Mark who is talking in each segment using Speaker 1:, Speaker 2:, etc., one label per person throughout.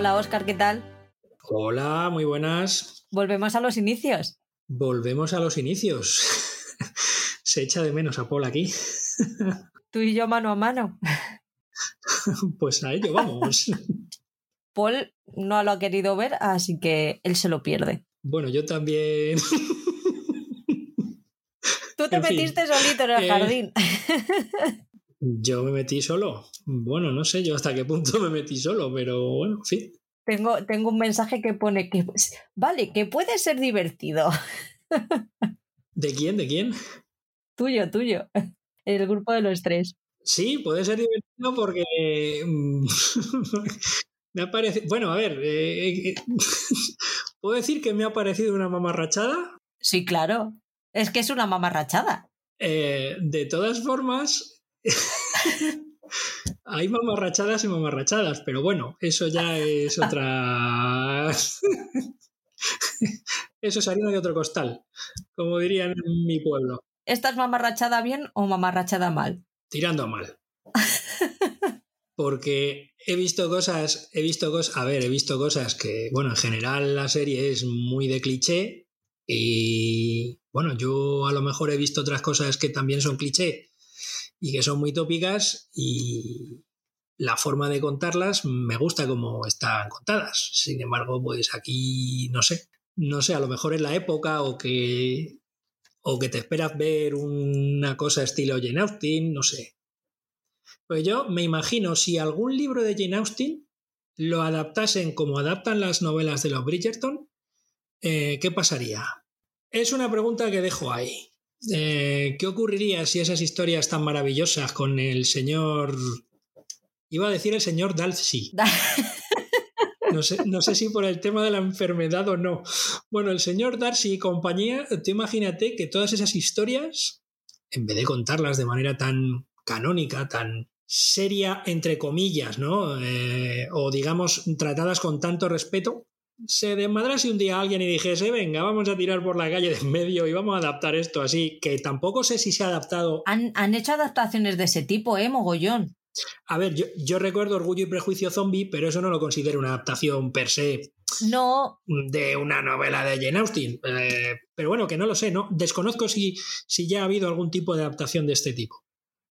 Speaker 1: Hola Oscar, ¿qué tal?
Speaker 2: Hola, muy buenas.
Speaker 1: Volvemos a los inicios.
Speaker 2: Volvemos a los inicios. Se echa de menos a Paul aquí.
Speaker 1: Tú y yo mano a mano.
Speaker 2: Pues a ello vamos.
Speaker 1: Paul no lo ha querido ver, así que él se lo pierde.
Speaker 2: Bueno, yo también.
Speaker 1: Tú te
Speaker 2: En fin,
Speaker 1: metiste solito en el
Speaker 2: eh,
Speaker 1: jardín.
Speaker 2: Yo me metí solo. Bueno, no sé yo hasta qué punto me metí solo, pero bueno, en fin.
Speaker 1: Tengo, tengo un mensaje que pone que, vale, que puede ser divertido.
Speaker 2: ¿De quién? ¿De quién?
Speaker 1: Tuyo, tuyo. El grupo de los tres.
Speaker 2: Sí, puede ser divertido porque mm, me ha parecido. Bueno, a ver, eh, eh, ¿puedo decir que me ha parecido una mamarrachada?
Speaker 1: Sí, claro. Es que es una mamarrachada.
Speaker 2: Eh, de todas formas, hay mamarrachadas y mamarrachadas, pero bueno, eso ya es otra. eso es harina de otro costal, como dirían en mi pueblo,
Speaker 1: ¿Esta es mamarrachada bien o mamarrachada mal?
Speaker 2: tirando a mal. Porque he visto cosas, he visto cosas, a ver, he visto cosas que, bueno, en general la serie es muy de cliché y, bueno, yo a lo mejor he visto otras cosas que también son cliché y que son muy tópicas y la forma de contarlas me gusta como están contadas. Sin embargo, pues aquí, no sé, no sé, a lo mejor es la época o que, o que te esperas ver una cosa estilo Jane Austen, no sé. Pues yo me imagino si algún libro de Jane Austen lo adaptasen como adaptan las novelas de los Bridgerton, eh, ¿qué pasaría? Es una pregunta que dejo ahí. Eh, ¿Qué ocurriría si esas historias tan maravillosas con el señor... Iba a decir el señor Dalsey. No sé, no sé si por el tema de la enfermedad o no. Bueno, el señor Darcy y compañía, tú imagínate que todas esas historias, en vez de contarlas de manera tan canónica, tan seria, entre comillas, ¿no? Eh, o digamos, tratadas con tanto respeto, se desmadrase un día alguien y dijese, venga, vamos a tirar por la calle de en medio y vamos a adaptar esto así, que tampoco sé si se ha adaptado.
Speaker 1: Han, han hecho adaptaciones de ese tipo, ¿eh? Mogollón.
Speaker 2: A ver, yo, yo recuerdo Orgullo y Prejuicio Zombie, pero eso no lo considero una adaptación per se
Speaker 1: No,
Speaker 2: de una novela de Jane Austen. Eh, pero bueno, que no lo sé, ¿no? Desconozco si, si ya ha habido algún tipo de adaptación de este tipo.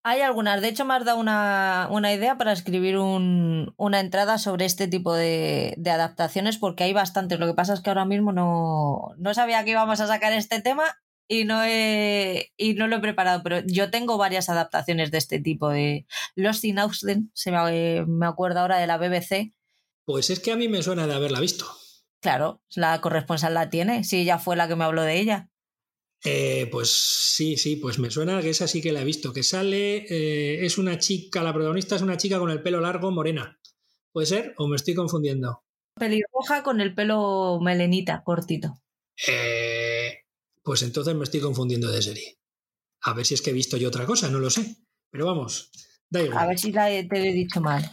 Speaker 1: Hay algunas. De hecho, me has dado una, una idea para escribir un- una entrada sobre este tipo de, de adaptaciones, porque hay bastantes. Lo que pasa es que ahora mismo no, no sabía que íbamos a sacar este tema y no, he, y no lo he preparado, pero yo tengo varias adaptaciones de este tipo. De Lost in Austen, se me, me acuerdo ahora de la BBC.
Speaker 2: Pues es que a mí me suena de haberla visto.
Speaker 1: Claro, la corresponsal la tiene, si ella fue la que me habló de ella.
Speaker 2: Eh, pues sí, sí, pues me suena que esa sí que la he visto. Que sale, eh, es una chica, la protagonista es una chica con el pelo largo, morena. ¿Puede ser? ¿O me estoy confundiendo?
Speaker 1: Pelirroja con el pelo melenita, cortito.
Speaker 2: Eh, pues entonces me estoy confundiendo de serie. A ver si es que he visto yo otra cosa, no lo sé. Pero vamos, da igual.
Speaker 1: A ver si la he- te he dicho mal.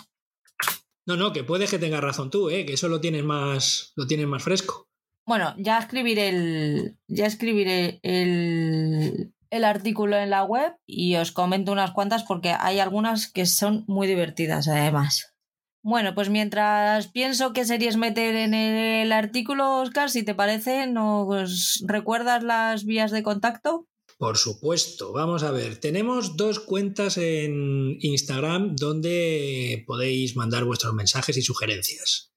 Speaker 2: No, no, que puedes que tengas razón tú, ¿eh? que eso lo tienes más, lo tienes más fresco.
Speaker 1: Bueno, ya escribiré el. Ya escribiré el, el artículo en la web y os comento unas cuantas porque hay algunas que son muy divertidas además. Bueno, pues mientras pienso qué series meter en el artículo, Oscar, si te parece, ¿nos recuerdas las vías de contacto?
Speaker 2: Por supuesto, vamos a ver, tenemos dos cuentas en Instagram donde podéis mandar vuestros mensajes y sugerencias.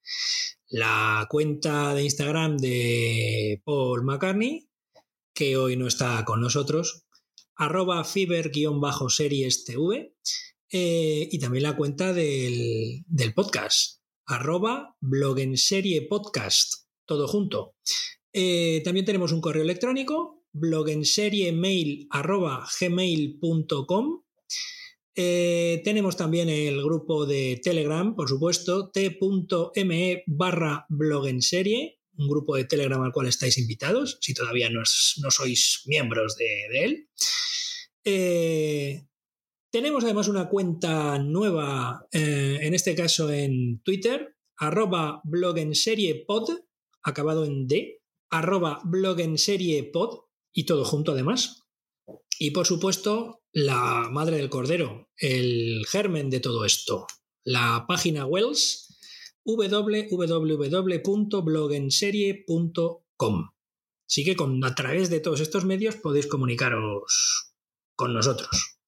Speaker 2: La cuenta de Instagram de Paul McCartney, que hoy no está con nosotros, arroba fiber-series TV, eh, y también la cuenta del, del podcast, arroba blog en serie podcast, todo junto. Eh, también tenemos un correo electrónico, blogenseriemail.gmail.com eh, tenemos también el grupo de Telegram, por supuesto, t.me barra blogenserie, un grupo de Telegram al cual estáis invitados, si todavía no, sois miembros de, él. Eh, tenemos además una cuenta nueva, eh, en este caso en Twitter, arroba blogenseriepod, acabado en D, arroba y todo junto además. Y por supuesto, la madre del cordero, el germen de todo esto, la página Wells, www.blogenserie.com. Así que con, a través de todos estos medios podéis comunicaros con nosotros.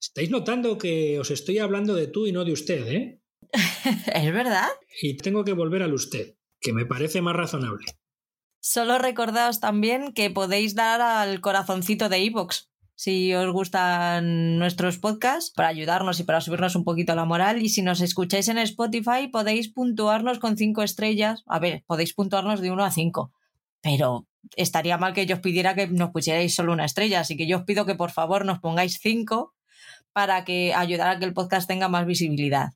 Speaker 2: Estáis notando que os estoy hablando de tú y no de usted, ¿eh?
Speaker 1: ¿Es verdad?
Speaker 2: Y tengo que volver al usted, que me parece más razonable.
Speaker 1: Solo recordaos también que podéis dar al corazoncito de iVoox si os gustan nuestros podcasts para ayudarnos y para subirnos un poquito la moral. Y si nos escucháis en Spotify, podéis puntuarnos con cinco estrellas. A ver, podéis puntuarnos de uno a cinco, pero estaría mal que yo os pidiera que nos pusierais solo una estrella. Así que yo os pido que por favor nos pongáis cinco para que ayudar a que el podcast tenga más visibilidad.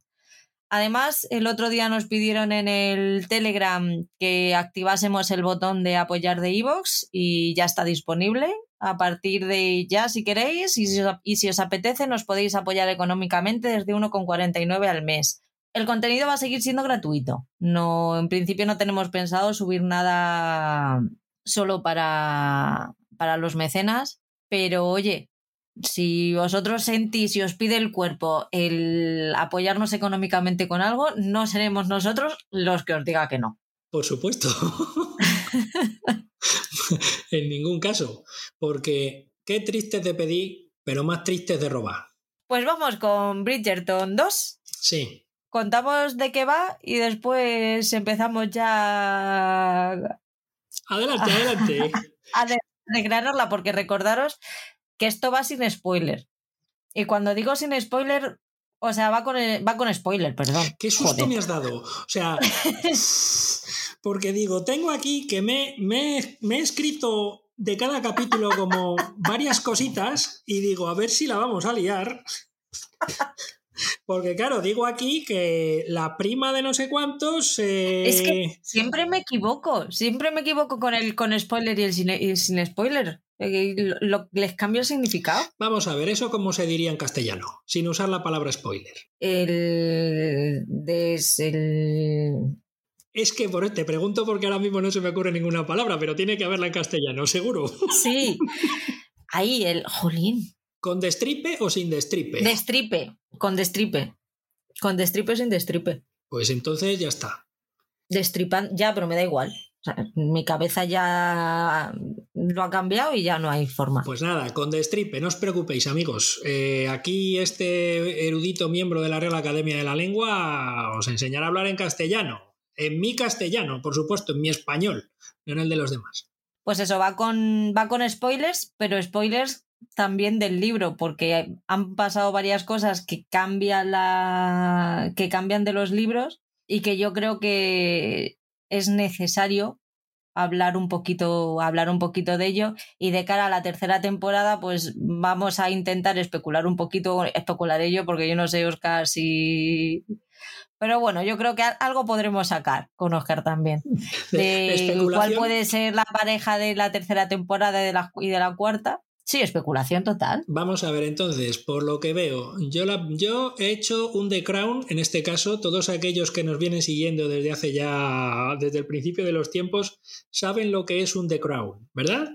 Speaker 1: Además, el otro día nos pidieron en el Telegram que activásemos el botón de apoyar de iVoox y ya está disponible. A partir de ya, si queréis, y si, os, y si os apetece, nos podéis apoyar económicamente desde 1,49 al mes. El contenido va a seguir siendo gratuito. No, en principio no tenemos pensado subir nada solo para, para los mecenas, pero oye, si vosotros sentís y os pide el cuerpo el apoyarnos económicamente con algo, no seremos nosotros los que os diga que no.
Speaker 2: Por supuesto. en ningún caso. Porque qué triste de pedir, pero más triste de robar.
Speaker 1: Pues vamos con Bridgerton 2.
Speaker 2: Sí.
Speaker 1: Contamos de qué va y después empezamos ya.
Speaker 2: Adelante, adelante.
Speaker 1: a declararla, porque recordaros que esto va sin spoiler. Y cuando digo sin spoiler, o sea, va con, va con spoiler, perdón.
Speaker 2: ¿Qué susto me has dado? O sea, porque digo, tengo aquí que me, me, me he escrito de cada capítulo como varias cositas y digo, a ver si la vamos a liar. Porque claro, digo aquí que la prima de no sé cuántos... Eh...
Speaker 1: Es que siempre me equivoco, siempre me equivoco con el con spoiler y el sin, y sin spoiler. Lo, les cambio el significado.
Speaker 2: Vamos a ver, ¿eso cómo se diría en castellano? Sin usar la palabra spoiler.
Speaker 1: El... Des, el...
Speaker 2: Es que por, te pregunto porque ahora mismo no se me ocurre ninguna palabra, pero tiene que haberla en castellano, seguro.
Speaker 1: Sí. Ahí, el... Jolín.
Speaker 2: ¿Con destripe o sin destripe?
Speaker 1: Destripe, con destripe. Con destripe o sin destripe.
Speaker 2: Pues entonces ya está.
Speaker 1: Destripan, ya, pero me da igual. O sea, mi cabeza ya lo ha cambiado y ya no hay forma.
Speaker 2: Pues nada, con destripe, no os preocupéis, amigos. Eh, aquí este erudito miembro de la Real Academia de la Lengua os enseñará a hablar en castellano. En mi castellano, por supuesto, en mi español, no en el de los demás.
Speaker 1: Pues eso, va con, va con spoilers, pero spoilers también del libro, porque han pasado varias cosas que cambian la. que cambian de los libros y que yo creo que es necesario hablar un poquito hablar un poquito de ello y de cara a la tercera temporada pues vamos a intentar especular un poquito especular ello porque yo no sé Oscar si pero bueno, yo creo que algo podremos sacar con Oscar también. De cuál puede ser la pareja de la tercera temporada y de la cuarta. Sí, especulación total.
Speaker 2: Vamos a ver, entonces, por lo que veo, yo, he hecho un The Crown, en este caso, todos aquellos que nos vienen siguiendo desde hace ya, desde el principio de los tiempos, saben lo que es un The Crown, ¿verdad?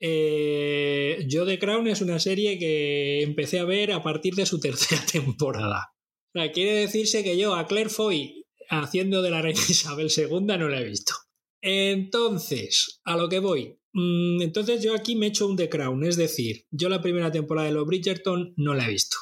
Speaker 2: Eh, yo The Crown es una serie que empecé a ver a partir de su tercera temporada. O sea, quiere decirse que yo a Claire Foy haciendo de la reina Isabel II no la he visto. Entonces, a lo que voy. Mm, entonces yo aquí me he hecho un The Crown, es decir, yo la primera temporada de los Bridgerton no la he visto.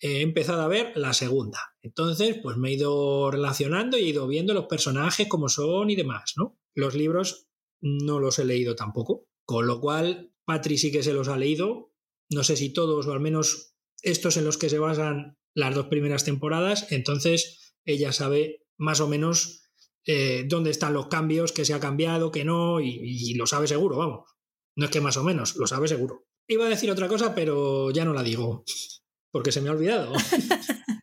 Speaker 2: He empezado a ver la segunda. Entonces, pues me he ido relacionando y he ido viendo los personajes como son y demás, ¿no? Los libros no los he leído tampoco, con lo cual Patri sí que se los ha leído, no sé si todos o al menos estos en los que se basan las dos primeras temporadas, entonces ella sabe más o menos eh, dónde están los cambios, qué se ha cambiado, qué no, y, y, lo sabe seguro, vamos. No es que más o menos, lo sabe seguro. Iba a decir otra cosa, pero ya no la digo, porque se me ha olvidado.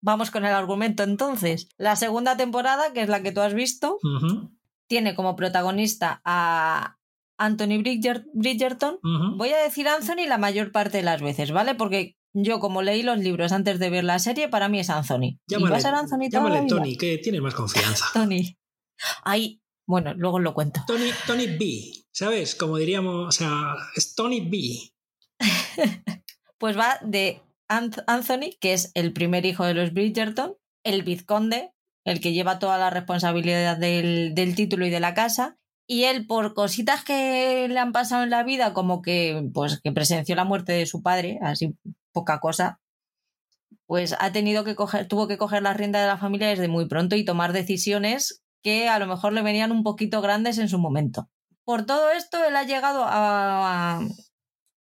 Speaker 1: Vamos con el argumento entonces. La segunda temporada, que es la que tú has visto, uh -huh. tiene como protagonista a Anthony Bridger Bridgerton. Uh -huh. Voy a decir Anthony la mayor parte de las veces, ¿vale? Porque yo, como leí los libros antes de ver la serie, para mí es Anthony.
Speaker 2: Llámale,
Speaker 1: ¿Y va a ser Anthony
Speaker 2: llámale Tony, que tiene más confianza.
Speaker 1: Tony. Ay, bueno, luego lo cuento.
Speaker 2: Tony, Tony B, ¿sabes? Como diríamos, o sea, es Tony B.
Speaker 1: pues va de Anthony, que es el primer hijo de los Bridgerton, el vizconde, el que lleva toda la responsabilidad del, del título y de la casa, y él por cositas que le han pasado en la vida, como que pues que presenció la muerte de su padre, así poca cosa, pues ha tenido que coger, tuvo que coger la rienda de la familia desde muy pronto y tomar decisiones que a lo mejor le venían un poquito grandes en su momento. Por todo esto, él ha llegado a,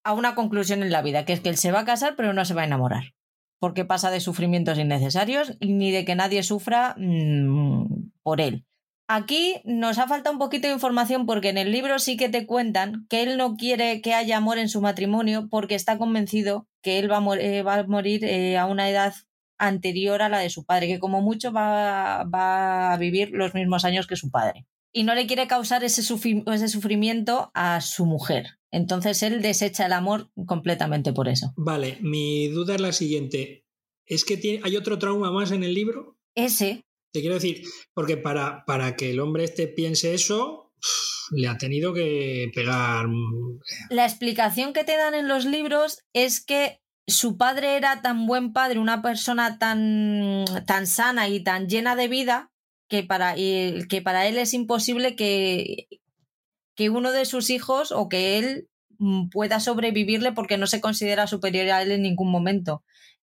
Speaker 1: a una conclusión en la vida, que es que él se va a casar pero no se va a enamorar, porque pasa de sufrimientos innecesarios ni de que nadie sufra mmm, por él. Aquí nos ha faltado un poquito de información porque en el libro sí que te cuentan que él no quiere que haya amor en su matrimonio porque está convencido que él va a, eh, va a morir eh, a una edad anterior a la de su padre, que como mucho va, va, a vivir los mismos años que su padre. Y no le quiere causar ese, ese sufrimiento a su mujer. Entonces él desecha el amor completamente por eso.
Speaker 2: Vale, mi duda es la siguiente. ¿Es que tiene, hay otro trauma más en el libro?
Speaker 1: Ese,
Speaker 2: te quiero decir, porque para, para que el hombre este piense eso, le ha tenido que pegar.
Speaker 1: La explicación que te dan en los libros es que su padre era tan buen padre, una persona tan, tan sana y tan llena de vida, que para, que para él es imposible que, que uno de sus hijos o que él mm, pueda sobrevivirle porque no se considera superior a él en ningún momento.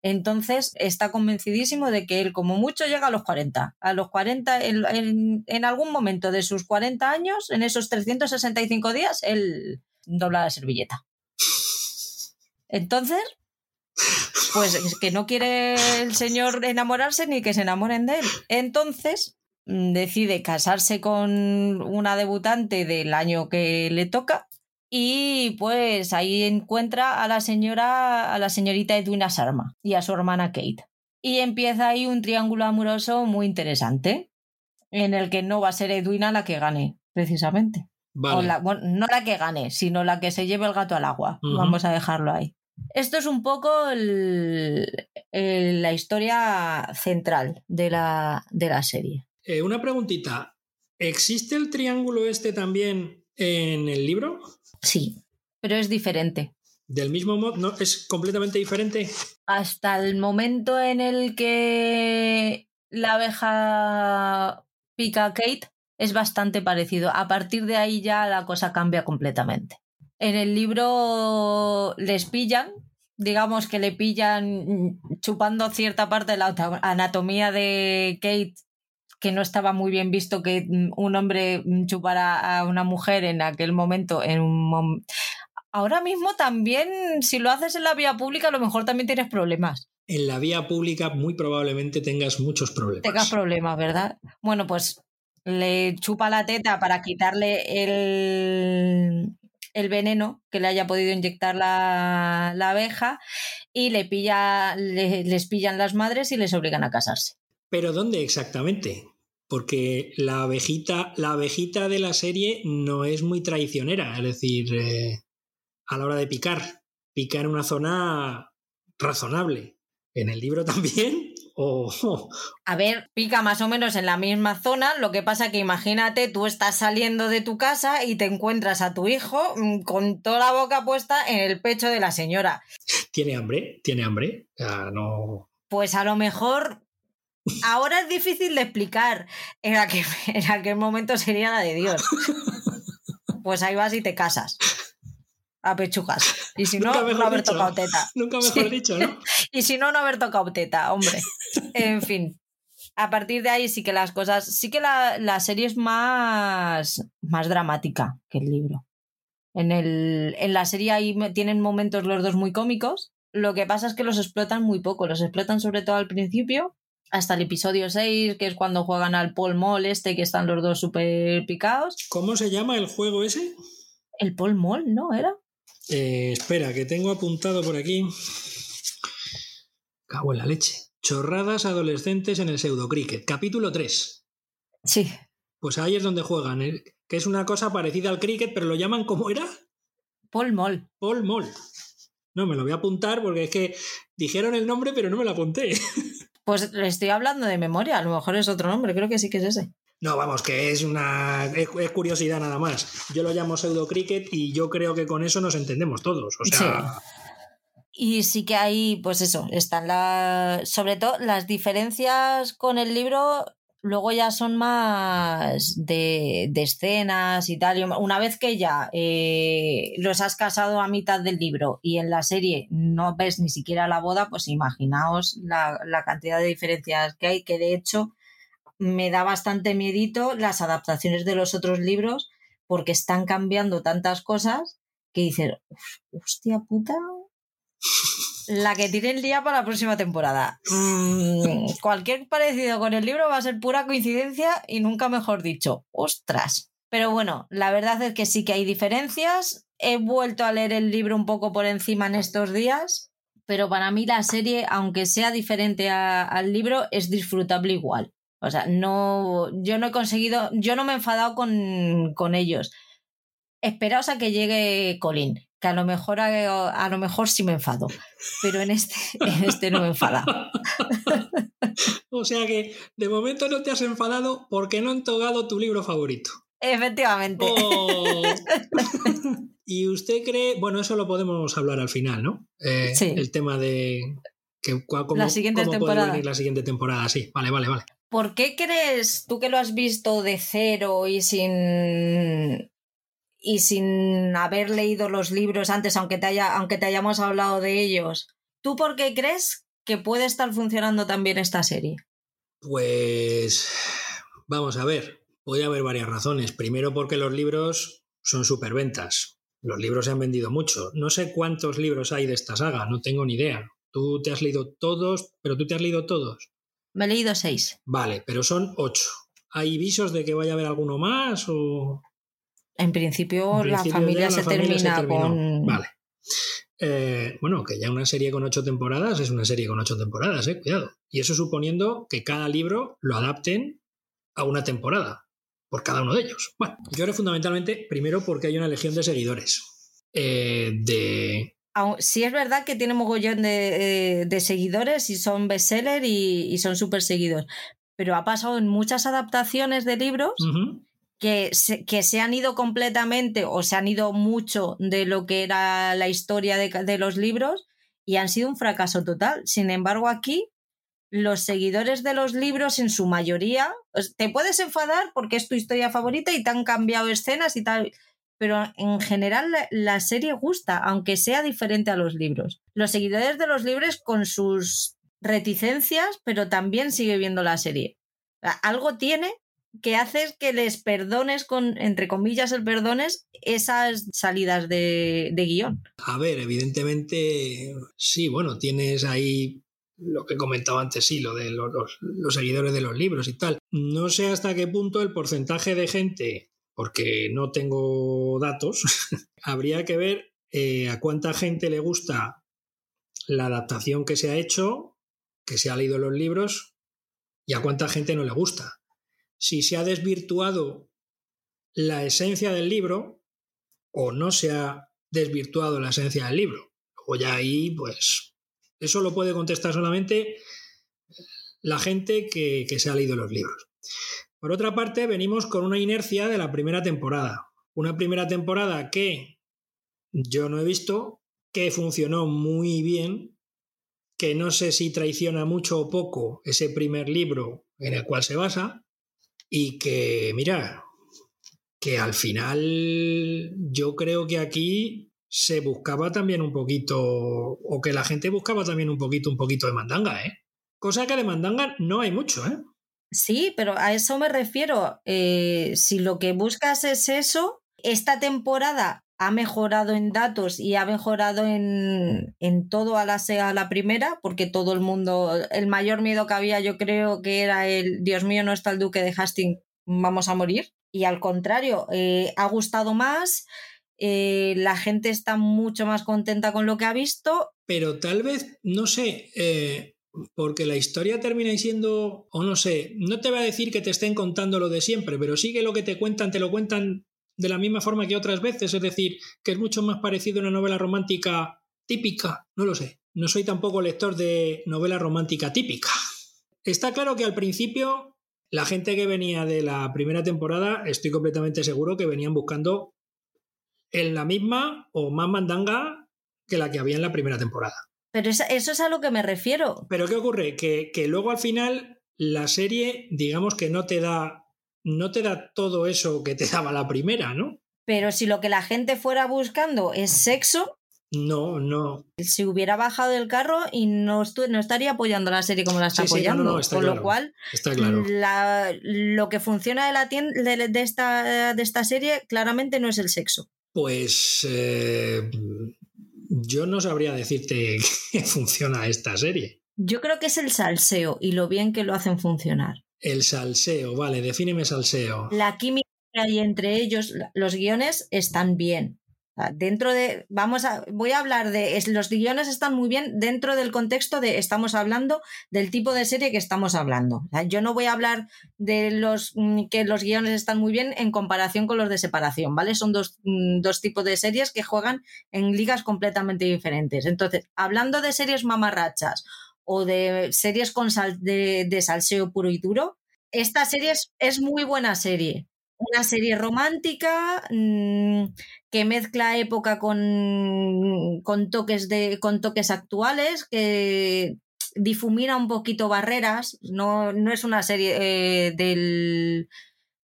Speaker 1: Entonces está convencidísimo de que él como mucho llega a los 40. A los 40, en, en, algún momento de sus 40 años, en esos 365 días, él dobla la servilleta. Entonces, pues que no quiere el señor enamorarse ni que se enamoren de él. Entonces mm, decide casarse con una debutante del año que le toca y pues ahí encuentra a la señora, a la señorita Edwina Sarma y a su hermana Kate. Y empieza ahí un triángulo amoroso muy interesante, en el que no va a ser Edwina la que gane, precisamente.
Speaker 2: Vale.
Speaker 1: La, bueno, no la que gane, sino la que se lleve el gato al agua. Uh -huh. Vamos a dejarlo ahí. Esto es un poco el, el, la historia central de la, de la serie.
Speaker 2: Eh, una preguntita. ¿Existe el triángulo este también en el libro?
Speaker 1: Sí, pero es diferente.
Speaker 2: ¿Del mismo modo? ¿No? ¿Es completamente diferente?
Speaker 1: Hasta el momento en el que la abeja pica a Kate es bastante parecido. A partir de ahí ya la cosa cambia completamente. En el libro les pillan, digamos que le pillan chupando cierta parte de la anatomía de Kate que no estaba muy bien visto que un hombre chupara a una mujer en aquel momento, en un mom ahora mismo también, si lo haces en la vía pública, a lo mejor también tienes problemas.
Speaker 2: En la vía pública muy probablemente tengas muchos problemas.
Speaker 1: Tengas problemas, ¿verdad? Bueno, pues le chupa la teta para quitarle el, el veneno que le haya podido inyectar la, la abeja y le pilla, le, les pillan las madres y les obligan a casarse.
Speaker 2: ¿Pero dónde exactamente? Porque la abejita, la abejita de la serie no es muy traicionera, es decir, eh, a la hora de picar, pica en una zona razonable. ¿En el libro también? Oh, oh.
Speaker 1: A ver, pica más o menos en la misma zona, lo que pasa que imagínate, tú estás saliendo de tu casa y te encuentras a tu hijo mm, con toda la boca puesta en el pecho de la señora.
Speaker 2: ¿Tiene hambre? ¿Tiene hambre? Ah, no.
Speaker 1: Pues a lo mejor Ahora es difícil de explicar. En aquel, en aquel momento sería la de Dios. Pues ahí vas y te casas. A pechugas. Y si no, no haber
Speaker 2: dicho.
Speaker 1: tocado teta.
Speaker 2: Nunca mejor sí. dicho, ¿no?
Speaker 1: y si no, no haber tocado teta, hombre. En fin. A partir de ahí sí que las cosas. Sí que la, la serie es más, más dramática que el libro. En, el, en la serie ahí tienen momentos los dos muy cómicos. Lo que pasa es que los explotan muy poco. Los explotan sobre todo al principio hasta el episodio 6, que es cuando juegan al Paul Mall este, que están los dos súper picados.
Speaker 2: ¿Cómo se llama el juego ese?
Speaker 1: El Paul Mall, ¿no? ¿Era?
Speaker 2: Eh, espera, que tengo apuntado por aquí. Cago en la leche. Chorradas adolescentes en el pseudocricket. Capítulo 3.
Speaker 1: Sí.
Speaker 2: Pues ahí es donde juegan, ¿eh? que es una cosa parecida al cricket, pero lo llaman ¿cómo era?
Speaker 1: Paul Mall.
Speaker 2: Paul Mall. No, me lo voy a apuntar porque es que dijeron el nombre, pero no me lo apunté.
Speaker 1: Pues le estoy hablando de memoria, a lo mejor es otro nombre, creo que sí que es ese.
Speaker 2: No, vamos, que es una es, es curiosidad nada más. Yo lo llamo pseudo cricket y yo creo que con eso nos entendemos todos. O sea,
Speaker 1: Y sí que hay, pues eso, están las. Sobre todo las diferencias con el libro, luego ya son más de, de escenas y tal. Una vez que ya eh, los has casado a mitad del libro y en la serie no ves ni siquiera la boda, pues imaginaos la, la cantidad de diferencias que hay, que de hecho me da bastante miedito las adaptaciones de los otros libros porque están cambiando tantas cosas que dices, hostia puta, la que tiene el día para la próxima temporada. Mm, cualquier parecido con el libro va a ser pura coincidencia y nunca mejor dicho. Ostras. Pero bueno, la verdad es que sí que hay diferencias. He vuelto a leer el libro un poco por encima en estos días, pero para mí la serie, aunque sea diferente al libro, es disfrutable igual. O sea, no, yo no he conseguido, yo no me he enfadado con, con ellos. Esperaos a que llegue Colin que a lo mejor a, lo mejor sí me enfado, pero en este, en este no me he enfadado.
Speaker 2: o sea que de momento no te has enfadado porque no han tocado tu libro favorito.
Speaker 1: Efectivamente.
Speaker 2: Oh. y usted cree, bueno, eso lo podemos hablar al final, ¿no? Eh, sí. El tema de que, cómo, la siguiente temporada. venir la siguiente temporada, sí. Vale, vale, vale.
Speaker 1: ¿Por qué crees, tú que lo has visto de cero y sin y sin haber leído los libros antes, aunque te, haya, aunque te hayamos hablado de ellos, ¿tú por qué crees que puede estar funcionando también esta serie?
Speaker 2: Pues vamos a ver, puede haber varias razones. Primero porque los libros son superventas. Los libros se han vendido mucho. No sé cuántos libros hay de esta saga, no tengo ni idea. Tú te has leído todos, pero tú te has leído todos.
Speaker 1: Me he leído seis.
Speaker 2: Vale, pero son ocho. ¿Hay visos de que vaya a haber alguno más o...?
Speaker 1: En principio, la, familia, se termina con.
Speaker 2: Vale. Eh, bueno, que ya una serie con ocho temporadas es una serie con ocho temporadas, eh, cuidado. Y eso suponiendo que cada libro lo adapten a una temporada, por cada uno de ellos. Bueno, yo creo fundamentalmente, primero porque hay una legión de seguidores. Eh, de.
Speaker 1: Sí es verdad que tiene mogollón de, de seguidores y son bestseller y, y son súper seguidos, pero ha pasado en muchas adaptaciones de libros que se, que se han ido completamente o se han ido mucho de lo que era la historia de, de los libros y han sido un fracaso total. Sin embargo, aquí los seguidores de los libros en su mayoría, te puedes enfadar porque es tu historia favorita y te han cambiado escenas y tal, pero en general la, la, serie gusta, aunque sea diferente a los libros. Los seguidores de los libros con sus reticencias, pero también sigue viendo la serie. Algo tiene que haces que les perdones, con, entre comillas, el perdones esas salidas de, de guion.
Speaker 2: A ver, evidentemente, sí, bueno, tienes ahí lo que he comentado antes, sí, lo de los, los, seguidores de los libros y tal. No sé hasta qué punto el porcentaje de gente, porque no tengo datos, habría que ver eh, a cuánta gente le gusta la adaptación que se ha hecho, que se ha leído los libros, y a cuánta gente no le gusta si se ha desvirtuado la esencia del libro o no se ha desvirtuado la esencia del libro. O ya ahí, pues, eso lo puede contestar solamente la gente que, que se ha leído los libros. Por otra parte, venimos con una inercia de la primera temporada. Una primera temporada que yo no he visto, que funcionó muy bien, que no sé si traiciona mucho o poco ese primer libro en el cual se basa, y que, mira, que al final yo creo que aquí se buscaba también un poquito, o que la gente buscaba también un poquito, un poquito de mandanga, ¿eh? Cosa que de mandanga no hay mucho, ¿eh?
Speaker 1: Sí, pero a eso me refiero. Eh, si lo que buscas es eso, esta temporada ha mejorado en datos y ha mejorado en, en todo a la, a la primera, porque todo el mundo, el mayor miedo que había yo creo que era el, Dios mío, no está el duque de Hastings, vamos a morir. Y al contrario, eh, ha gustado más, eh, la gente está mucho más contenta con lo que ha visto.
Speaker 2: Pero tal vez, no sé, eh, porque la historia termina siendo, o no sé, no te voy a decir que te estén contando lo de siempre, pero sí que lo que te cuentan, te lo cuentan de la misma forma que otras veces, es decir, que es mucho más parecido a una novela romántica típica, no lo sé. No soy tampoco lector de novela romántica típica. Está claro que al principio la gente que venía de la primera temporada, estoy completamente seguro que venían buscando en la misma o más mandanga que la que había en la primera temporada.
Speaker 1: Pero eso, es a lo que me refiero.
Speaker 2: Pero ¿qué ocurre? Que, que luego al final la serie, digamos que no te da. No te da todo eso que te daba la primera, ¿no?
Speaker 1: Pero si lo que la gente fuera buscando es sexo,
Speaker 2: no, no.
Speaker 1: Si hubiera bajado del carro y no, no estaría apoyando la serie como la está apoyando. Con lo cual,
Speaker 2: está claro.
Speaker 1: lo que funciona de, la de, esta, de esta serie claramente no es el sexo.
Speaker 2: Pues eh, yo no sabría decirte que funciona esta serie.
Speaker 1: Yo creo que es el salseo y lo bien que lo hacen funcionar.
Speaker 2: El salseo, vale, defíneme salseo.
Speaker 1: La química que hay entre ellos, los guiones están bien. Dentro de, vamos a, voy a hablar de, los guiones están muy bien dentro del contexto de, estamos hablando del tipo de serie que estamos hablando. yo no voy a hablar de los, mm, que los guiones están muy bien en comparación con los de separación, ¿vale? Son dos, mm, dos tipos de series que juegan en ligas completamente diferentes. Entonces, hablando de series mamarrachas o de series con de, de salseo puro y duro, esta serie es muy buena serie. Una serie romántica mm, que mezcla época con, con, toques de, con toques actuales, que difumina un poquito barreras. No, no es una serie eh, del,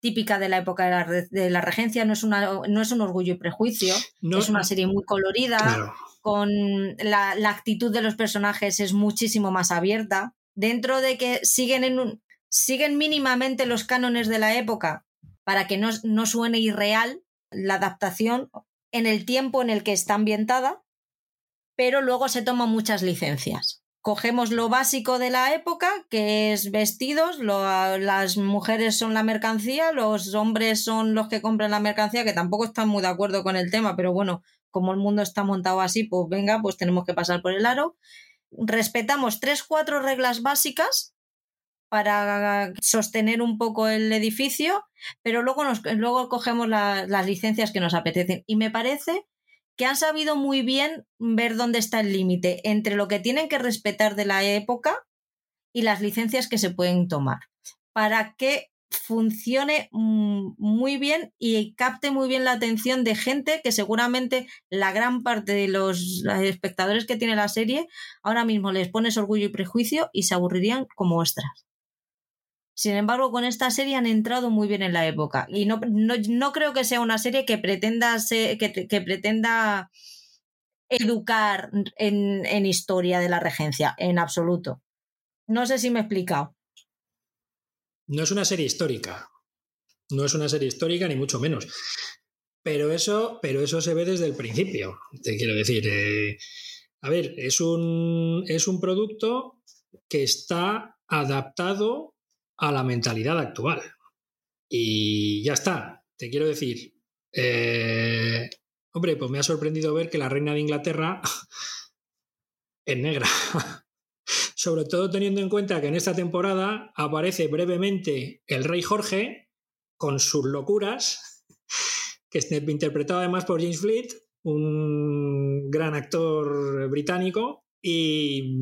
Speaker 1: típica de la época de la, de la regencia, no es, una, no es un orgullo y prejuicio, es una serie muy colorida, con la, actitud de los personajes es muchísimo más abierta. Dentro de que siguen, en un, siguen mínimamente los cánones de la época, para que no, no suene irreal la adaptación en el tiempo en el que está ambientada, pero luego se toman muchas licencias. Cogemos lo básico de la época, que es vestidos, las mujeres son la mercancía, los hombres son los que compran la mercancía, que tampoco están muy de acuerdo con el tema, pero bueno, como el mundo está montado así, pues venga, pues tenemos que pasar por el aro. Respetamos tres, cuatro reglas básicas para sostener un poco el edificio, pero luego, nos, luego cogemos las licencias que nos apetecen. Y me parece que han sabido muy bien ver dónde está el límite entre lo que tienen que respetar de la época y las licencias que se pueden tomar, para que funcione mm, muy bien y capte muy bien la atención de gente que seguramente la gran parte de los espectadores que tiene la serie ahora mismo les pones orgullo y prejuicio y se aburrirían como ostras. Sin embargo, con esta serie han entrado muy bien en la época. Y no, no, creo que sea una serie que pretenda, que, pretenda educar en, historia de la regencia, en absoluto. No sé si me he explicado.
Speaker 2: No es una serie histórica. No es una serie histórica, ni mucho menos. Pero eso, pero eso se ve desde el principio. Te quiero decir. Eh, a ver, es un, es un producto que está adaptado a la mentalidad actual. Y ya está, te quiero decir, eh, hombre, pues me ha sorprendido ver que la reina de Inglaterra es negra. Sobre todo teniendo en cuenta que en esta temporada aparece brevemente el rey Jorge con sus locuras, que es interpretado además por James Fleet, un gran actor británico, y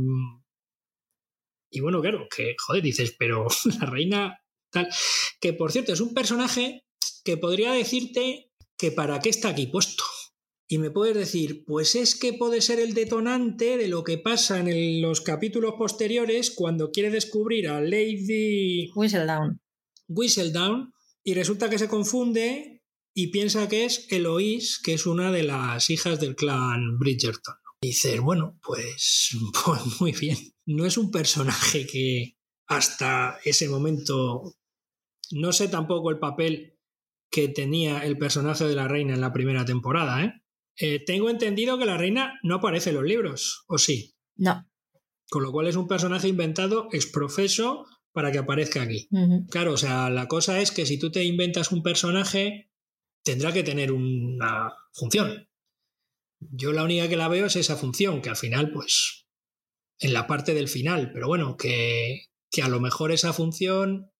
Speaker 2: y bueno, claro, que joder, dices, pero la reina tal. Que por cierto, es un personaje que podría decirte que para qué está aquí puesto. Y me puedes decir, pues es que puede ser el detonante de lo que pasa en los capítulos posteriores cuando quiere descubrir a Lady
Speaker 1: Whistledown.
Speaker 2: Whistledown y resulta que se confunde y piensa que es Eloise, que es una de las hijas del clan Bridgerton. Y dices, bueno, pues, pues muy bien no es un personaje que hasta ese momento no sé tampoco el papel que tenía el personaje de la reina en la primera temporada. ¿eh? Eh, tengo entendido que la reina no aparece en los libros, ¿o sí?
Speaker 1: No.
Speaker 2: Con lo cual es un personaje inventado exprofeso para que aparezca aquí. Claro, o sea, la cosa es que si tú te inventas un personaje, tendrá que tener una función. Yo la única que la veo es esa función, que al final, pues, en la parte del final, pero bueno, que, que a lo mejor esa función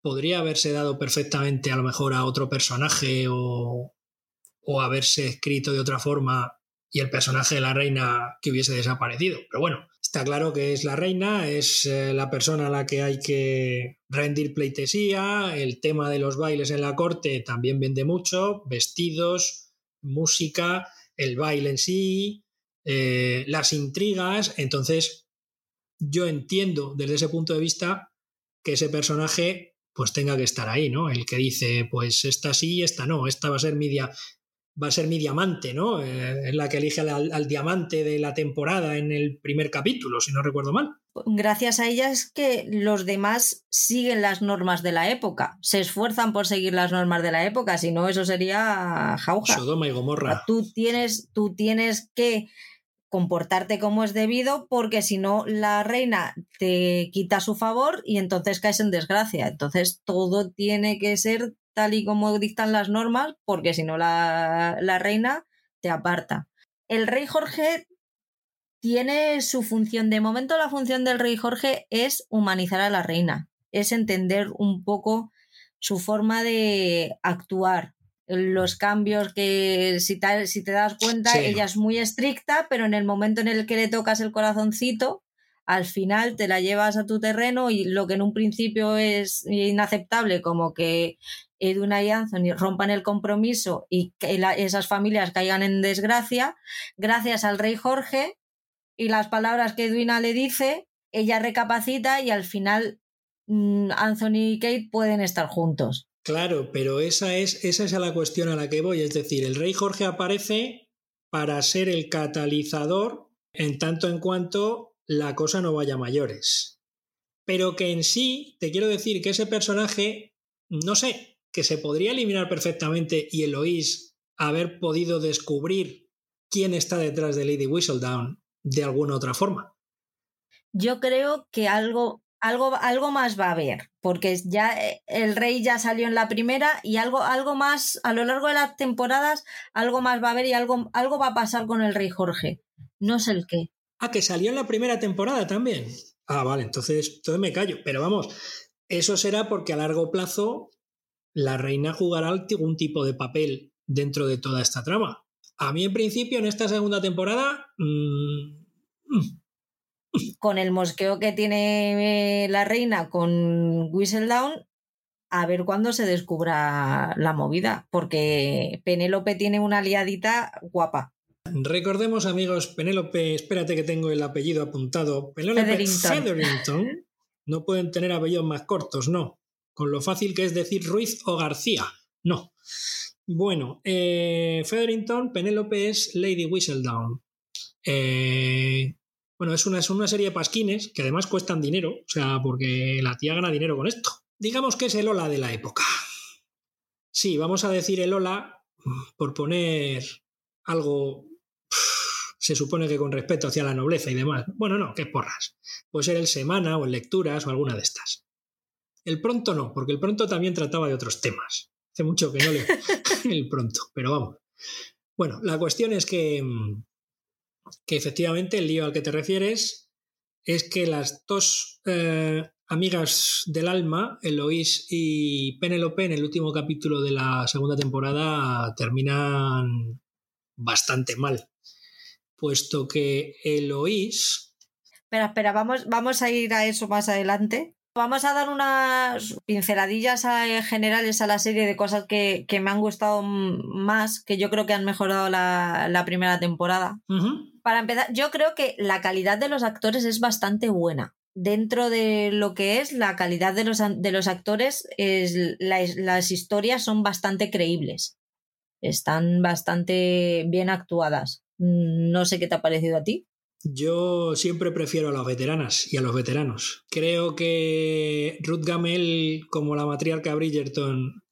Speaker 2: podría haberse dado perfectamente a lo mejor a otro personaje o, o haberse escrito de otra forma y el personaje de la reina que hubiese desaparecido. Pero bueno, está claro que es la reina, es eh, la persona a la que hay que rendir pleitesía, el tema de los bailes en la corte también vende mucho, vestidos, música, el baile en sí, eh, las intrigas. Entonces, yo entiendo desde ese punto de vista que ese personaje pues tenga que estar ahí, ¿no? El que dice, pues esta sí, esta no, esta va a ser mi, va a ser mi diamante, ¿no? Eh, es la que elige al, diamante de la temporada en el primer capítulo, si no recuerdo mal.
Speaker 1: Gracias a ella es que los demás siguen las normas de la época, se esfuerzan por seguir las normas de la época, si no eso sería jauja.
Speaker 2: Sodoma y Gomorra.
Speaker 1: Tú tienes, tú tienes que comportarte como es debido, porque si no, la reina te quita su favor y entonces caes en desgracia. Entonces, todo tiene que ser tal y como dictan las normas, porque si no, la, la reina te aparta. El rey Jorge tiene su función. De momento, la función del rey Jorge es humanizar a la reina, es entender un poco su forma de actuar, los cambios que si te, si te das cuenta, ella es muy estricta, pero en el momento en el que le tocas el corazoncito, al final te la llevas a tu terreno y lo que en un principio es inaceptable, como que Edwina y Anthony rompan el compromiso y que esas familias caigan en desgracia, gracias al rey Jorge y las palabras que Edwina le dice, ella recapacita y al final mm, Anthony y Kate pueden estar juntos.
Speaker 2: Claro, pero esa es, esa es la cuestión a la que voy. Es decir, el rey Jorge aparece para ser el catalizador en tanto en cuanto la cosa no vaya a mayores. Pero que en sí, te quiero decir que ese personaje, no sé, que se podría eliminar perfectamente y Eloís haber podido descubrir quién está detrás de Lady Whistledown de alguna otra forma.
Speaker 1: Yo creo que algo algo, algo más va a haber, porque ya eh, el rey ya salió en la primera y algo, algo más, a lo largo de las temporadas, algo más va a haber y algo, algo va a pasar con el rey Jorge. No sé el qué.
Speaker 2: Ah, que salió en la primera temporada también. Ah, vale, entonces, entonces me callo. Pero vamos, eso será porque a largo plazo la reina jugará algún tipo de papel dentro de toda esta trama. A mí, en principio, en esta segunda temporada, mmm,
Speaker 1: con el mosqueo que tiene eh, la reina con Whistledown, a ver cuándo se descubra la movida, porque Penélope tiene una aliadita guapa.
Speaker 2: Recordemos, amigos, Penélope, espérate que tengo el apellido apuntado. Penélope Featherington. No pueden tener apellidos más cortos, no. Con lo fácil que es decir Ruiz o García. No. Bueno, eh, Featherington, Penélope es Lady Whistledown. Eh, bueno, es una, una serie de pasquines que además cuestan dinero, o sea, porque la tía gana dinero con esto. Digamos que es el Ola de la época. Sí, vamos a decir el Ola por poner algo, se supone que con respeto hacia la nobleza y demás. Bueno, no, que es porras. Puede ser el Semana o el Lecturas o alguna de estas. El Pronto no, porque el Pronto también trataba de otros temas. Hace mucho que no le el Pronto, pero vamos. Bueno, la cuestión es que mm, que efectivamente el lío al que te refieres es que las dos eh, amigas del alma, Eloís y Penelope, en el último capítulo de la segunda temporada terminan bastante mal, puesto que Eloís...
Speaker 1: Espera, espera, vamos, vamos a ir a eso más adelante. Vamos a dar unas pinceladillas eh, generales a la serie de cosas que, me han gustado más, que yo creo que han mejorado la, primera temporada. Para empezar, yo creo que la calidad de los actores es bastante buena. Dentro de lo que es la calidad de los, de los actores, es, las historias son bastante creíbles. Están bastante bien actuadas. No sé qué te ha parecido a ti.
Speaker 2: Yo siempre prefiero a las veteranas y a los veteranos. Creo que Ruth Gamel, como la matriarca Bridgerton,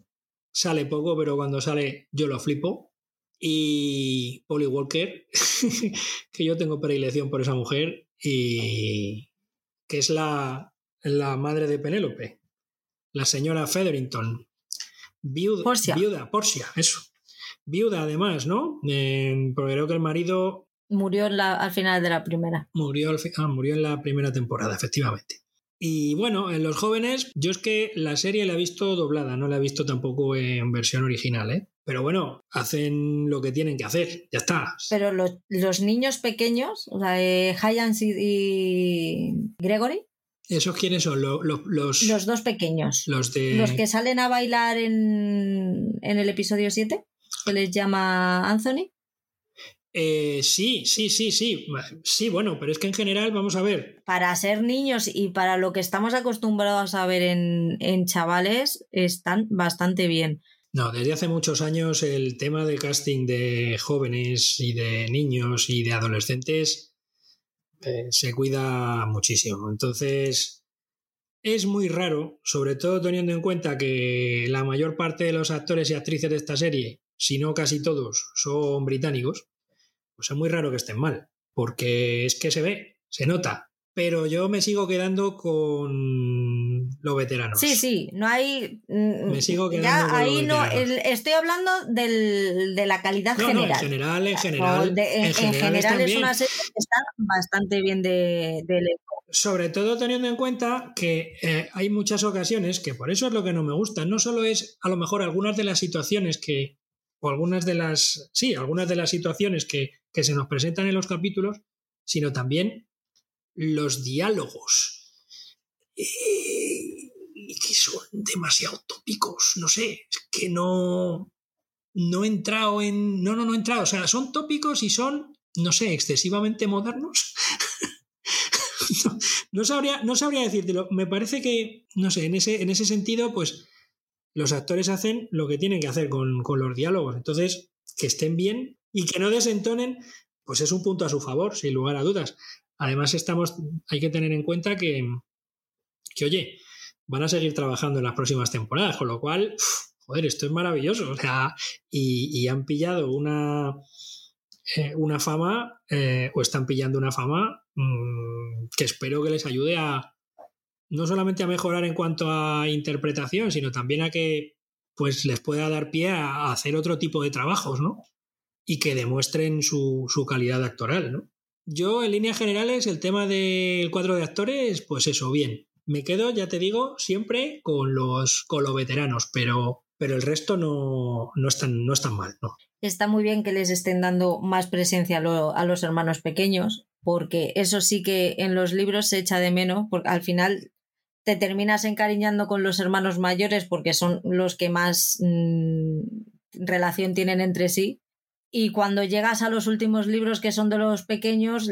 Speaker 2: sale poco, pero cuando sale yo lo flipo. Y Polly Walker, que yo tengo predilección por esa mujer, y que es la, la madre de Penélope, la señora Featherington. Viuda, viuda, Porcia, eso. Viuda además, ¿no? porque creo que el marido
Speaker 1: Murió al final de la primera.
Speaker 2: Murió, ah, murió en la primera temporada, efectivamente. Y bueno, en los jóvenes, yo es que la serie la he visto doblada, no la he visto tampoco en versión original, ¿eh? Pero bueno, hacen lo que tienen que hacer, ya está.
Speaker 1: Pero los, niños pequeños, o sea, eh, y, Gregory.
Speaker 2: ¿Esos quiénes son? Los,
Speaker 1: los, dos pequeños.
Speaker 2: Los de.
Speaker 1: Los que salen a bailar en, en el episodio 7, que les llama Anthony.
Speaker 2: Eh, sí, sí, sí, sí. Sí, bueno, pero es que en general, vamos a ver.
Speaker 1: Para ser niños y para lo que estamos acostumbrados a ver en, en chavales, están bastante bien.
Speaker 2: No, desde hace muchos años el tema de casting de jóvenes y de niños y de adolescentes eh, se cuida muchísimo. Entonces, es muy raro, sobre todo teniendo en cuenta que la mayor parte de los actores y actrices de esta serie, si no casi todos, son británicos, pues es muy raro que estén mal, porque es que se ve, se nota pero yo me sigo quedando con los veteranos.
Speaker 1: Sí, sí, no hay. Mm, me sigo quedando ya ahí no. estoy hablando de la calidad general. en
Speaker 2: general, en general.
Speaker 1: en, general, es una serie que está bastante bien de, de
Speaker 2: Sobre todo teniendo en cuenta que eh, hay muchas ocasiones que por eso es lo que no me gusta. No solo es a lo mejor algunas de las situaciones que. o algunas de las. sí, algunas de las situaciones que, que se nos presentan en los capítulos, sino también los diálogos, eh, que son demasiado tópicos, no sé, que no, no he entrado en... No, no, no he entrado, o sea, son tópicos y son, no sé, excesivamente modernos. no, sabría, no sabría decírtelo. Me parece que, no sé, en ese, en ese sentido, pues los actores hacen lo que tienen que hacer con, con los diálogos. Entonces, que estén bien y que no desentonen, pues es un punto a su favor, sin lugar a dudas. Además, estamos, hay que tener en cuenta que, que, oye, van a seguir trabajando en las próximas temporadas, con lo cual, joder, esto es maravilloso. O sea, y, han pillado una, eh, una fama, eh, o están pillando una fama mm, que espero que les ayude a no solamente a mejorar en cuanto a interpretación, sino también a que pues les pueda dar pie a, hacer otro tipo de trabajos, ¿no? Y que demuestren su, su calidad actoral, ¿no? Yo, en líneas generales, el tema del cuadro de actores, pues eso, bien. Me quedo, ya te digo, siempre con los, con los veteranos, pero, pero el resto no, no, están, no están mal, ¿no?
Speaker 1: Está muy bien que les estén dando más presencia a, a los hermanos pequeños, porque eso sí que en los libros se echa de menos, porque al final te terminas encariñando con los hermanos mayores porque son los que más mm, relación tienen entre sí. Y cuando llegas a los últimos libros que son de los pequeños,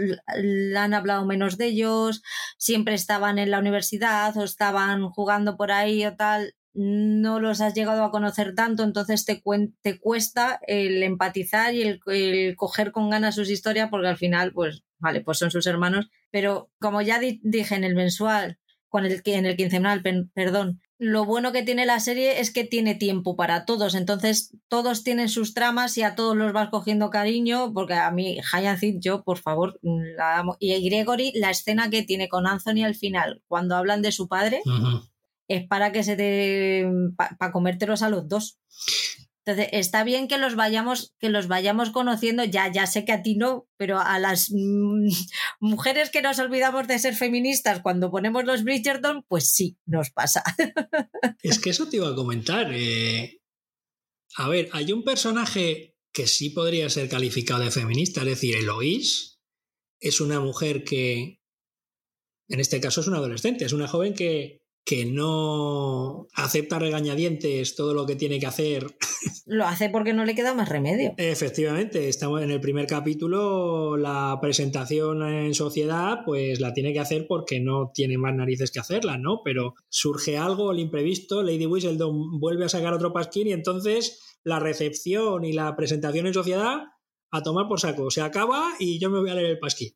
Speaker 1: han hablado menos de ellos, siempre estaban en la universidad o estaban jugando por ahí o tal, no los has llegado a conocer tanto, entonces te, te cuesta el empatizar y el, coger con ganas sus historias porque al final, pues, vale, pues son sus hermanos, pero como ya dije en el mensual, con el, en el quincenal, perdón, lo bueno que tiene la serie es que tiene tiempo para todos, entonces todos tienen sus tramas y a todos los vas cogiendo cariño, porque a mí Hyacinth yo, por favor, la amo. Y Gregory, la escena que tiene con Anthony al final, cuando hablan de su padre, es para que se te... para comértelos a los dos. Entonces, está bien que los vayamos, que los vayamos conociendo, ya, ya sé que a ti no, pero a las mujeres que nos olvidamos de ser feministas cuando ponemos los Bridgerton, pues sí, nos pasa.
Speaker 2: Es que eso te iba a comentar. Eh, a ver, hay un personaje que sí podría ser calificado de feminista, es decir, Eloís es una mujer que, en este caso es una adolescente, es una joven que, que no acepta regañadientes todo lo que tiene que hacer.
Speaker 1: Lo hace porque no le queda más remedio.
Speaker 2: Efectivamente, estamos en el primer capítulo, la presentación en sociedad, pues la tiene que hacer porque no tiene más narices que hacerla, ¿no? Pero surge algo, el imprevisto, Lady Whistledown vuelve a sacar otro pasquín y entonces la recepción y la presentación en sociedad a tomar por saco. Se acaba y yo me voy a leer el pasquín.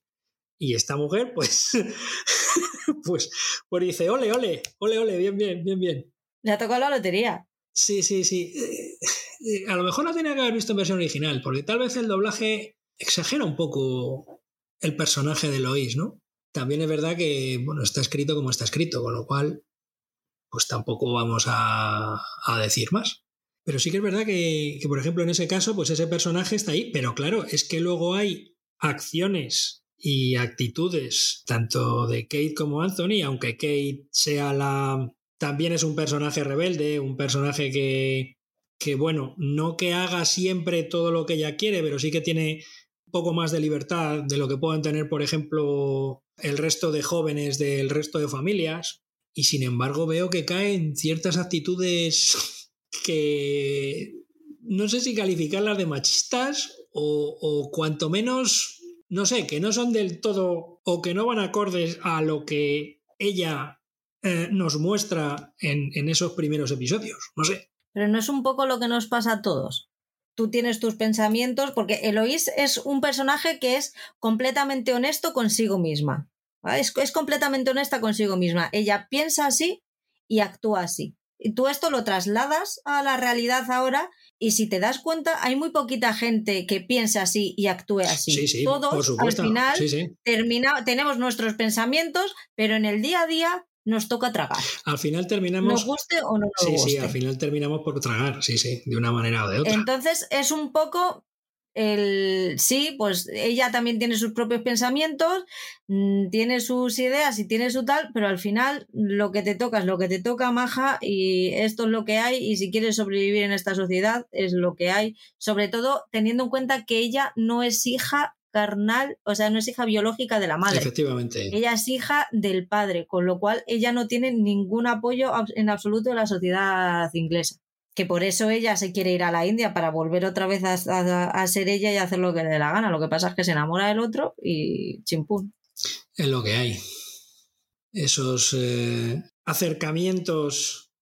Speaker 2: Y esta mujer, pues, pues, pues dice, ole, ole, ole, ole, bien, bien, bien, bien.
Speaker 1: Le ha tocado la lotería.
Speaker 2: Sí, sí, sí. Eh, eh, a lo mejor la tenía que haber visto en versión original, porque tal vez el doblaje exagera un poco el personaje de Lois, ¿no? También es verdad que, bueno, está escrito como está escrito, con lo cual, pues tampoco vamos a, a decir más. Pero sí que es verdad que, que, por ejemplo, en ese caso, pues ese personaje está ahí, pero claro, es que luego hay acciones y actitudes tanto de Kate como Anthony, aunque Kate sea la también es un personaje rebelde, un personaje que que bueno, no que haga siempre todo lo que ella quiere, pero sí que tiene un poco más de libertad de lo que puedan tener, por ejemplo, el resto de jóvenes del resto de familias. Y sin embargo veo que caen ciertas actitudes que no sé si calificarlas de machistas o, o cuanto menos, no sé, que no son del todo o que no van acordes a lo que ella eh, nos muestra en, esos primeros episodios. No sé.
Speaker 1: Pero no es un poco lo que nos pasa a todos. Tú tienes tus pensamientos, porque Eloís es un personaje que es completamente honesto consigo misma. Es, es completamente honesta consigo misma. Ella piensa así y actúa así. Y tú esto lo trasladas a la realidad ahora y si te das cuenta, hay muy poquita gente que piense así y actúe así.
Speaker 2: Sí, sí,
Speaker 1: Todos
Speaker 2: por
Speaker 1: al final
Speaker 2: Sí,
Speaker 1: termina, tenemos nuestros pensamientos, pero en el día a día nos toca tragar.
Speaker 2: Al final
Speaker 1: Nos
Speaker 2: terminamos.
Speaker 1: guste o no nos
Speaker 2: Sí,
Speaker 1: guste.
Speaker 2: sí, al final terminamos por tragar, sí, sí, de una manera o de otra.
Speaker 1: Entonces es un poco el sí, pues ella también tiene sus propios pensamientos, mm, tiene sus ideas y tiene su tal, pero al final lo que te toca es lo que te toca, maja, y esto es lo que hay, y si quieres sobrevivir en esta sociedad es lo que hay, sobre todo teniendo en cuenta que ella no es hija carnal, o sea, no es hija biológica de la madre.
Speaker 2: Efectivamente.
Speaker 1: Ella es hija del padre, con lo cual ella no tiene ningún apoyo en absoluto de la sociedad inglesa. Que por eso ella se quiere ir a la India para volver otra vez a, ser ella y hacer lo que le dé la gana. Lo que pasa es que se enamora del otro y chimpún.
Speaker 2: Es lo que hay. Esos eh, acercamientos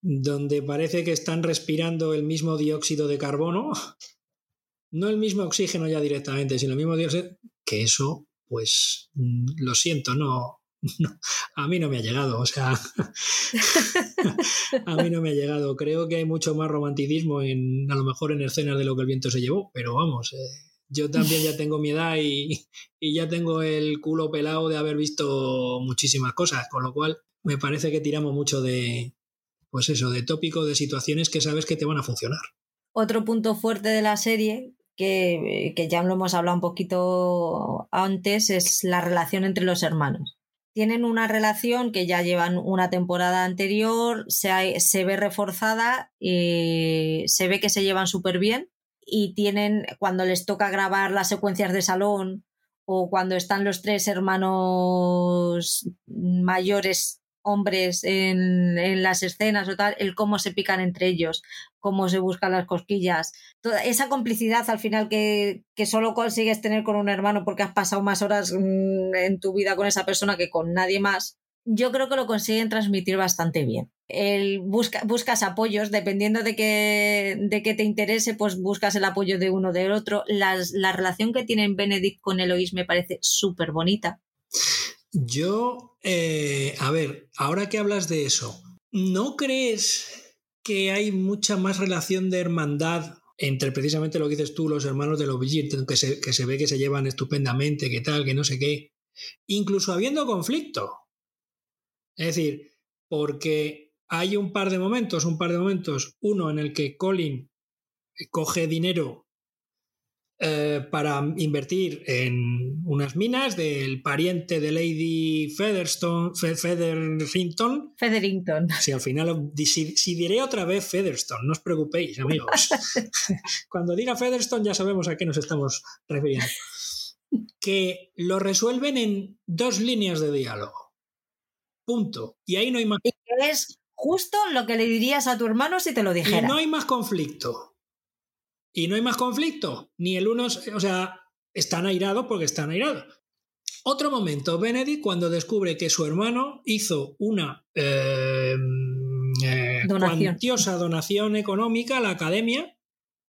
Speaker 2: donde parece que están respirando el mismo dióxido de carbono, no el mismo oxígeno ya directamente, sino el mismo dióxido, que eso, pues, mm, lo siento, no, a mí no me ha llegado, o sea, a mí no me ha llegado. Creo que hay mucho más romanticismo en, a lo mejor en escenas de lo que el viento se llevó, pero vamos, eh, yo también ya tengo mi edad y, ya tengo el culo pelado de haber visto muchísimas cosas, con lo cual me parece que tiramos mucho de, pues eso, de tópicos, de situaciones que sabes que te van a funcionar.
Speaker 1: Otro punto fuerte de la serie, que, que ya lo hemos hablado un poquito antes, es la relación entre los hermanos. Tienen una relación que ya llevan una temporada anterior, se, ve reforzada, y se ve que se llevan súper bien y tienen, cuando les toca grabar las secuencias de salón o cuando están los tres hermanos mayores hombres en, las escenas o tal, el cómo se pican entre ellos, cómo se buscan las cosquillas, toda esa complicidad al final que, que solo consigues tener con un hermano porque has pasado más horas mm, en tu vida con esa persona que con nadie más, yo creo que lo consiguen transmitir bastante bien. El busca, buscas apoyos, dependiendo de que, de que te interese, pues buscas el apoyo de uno del otro. Las- la relación que tienen Benedict con Eloís me parece súper bonita.
Speaker 2: Yo, eh, a ver, ahora que hablas de eso, ¿no crees que hay mucha más relación de hermandad entre precisamente lo que dices tú, los hermanos de los que se, que se ve que se llevan estupendamente, que tal, que no sé qué, incluso habiendo conflicto? Es decir, porque hay un par de momentos, un par de momentos, uno en el que Colin coge dinero eh, para invertir en unas minas del pariente de Lady Featherstone, Fe- Featherington.
Speaker 1: Featherington.
Speaker 2: Si al final, si, si diré otra vez Featherstone, no os preocupéis, amigos. Cuando diga Featherstone ya sabemos a qué nos estamos refiriendo. Que lo resuelven en dos líneas de diálogo. Punto. Y ahí no hay más,
Speaker 1: Y es justo lo que le dirías a tu hermano si te lo
Speaker 2: y
Speaker 1: dijera.
Speaker 2: no hay más conflicto. Y no hay más conflicto. Ni el uno, o sea, están airados porque están airados. Otro momento, Benedict, cuando descubre que su hermano hizo una eh, eh,
Speaker 1: Donación.
Speaker 2: cuantiosa donación económica a la academia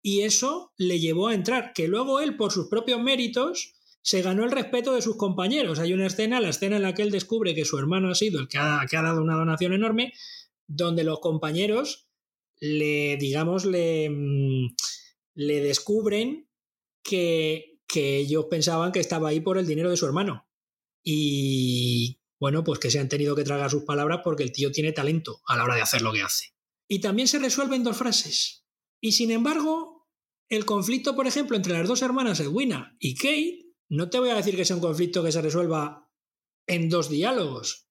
Speaker 2: y eso le llevó a entrar, que luego él, por sus propios méritos, se ganó el respeto de sus compañeros. Hay una escena, la escena en la que él descubre que su hermano ha sido el que ha, que ha dado una donación enorme, donde los compañeros le, digamos, le, mm, le descubren que, que ellos pensaban que estaba ahí por el dinero de su hermano. Y bueno, pues que se han tenido que tragar sus palabras porque el tío tiene talento a la hora de hacer lo que hace. Y también se resuelve en dos frases. Y sin embargo, el conflicto, por ejemplo, entre las dos hermanas, Edwina y Kate, no te voy a decir que sea un conflicto que se resuelva en dos diálogos,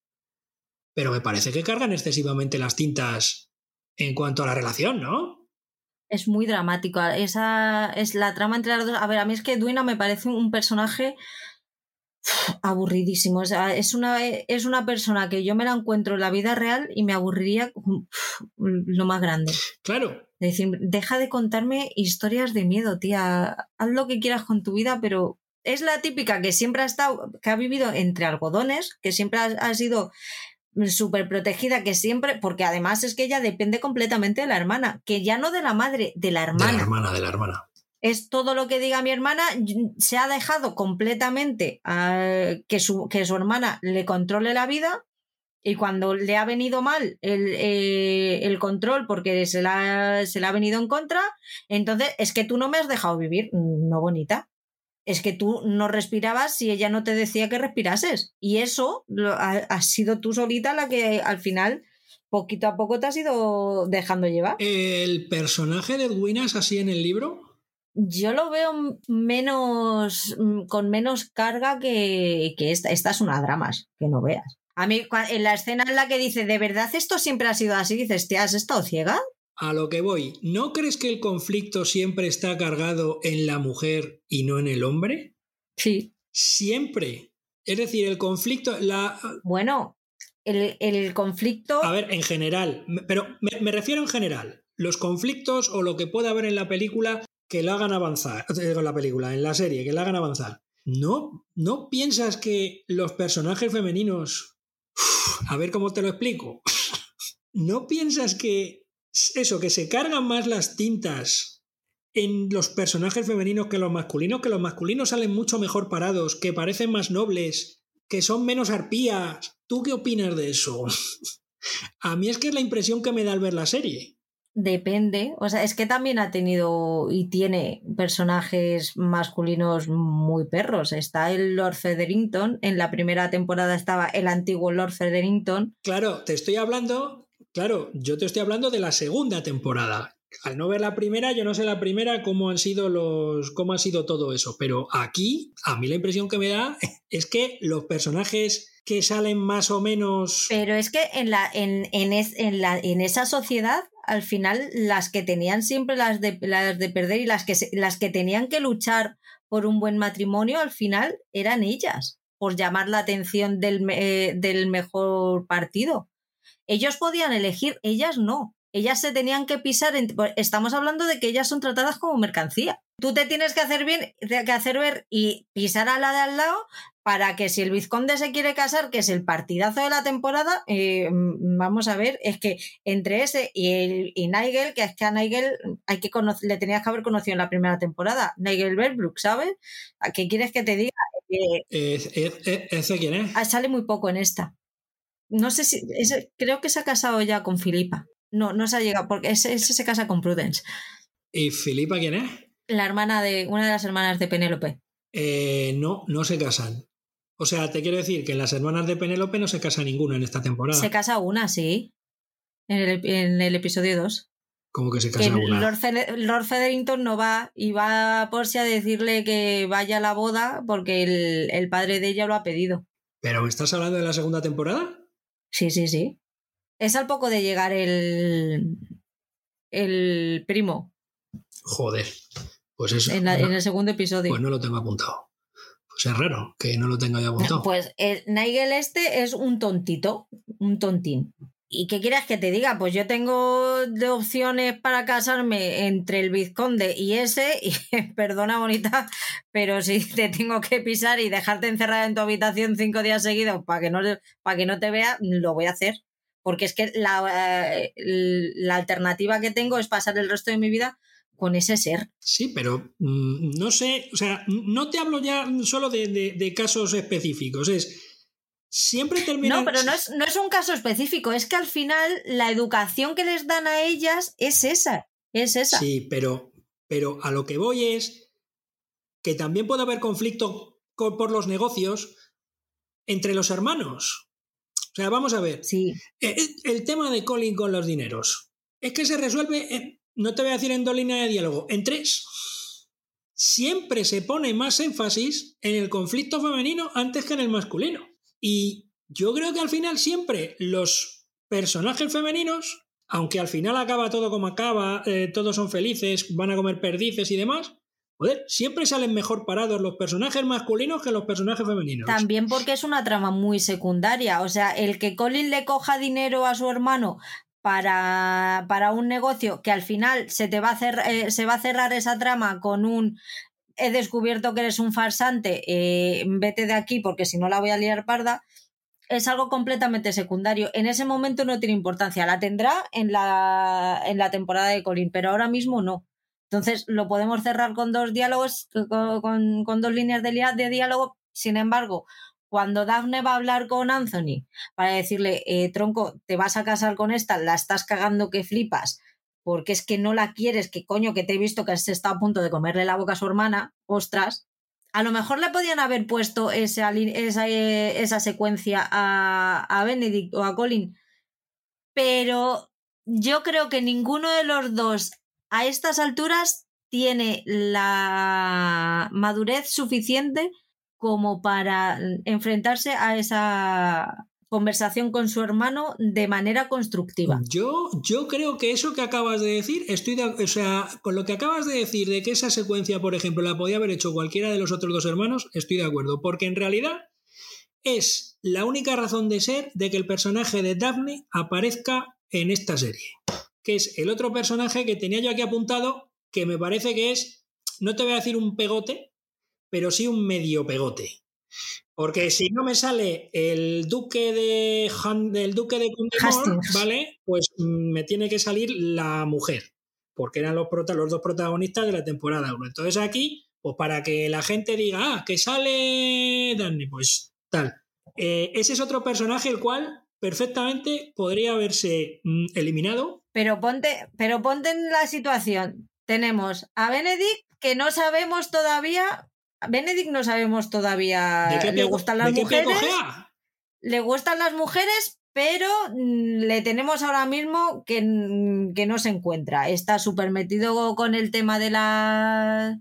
Speaker 2: pero me parece que cargan excesivamente las tintas en cuanto a la relación, ¿no?
Speaker 1: Es muy dramático. Esa es la trama entre las dos. A ver, a mí es que Edwina me parece un personaje aburridísimo. es, una, es una persona que yo me la encuentro en la vida real y me aburriría lo más grande.
Speaker 2: Claro.
Speaker 1: decir, deja de contarme historias de miedo, tía. Haz lo que quieras con tu vida, pero es la típica que siempre ha estado, que ha vivido entre algodones, que siempre ha, sido súper protegida, que siempre, porque además es que ella depende completamente de la hermana, que ya no de la madre, de la hermana.
Speaker 2: De la hermana, de la hermana.
Speaker 1: Es todo lo que diga mi hermana, se ha dejado completamente a que, su, que su hermana le controle la vida y cuando le ha venido mal el, eh, el control porque se la, se le ha venido en contra, entonces es que tú no me has dejado vivir, no bonita es que tú no respirabas si ella no te decía que respirases. Y eso ha, sido tú solita la que al final, poquito a poco, te has ido dejando llevar.
Speaker 2: ¿El personaje de Edwina es así en el libro?
Speaker 1: Yo lo veo menos. Con menos carga que, que esta. Esta es una dramas, que no veas. A mí, en la escena en la que dice, ¿de verdad esto siempre ha sido así? Dices, ¿te has estado ciega?
Speaker 2: A lo que voy, ¿no crees que el conflicto siempre está cargado en la mujer y no en el hombre?
Speaker 1: Sí.
Speaker 2: Siempre. Es decir, el conflicto, la...
Speaker 1: Bueno, el, conflicto...
Speaker 2: A ver, en general, pero me, refiero en general. Los conflictos o lo que pueda haber en la película que la hagan avanzar, en la película, en la serie, que la hagan avanzar. ¿No, no piensas que los personajes femeninos... a ver cómo te lo explico. ¿No piensas que eso, que se cargan más las tintas en los personajes femeninos que los masculinos, que los masculinos salen mucho mejor parados, que parecen más nobles, que son menos arpías. ¿Tú qué opinas de eso? A mí es que es la impresión que me da al ver la serie.
Speaker 1: Depende, o sea, es que también ha tenido y tiene personajes masculinos muy perros. Está el Lord Featherington, en la primera temporada estaba el antiguo Lord Featherington.
Speaker 2: Claro, te estoy hablando Claro, yo te estoy hablando de la segunda temporada. Al no ver la primera, yo no sé la primera cómo han sido los. cómo ha sido todo eso. Pero aquí, a mí la impresión que me da es que los personajes que salen más o menos.
Speaker 1: Pero es que en la, en, en, la, en esa sociedad, al final, las que tenían siempre las de, las de perder y las que, las que tenían que luchar por un buen matrimonio, al final eran ellas, por llamar la atención del, eh, del mejor partido. Ellos podían elegir, ellas no. Ellas se tenían que pisar. Pues, estamos hablando de que ellas son tratadas como mercancía. Tú te tienes que hacer bien, que hacer ver y pisar a la de al lado para que si el vizconde se quiere casar, que es el partidazo de la temporada, eh, vamos a ver, es que entre ese y, el, y Nigel, que es que a Nigel hay que le tenías que haber conocido en la primera temporada, Nigel Berbrook, ¿sabes? ¿A qué quieres que te diga?
Speaker 2: ¿Ese quién es?
Speaker 1: Ah, sale muy poco en esta. No sé si. creo que se ha casado ya con Filipa. No, no se ha llegado, porque ese, se casa con Prudence.
Speaker 2: ¿Y Filipa quién es?
Speaker 1: La hermana de. una de las hermanas de Penélope.
Speaker 2: Eh, no, no se casan. O sea, te quiero decir que en las hermanas de Penélope no se casa ninguna en esta temporada.
Speaker 1: Se casa una, sí. En el, episodio 2.
Speaker 2: ¿Cómo que se casa una?
Speaker 1: Lord, Federington no va y va por si a decirle que vaya a la boda porque el, el padre de ella lo ha pedido.
Speaker 2: ¿Pero estás hablando de la segunda temporada?
Speaker 1: Sí, sí, sí. Es al poco de llegar el, el primo.
Speaker 2: Joder. Pues eso.
Speaker 1: En, el segundo episodio.
Speaker 2: Pues no lo tengo apuntado. Pues es raro que no lo tenga ya apuntado.
Speaker 1: Pues el Nigel este es un tontito, un tontín. ¿Y qué quieres que te diga? Pues yo tengo de opciones para casarme entre el vizconde y ese, y perdona bonita, pero si te tengo que pisar y dejarte encerrada en tu habitación cinco días seguidos para que no, para que no te vea, lo voy a hacer. Porque es que la, eh, la alternativa que tengo es pasar el resto de mi vida con ese ser.
Speaker 2: Sí, pero mm, no sé, o sea, no te hablo ya solo de, de casos específicos, es siempre termina.
Speaker 1: No, pero no es, no es un caso específico, es que al final la educación que les dan a ellas es esa. Es esa.
Speaker 2: Sí, pero, pero a lo que voy es que también puede haber conflicto por los negocios entre los hermanos. O sea, vamos a ver.
Speaker 1: Sí.
Speaker 2: E, e, el, tema de Colin con los dineros es que se resuelve, no te voy a decir en dos líneas de diálogo, en tres. Siempre se pone más énfasis en el conflicto femenino antes que en el masculino. Y yo creo que al final siempre los personajes femeninos, aunque al final acaba todo como acaba, eh, todos son felices, van a comer perdices y demás, joder, siempre salen mejor parados los personajes masculinos que los personajes femeninos.
Speaker 1: También porque es una trama muy secundaria. O sea, el que Colin le coja dinero a su hermano para, para un negocio que al final se te va a hacer, eh, se va a cerrar esa trama con un he descubierto que eres un farsante, eh, vete de aquí porque si no la voy a liar parda, es algo completamente secundario. En ese momento no tiene importancia, la tendrá en la, en la temporada de Colin, pero ahora mismo no. Entonces lo podemos cerrar con dos diálogos, con, con, dos líneas de, diálogo. Sin embargo, cuando Daphne va a hablar con Anthony para decirle, eh, tronco, te vas a casar con esta, la estás cagando que flipas, porque es que no la quieres, que coño, que te he visto que se está a punto de comerle la boca a su hermana, ostras. A lo mejor le podían haber puesto esa, esa, eh, esa secuencia a, a Benedict o a Colin, pero yo creo que ninguno de los dos a estas alturas tiene la madurez suficiente como para enfrentarse a esa conversación con su hermano de manera constructiva.
Speaker 2: Yo, yo creo que eso que acabas de decir, estoy o sea, con lo que acabas de decir de que esa secuencia, por ejemplo, la podía haber hecho cualquiera de los otros dos hermanos, estoy de acuerdo, porque en realidad es la única razón de ser de que el personaje de Daphne aparezca en esta serie que es el otro personaje que tenía yo aquí apuntado, que me parece que es, no te voy a decir un pegote, pero sí un medio pegote. Porque si no me sale el duque de Han, el duque de ¿vale? Pues mm, me tiene que salir la mujer, porque eran los, los dos protagonistas de la temporada 1. Entonces aquí, pues para que la gente diga, ah, que sale Danny, pues tal. Eh, ese es otro personaje el cual perfectamente podría haberse mm, eliminado.
Speaker 1: Pero ponte, pero ponte en la situación. Tenemos a Benedict que no sabemos todavía. Benedict no sabemos todavía.
Speaker 2: ¿De qué
Speaker 1: le gustan las mujeres.
Speaker 2: Le
Speaker 1: gustan las mujeres, pero mm, le tenemos ahora mismo que, que no se encuentra. Está súper metido con el tema de la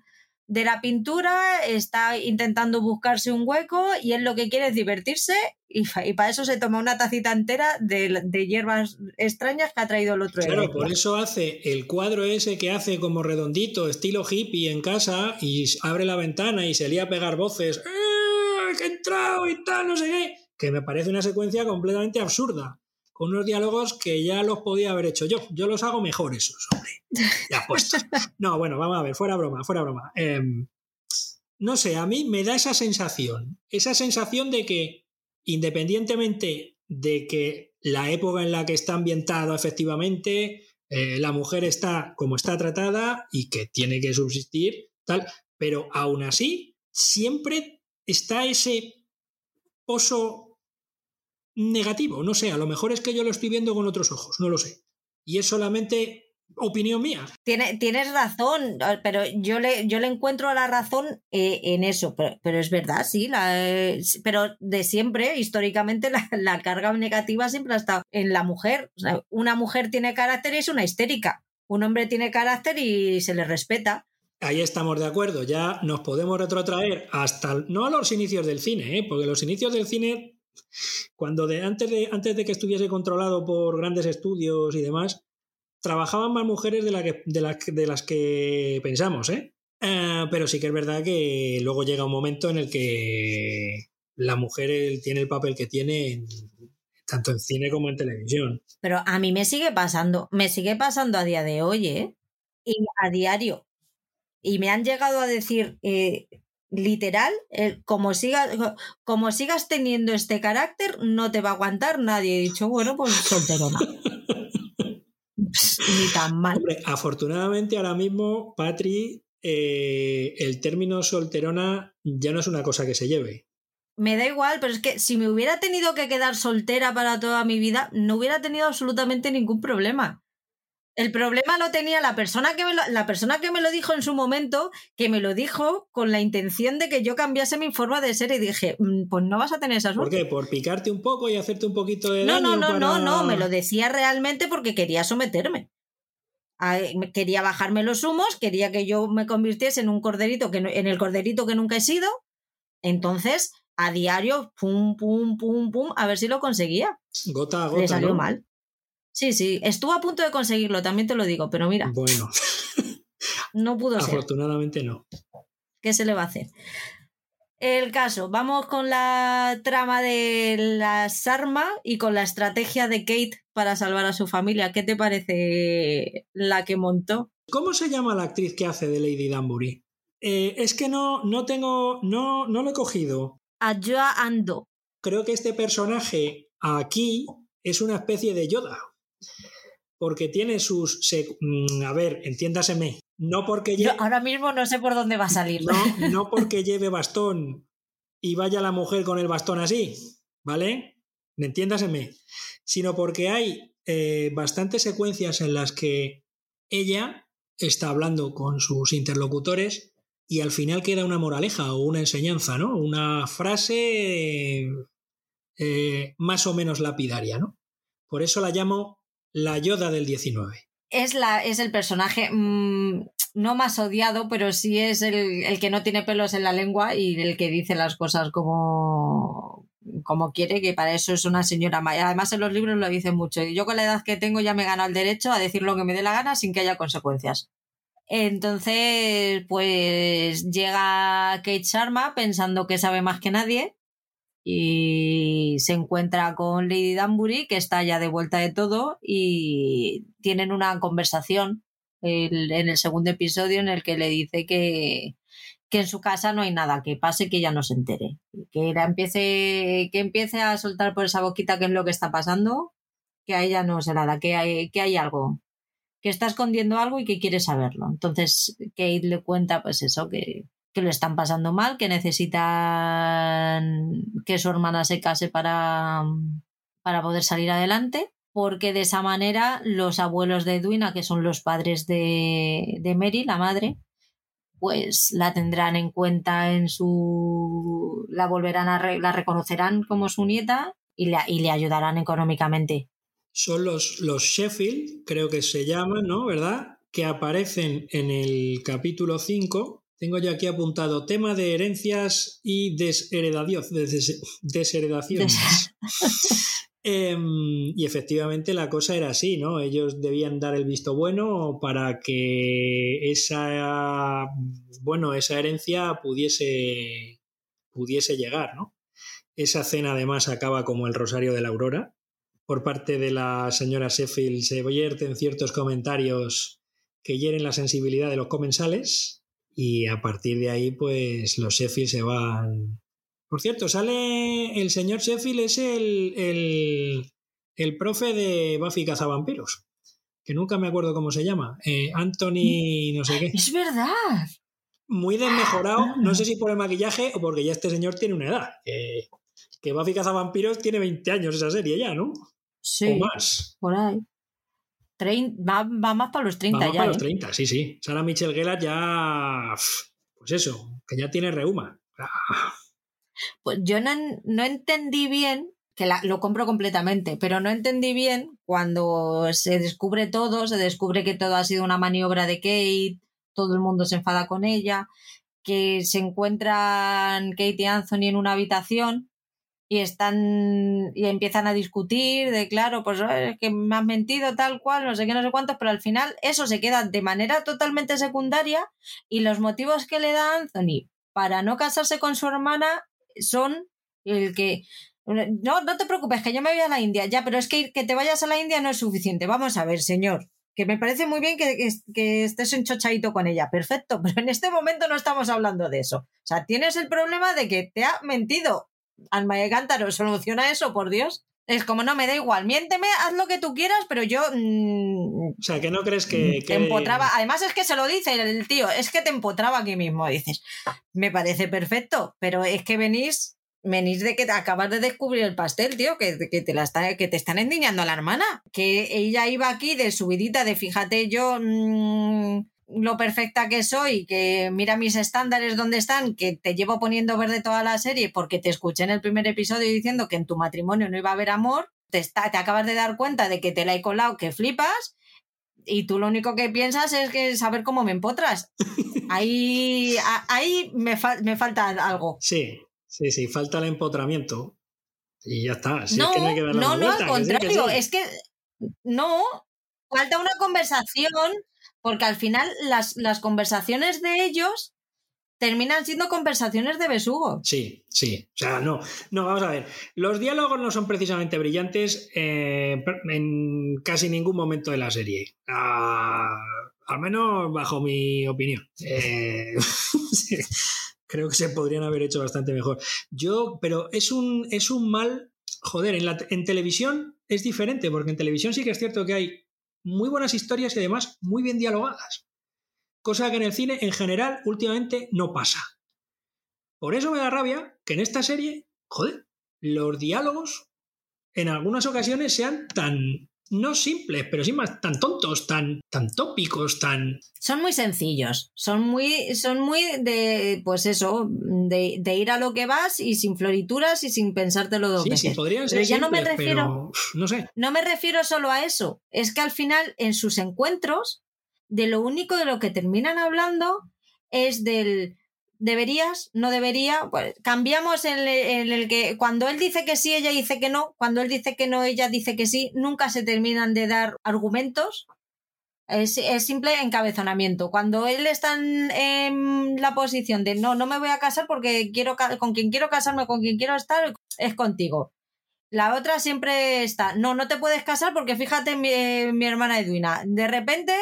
Speaker 1: de la pintura, está intentando buscarse un hueco y él lo que quiere es divertirse y, para eso se toma una tacita entera de, hierbas extrañas que ha traído el otro.
Speaker 2: Claro, por eso hace el cuadro ese que hace como redondito, estilo hippie en casa y abre la ventana y se lía a pegar voces, ¡Eh, que he entrado y tal, no sé qué! Que me parece una secuencia completamente absurda con unos diálogos que ya los podía haber hecho yo. Yo los hago mejor esos, hombre. Ya puesto. No, bueno, vamos a ver, fuera broma, fuera broma. Em, no sé, a mí me da esa sensación, esa sensación de que independientemente de que la época en la que está ambientado efectivamente, eh, la mujer está como está tratada y que tiene que subsistir, tal, pero aún así siempre está ese pozo negativo, no sé, a lo mejor es que yo lo estoy viendo con otros ojos, no lo sé. Y es solamente opinión mía.
Speaker 1: tienes razón, pero yo le, yo le encuentro la razón eh, en eso, pero, es verdad, sí, la, pero de siempre, históricamente, la, carga negativa siempre ha estado en la mujer. una mujer tiene carácter y es una histérica. Un hombre tiene carácter y se le respeta.
Speaker 2: Ahí estamos de acuerdo, ya nos podemos retrotraer hasta, no a los inicios del cine, ¿eh? porque los inicios del cine cuando de, antes, de, que estuviese controlado por grandes estudios y demás, trabajaban más mujeres de, las que pensamos, ¿eh? ¿eh? Pero sí que es verdad que luego llega un momento en el que la mujer tiene el papel que tiene tanto en cine como en televisión.
Speaker 1: Pero a mí me sigue pasando, me sigue pasando a día de hoy, ¿eh? Y a diario. Y me han llegado a decir, eh, literal, eh, como, sigas, como sigas teniendo este carácter, no te va a aguantar nadie. He dicho, bueno, pues solterona. Ni tan mal.
Speaker 2: afortunadamente ahora mismo, Patri, eh, el término solterona ya no es una cosa que se lleve.
Speaker 1: Me da igual, pero es que si me hubiera tenido que quedar soltera para toda mi vida, no hubiera tenido absolutamente ningún problema. El problema lo tenía la persona, que me lo, la persona que me lo dijo en su momento, que me lo dijo con la intención de que yo cambiase mi forma de ser y dije, mm, pues no vas a tener esa suerte.
Speaker 2: ¿Por qué? ¿Por picarte un poco y hacerte un poquito de...
Speaker 1: No,
Speaker 2: no,
Speaker 1: no, no, no, me lo decía realmente porque quería someterme. quería bajarme los humos, quería que yo me convirtiese en un corderito, que en el corderito que nunca he sido. Entonces, a diario, pum, pum, pum, pum, a ver si lo conseguía.
Speaker 2: Gota a gota.
Speaker 1: Le salió mal. Sí, sí, estuvo a punto de conseguirlo, también te lo digo, pero mira.
Speaker 2: Bueno.
Speaker 1: no pudo
Speaker 2: ser. Afortunadamente no.
Speaker 1: ¿Qué se le va a hacer? El caso, vamos con la trama de la Sarma y con la estrategia de Kate para salvar a su familia. ¿Qué te parece la que montó?
Speaker 2: ¿Cómo se llama la actriz que hace de Lady Danbury? Eh, es que no, no tengo, no, no lo he cogido.
Speaker 1: Ayoa Ando.
Speaker 2: Creo que este personaje aquí es una especie de Yoda. Porque tiene sus. Mm, a ver, entiéndaseme. No porque
Speaker 1: lleve, ahora mismo no sé por dónde va a salir.
Speaker 2: No, no porque lleve bastón y vaya la mujer con el bastón así, ¿vale? Entiéndaseme. Sino porque hay eh, bastantes secuencias en las que ella está hablando con sus interlocutores y al final queda una moraleja o una enseñanza, ¿no? Una frase eh, más o menos lapidaria, ¿no? Por eso la llamo la Yoda del 19
Speaker 1: es, la, es el personaje mm, no más odiado, pero sí es el, que no tiene pelos en la lengua y el que dice las cosas como, como quiere, que para eso es una señora maya. Además, en los libros lo dice mucho. Y yo con la edad que tengo ya me gano el derecho a decir lo que me dé la gana sin que haya consecuencias. Entonces, pues llega Kate Sharma pensando que sabe más que nadie y se encuentra con Lady Danbury, que está ya de vuelta de todo, y tienen una conversación en el segundo episodio en el que le dice que, que en su casa no hay nada que pase que ella no se entere. Que, empiece, que empiece a soltar por esa boquita qué es lo que está pasando, que a ella no se nada, que hay, que hay algo, que está escondiendo algo y que quiere saberlo. Entonces Kate le cuenta pues eso, que, que lo están pasando mal, que necesitan que su hermana se case para, para poder salir adelante, porque de esa manera los abuelos de Edwina, que son los padres de, de Mary, la madre, pues la tendrán en cuenta en su. la volverán a. la reconocerán como su nieta y, y le ayudarán económicamente.
Speaker 2: Son los, los Sheffield, creo que se llaman, ¿no? ¿Verdad? Que aparecen en el capítulo 5 tengo ya aquí apuntado tema de herencias y desheredaciones. Em, y efectivamente la cosa era así, ¿no? Ellos debían dar el visto bueno para que esa, bueno, esa herencia pudiese, pudiese llegar, ¿no? Esa cena además acaba como el Rosario de la Aurora. Por parte de la señora Sheffield se vierten ciertos comentarios que hieren la sensibilidad de los comensales y a partir de ahí, pues los Sheffield se van. Por cierto, sale el señor Sheffield, es el, el, el profe de Buffy Cazavampiros, que nunca me acuerdo cómo se llama. Eh, Anthony, no sé qué.
Speaker 1: Es verdad.
Speaker 2: Muy desmejorado, ah. no sé si por el maquillaje o porque ya este señor tiene una edad. que Buffy Cazavampiros tiene 20 años esa serie ya, ¿no?
Speaker 1: Sí.
Speaker 2: O más.
Speaker 1: Por ahí va, más para los 30
Speaker 2: va
Speaker 1: ya.
Speaker 2: para los 30, ¿eh? sí, sí. Sara Michelle Gellar ya. Pues eso, que ya tiene reuma. Ah.
Speaker 1: Pues yo no, no entendí bien, que lo compro completamente, pero no entendí bien cuando se descubre todo, se descubre que todo ha sido una maniobra de Kate, todo el mundo se enfada con ella, que se encuentran Kate y Anthony en una habitación y están y empiezan a discutir de claro, pues es que me has mentido tal cual, no sé qué, no sé cuántos, pero al final eso se queda de manera totalmente secundaria y los motivos que le da Anthony para no casarse con su hermana son el que no, no te preocupes, que yo me voy a la India, ya, pero es que que te vayas a la India no es suficiente. Vamos a ver, señor, que me parece muy bien que, que, que, estés enchochadito con ella, perfecto, pero en este momento no estamos hablando de eso. O sea, tienes el problema de que te ha mentido Alma de Cántaro soluciona eso, por Dios. Es como, no, me da igual, miénteme, haz lo que tú quieras, pero yo...
Speaker 2: Mm, o sea, que no crees que...
Speaker 1: Te empotraba, además es que se lo dice el tío, es que te empotraba aquí mismo, dices, me parece perfecto, pero es que venís, venís de que te acabas de descubrir el pastel, tío, que, que te, la está, que te están endiñando a la hermana, que ella iba aquí de subidita, de fíjate yo... Mm, lo perfecta que soy, que mira mis estándares dónde están, que te llevo poniendo verde toda la serie porque te escuché en el primer episodio diciendo que en tu matrimonio no iba a haber amor, te, está, te acabas de dar cuenta de que te la he colado, que flipas, y tú lo único que piensas es que saber cómo me empotras. Ahí, ahí me, me falta algo.
Speaker 2: Sí, sí, sí, falta el empotramiento. Y ya está.
Speaker 1: no, no, no, al contrario, es que no, falta una conversación porque al final las, las conversaciones de ellos terminan siendo conversaciones de besugo.
Speaker 2: Sí, sí. O sea, no, no, vamos a ver. Los diálogos no son precisamente brillantes eh, en casi ningún momento de la serie. Al menos bajo mi opinión. Eh, creo que se podrían haber hecho bastante mejor. Yo, pero es un, es un mal. Joder, en, la, en televisión es diferente, porque en televisión sí que es cierto que hay muy buenas historias y además muy bien dialogadas. Cosa que en el cine en general últimamente no pasa. Por eso me da rabia que en esta serie, joder, los diálogos en algunas ocasiones sean tan no simples, pero sí más tan tontos, tan, tan tópicos, tan.
Speaker 1: Son muy sencillos. Son muy, son muy de, pues eso, de, ir a lo que vas y sin florituras y sin pensártelo dos
Speaker 2: sí,
Speaker 1: veces.
Speaker 2: Sí, podrían ser pero ya no me refiero. no sé.
Speaker 1: No me refiero solo a eso. Es que al final, en sus encuentros, de lo único de lo que terminan hablando es del deberías, no debería, pues cambiamos en el, que cuando él dice que sí, ella dice que no, cuando él dice que no, ella dice que sí, nunca se terminan de dar argumentos. Es, simple encabezonamiento. Cuando él está en, la posición de no, no me voy a casar porque quiero con quien quiero casarme, con quien quiero estar, es contigo. La otra siempre está, no, no te puedes casar porque fíjate mi, mi hermana Edwina. De repente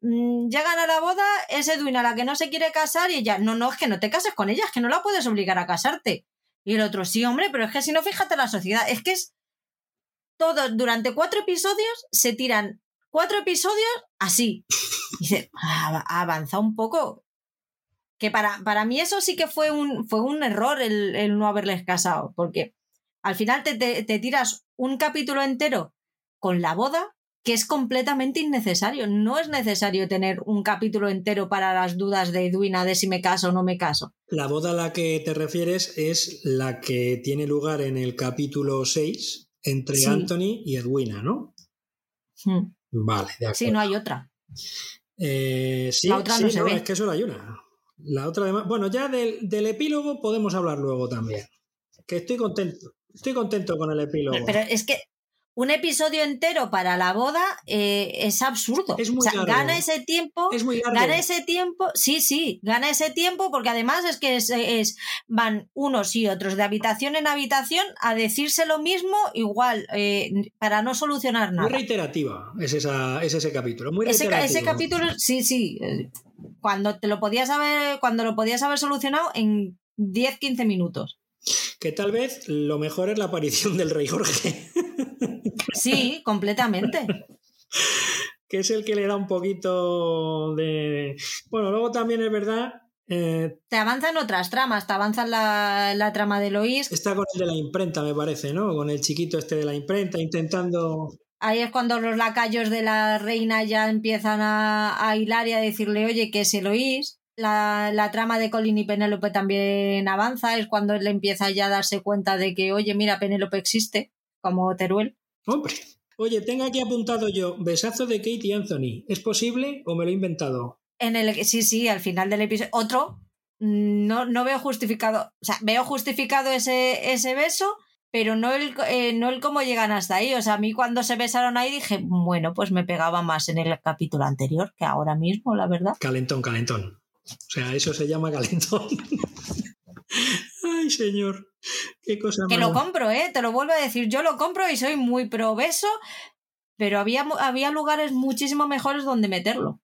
Speaker 1: llegan a la boda, es Edwin a la que no se quiere casar y ella, no, no, es que no te cases con ella, es que no la puedes obligar a casarte. Y el otro, sí, hombre, pero es que si no, fíjate la sociedad, es que es todo, durante cuatro episodios se tiran cuatro episodios así. Y dice, avanza un poco. Que para, para mí eso sí que fue un, fue un error el, no haberles casado, porque al final te, te tiras un capítulo entero con la boda que es completamente innecesario. No es necesario tener un capítulo entero para las dudas de Edwina de si me caso o no me caso.
Speaker 2: La boda a la que te refieres es la que tiene lugar en el capítulo 6 entre Anthony y Edwina, ¿no? Hmm. Vale, de acuerdo.
Speaker 1: Sí, no hay otra.
Speaker 2: Eh, sí, la otra no, se ve. es que solo hay una. La otra además, bueno, ya del, del, epílogo podemos hablar luego también. Que estoy contento. Estoy contento con el epílogo.
Speaker 1: Pero es que un episodio entero para la boda eh, es absurdo. Es muy Gana ese tiempo.
Speaker 2: Es muy
Speaker 1: Gana ese tiempo. Sí, sí, gana ese tiempo porque además es que es, van unos y otros de habitación en habitación a decirse lo mismo igual eh, para no solucionar nada.
Speaker 2: Muy reiterativa es, esa, es ese capítulo. Muy
Speaker 1: ese, ese, capítulo, sí, sí. Eh, cuando te lo podías haber, cuando lo podías haber solucionado en 10-15 minutos.
Speaker 2: Que tal vez lo mejor es la aparición del rey Jorge.
Speaker 1: Sí, completamente.
Speaker 2: que es el que le da un poquito de... Bueno, luego también es verdad... Eh,
Speaker 1: te avanzan otras tramas, te avanzan la, trama de Lois.
Speaker 2: Está con el de la imprenta, me parece, ¿no? Con el chiquito este de la imprenta, intentando...
Speaker 1: Ahí es cuando los lacayos de la reina ya empiezan a, hilar y a decirle, oye, que se Lois. La, la, trama de Colin y Penélope también avanza, es cuando él empieza ya a darse cuenta de que, oye, mira, Penélope existe, como Teruel.
Speaker 2: Hombre. Oye, tengo aquí apuntado yo, besazo de Kate y Anthony. ¿Es posible o me lo he inventado?
Speaker 1: En el sí, sí, al final del episodio. Otro, no, no veo justificado. O sea, veo justificado ese, ese beso, pero no el, eh, no el cómo llegan hasta ahí. O sea, a mí cuando se besaron ahí dije, bueno, pues me pegaba más en el capítulo anterior que ahora mismo, la verdad.
Speaker 2: Calentón, calentón. O sea, eso se llama calentón. Ay, señor. Qué cosa
Speaker 1: Que lo compro, ¿eh? Te lo vuelvo a decir. Yo lo compro y soy muy pro beso, pero había, había lugares muchísimo mejores donde meterlo.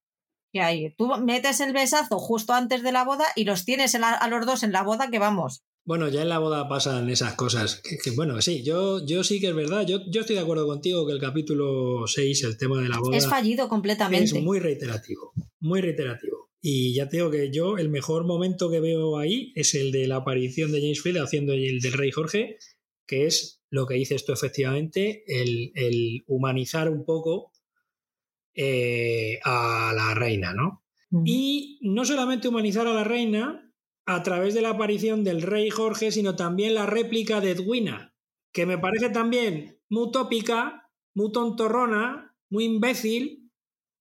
Speaker 1: Que hay. Tú metes el besazo justo antes de la boda y los tienes a los dos en la boda que vamos.
Speaker 2: Bueno, ya en la boda pasan esas cosas. Que, bueno, sí, yo, yo sí que es verdad. Yo, yo estoy de acuerdo contigo que el capítulo 6, el tema de la boda.
Speaker 1: Es fallido completamente.
Speaker 2: Es muy reiterativo. Muy reiterativo. Y ya te digo que yo el mejor momento que veo ahí es el de la aparición de James Field haciendo el del Rey Jorge, que es lo que dices tú efectivamente, el, humanizar un poco eh, a la reina, ¿no? Y no solamente humanizar a la reina a través de la aparición del Rey Jorge, sino también la réplica de Edwina, que me parece también muy tópica, muy tontorrona, muy imbécil,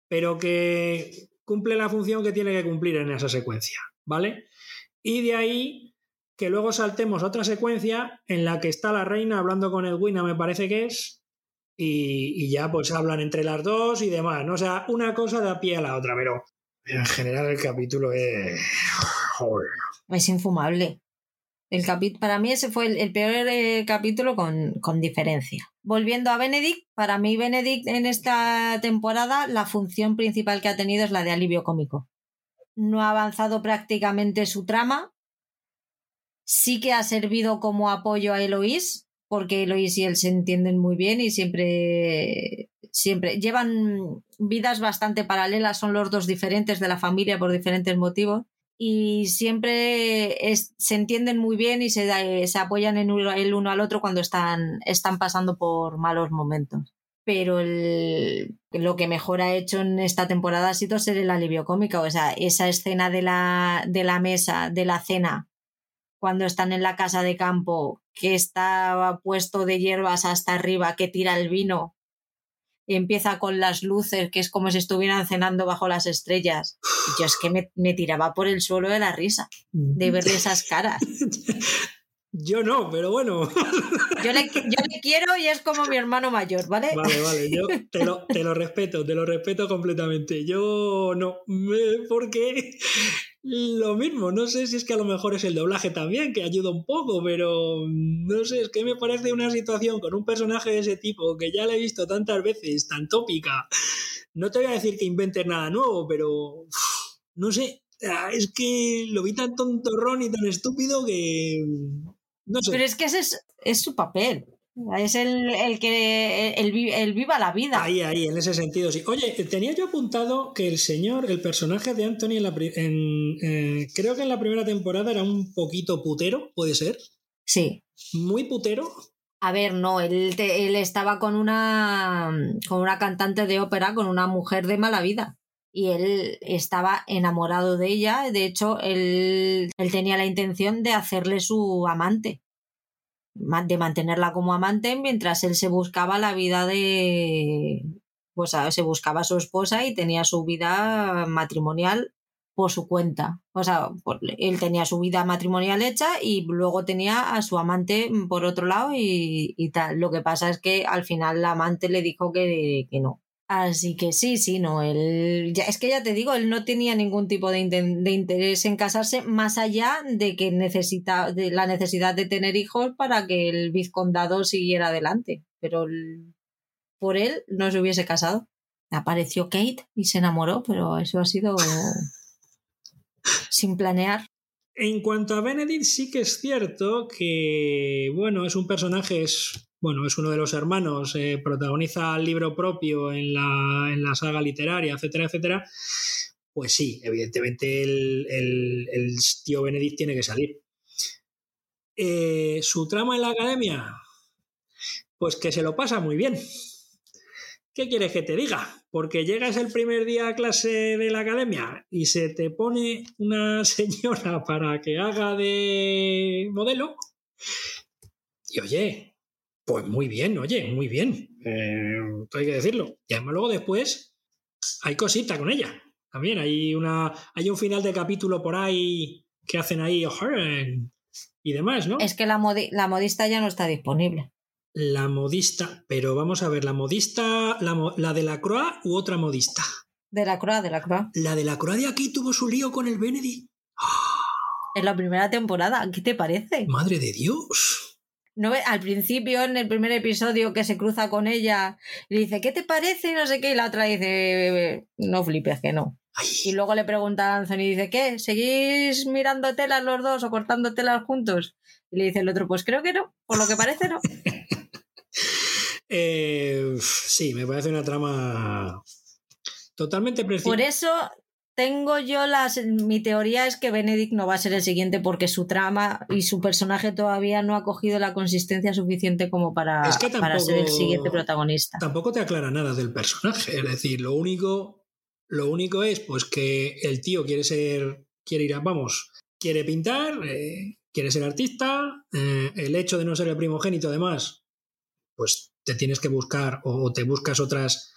Speaker 2: pero que cumple la función que tiene que cumplir en esa secuencia, ¿vale? Y de ahí que luego saltemos a otra secuencia en la que está la reina hablando con Edwina, me parece que es, y, ya pues hablan entre las dos y demás, ¿no? O sea, una cosa da pie a la otra, pero en general el capítulo es...
Speaker 1: Es infumable. El para mí ese fue el, peor eh, capítulo con, con, diferencia. Volviendo a Benedict, para mí Benedict en esta temporada la función principal que ha tenido es la de alivio cómico. No ha avanzado prácticamente su trama. Sí que ha servido como apoyo a Eloís, porque Eloís y él se entienden muy bien y siempre, siempre llevan vidas bastante paralelas, son los dos diferentes de la familia por diferentes motivos y siempre se entienden muy bien y se, se apoyan en el uno al otro cuando están, están pasando por malos momentos. Pero lo que mejor ha hecho en esta temporada ha sido ser el alivio cómico. O sea, esa escena de la, de la mesa, de la cena, cuando están en la casa de campo, que está puesto de hierbas hasta arriba, que tira el vino empieza con las luces, que es como si estuvieran cenando bajo las estrellas. yo es que me, tiraba por el suelo de la risa de verle esas caras.
Speaker 2: Yo no, pero bueno.
Speaker 1: Yo le, quiero y es como mi hermano mayor, ¿vale?
Speaker 2: Vale, vale, yo te lo, te lo respeto, te lo respeto completamente. Yo no, porque lo mismo, no sé si es que a lo mejor es el doblaje también, que ayuda un poco, pero no sé, es que me parece una situación con un personaje de ese tipo que ya le he visto tantas veces, tan tópica. No te voy a decir que inventes nada nuevo, pero no sé, es que lo vi tan tontorrón y tan estúpido que no sé.
Speaker 1: Pero es que ese es, es su papel. Es el, el que el, viva la vida.
Speaker 2: Ahí, ahí, en ese sentido, sí. Oye, tenía yo apuntado que el señor, el personaje de Anthony, en la, en, eh, creo que en la primera temporada era un poquito putero, ¿puede ser?
Speaker 1: Sí.
Speaker 2: Muy putero.
Speaker 1: A ver, no, él, él estaba con una, con una cantante de ópera, con una mujer de mala vida. Y él estaba enamorado de ella. De hecho, él, él tenía la intención de hacerle su amante de mantenerla como amante mientras él se buscaba la vida de pues se buscaba a su esposa y tenía su vida matrimonial por su cuenta. O sea, él tenía su vida matrimonial hecha y luego tenía a su amante por otro lado y, tal. Lo que pasa es que al final la amante le dijo que, que no, Así que sí, sí, no, él, ya, es que ya te digo, él no tenía ningún tipo de, de, interés en casarse más allá de que necesita, de la necesidad de tener hijos para que el vizcondado siguiera adelante, pero por él no se hubiese casado. Apareció Kate y se enamoró, pero eso ha sido sin planear.
Speaker 2: En cuanto a Benedict, sí que es cierto que, bueno, es un personaje, es bueno, es uno de los hermanos, eh, protagoniza el libro propio en la, en la, saga literaria, etcétera, etcétera, pues sí, evidentemente el, tío Benedict tiene que salir. Eh, ¿Su trama en la academia? Pues que se lo pasa muy bien. ¿Qué quieres que te diga? Porque llegas el primer día a clase de la academia y se te pone una señora para que haga de modelo. Y oye, pues muy bien, oye, muy bien. Eh, hay que decirlo. Y además luego después hay cosita con ella. También hay una. Hay un final de capítulo por ahí que hacen ahí y demás, ¿no?
Speaker 1: Es que la, la modista ya no está disponible.
Speaker 2: La modista, pero vamos a ver, la modista, la, de la Croa u otra modista.
Speaker 1: De la Croa, de la Croa.
Speaker 2: La de la Croa de aquí tuvo su lío con el Benedict.
Speaker 1: En la primera temporada, ¿qué te parece?
Speaker 2: Madre de Dios.
Speaker 1: ¿No Al principio, en el primer episodio, que se cruza con ella, le dice, ¿qué te parece? no sé qué, y la otra dice, no flipes, que no. Y luego le pregunta a Anthony, dice, ¿qué? ¿Seguís mirando telas los dos o cortando telas juntos? Y le dice el otro, pues creo que no, por lo que parece no.
Speaker 2: Eh, sí, me parece una trama totalmente precisa.
Speaker 1: Por eso tengo yo las. Mi teoría es que Benedict no va a ser el siguiente porque su trama y su personaje todavía no ha cogido la consistencia suficiente como para, para ser el siguiente protagonista.
Speaker 2: Tampoco te aclara nada del personaje. Es decir, lo único, lo único es pues que el tío quiere ser. quiere ir a. vamos. quiere pintar, eh, quiere ser artista. Eh, el hecho de no ser el primogénito, además, pues te tienes que buscar o te buscas otras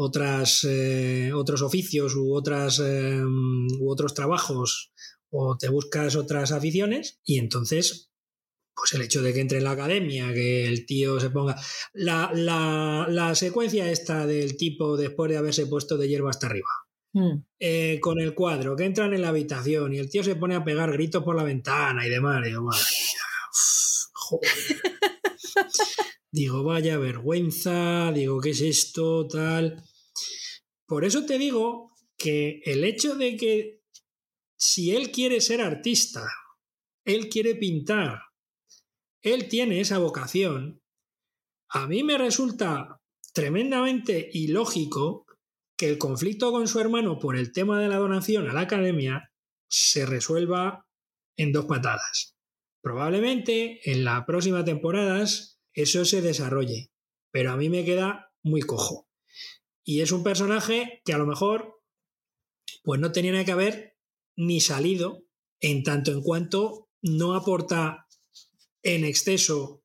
Speaker 2: otras, eh, otros oficios u, otras, em, u otros trabajos o te buscas otras aficiones y entonces pues el hecho de que entre en la academia, que el tío se ponga... La, la, la secuencia esta del tipo después de haberse puesto de hierba hasta arriba.
Speaker 1: Mm.
Speaker 2: eh, con el cuadro, que entran en la habitación y el tío se pone a pegar gritos por la ventana y demás. Digo, madre mía, uf, joder. Digo, vaya vergüenza, digo, ¿qué es esto? Tal. Por eso te digo que el hecho de que si él quiere ser artista, él quiere pintar, él tiene esa vocación, a mí me resulta tremendamente ilógico que el conflicto con su hermano por el tema de la donación a la academia se resuelva en dos patadas. Probablemente en las próximas temporadas eso se desarrolle, pero a mí me queda muy cojo. Y es un personaje que a lo mejor pues no tenía que haber ni salido en tanto en cuanto no aporta en exceso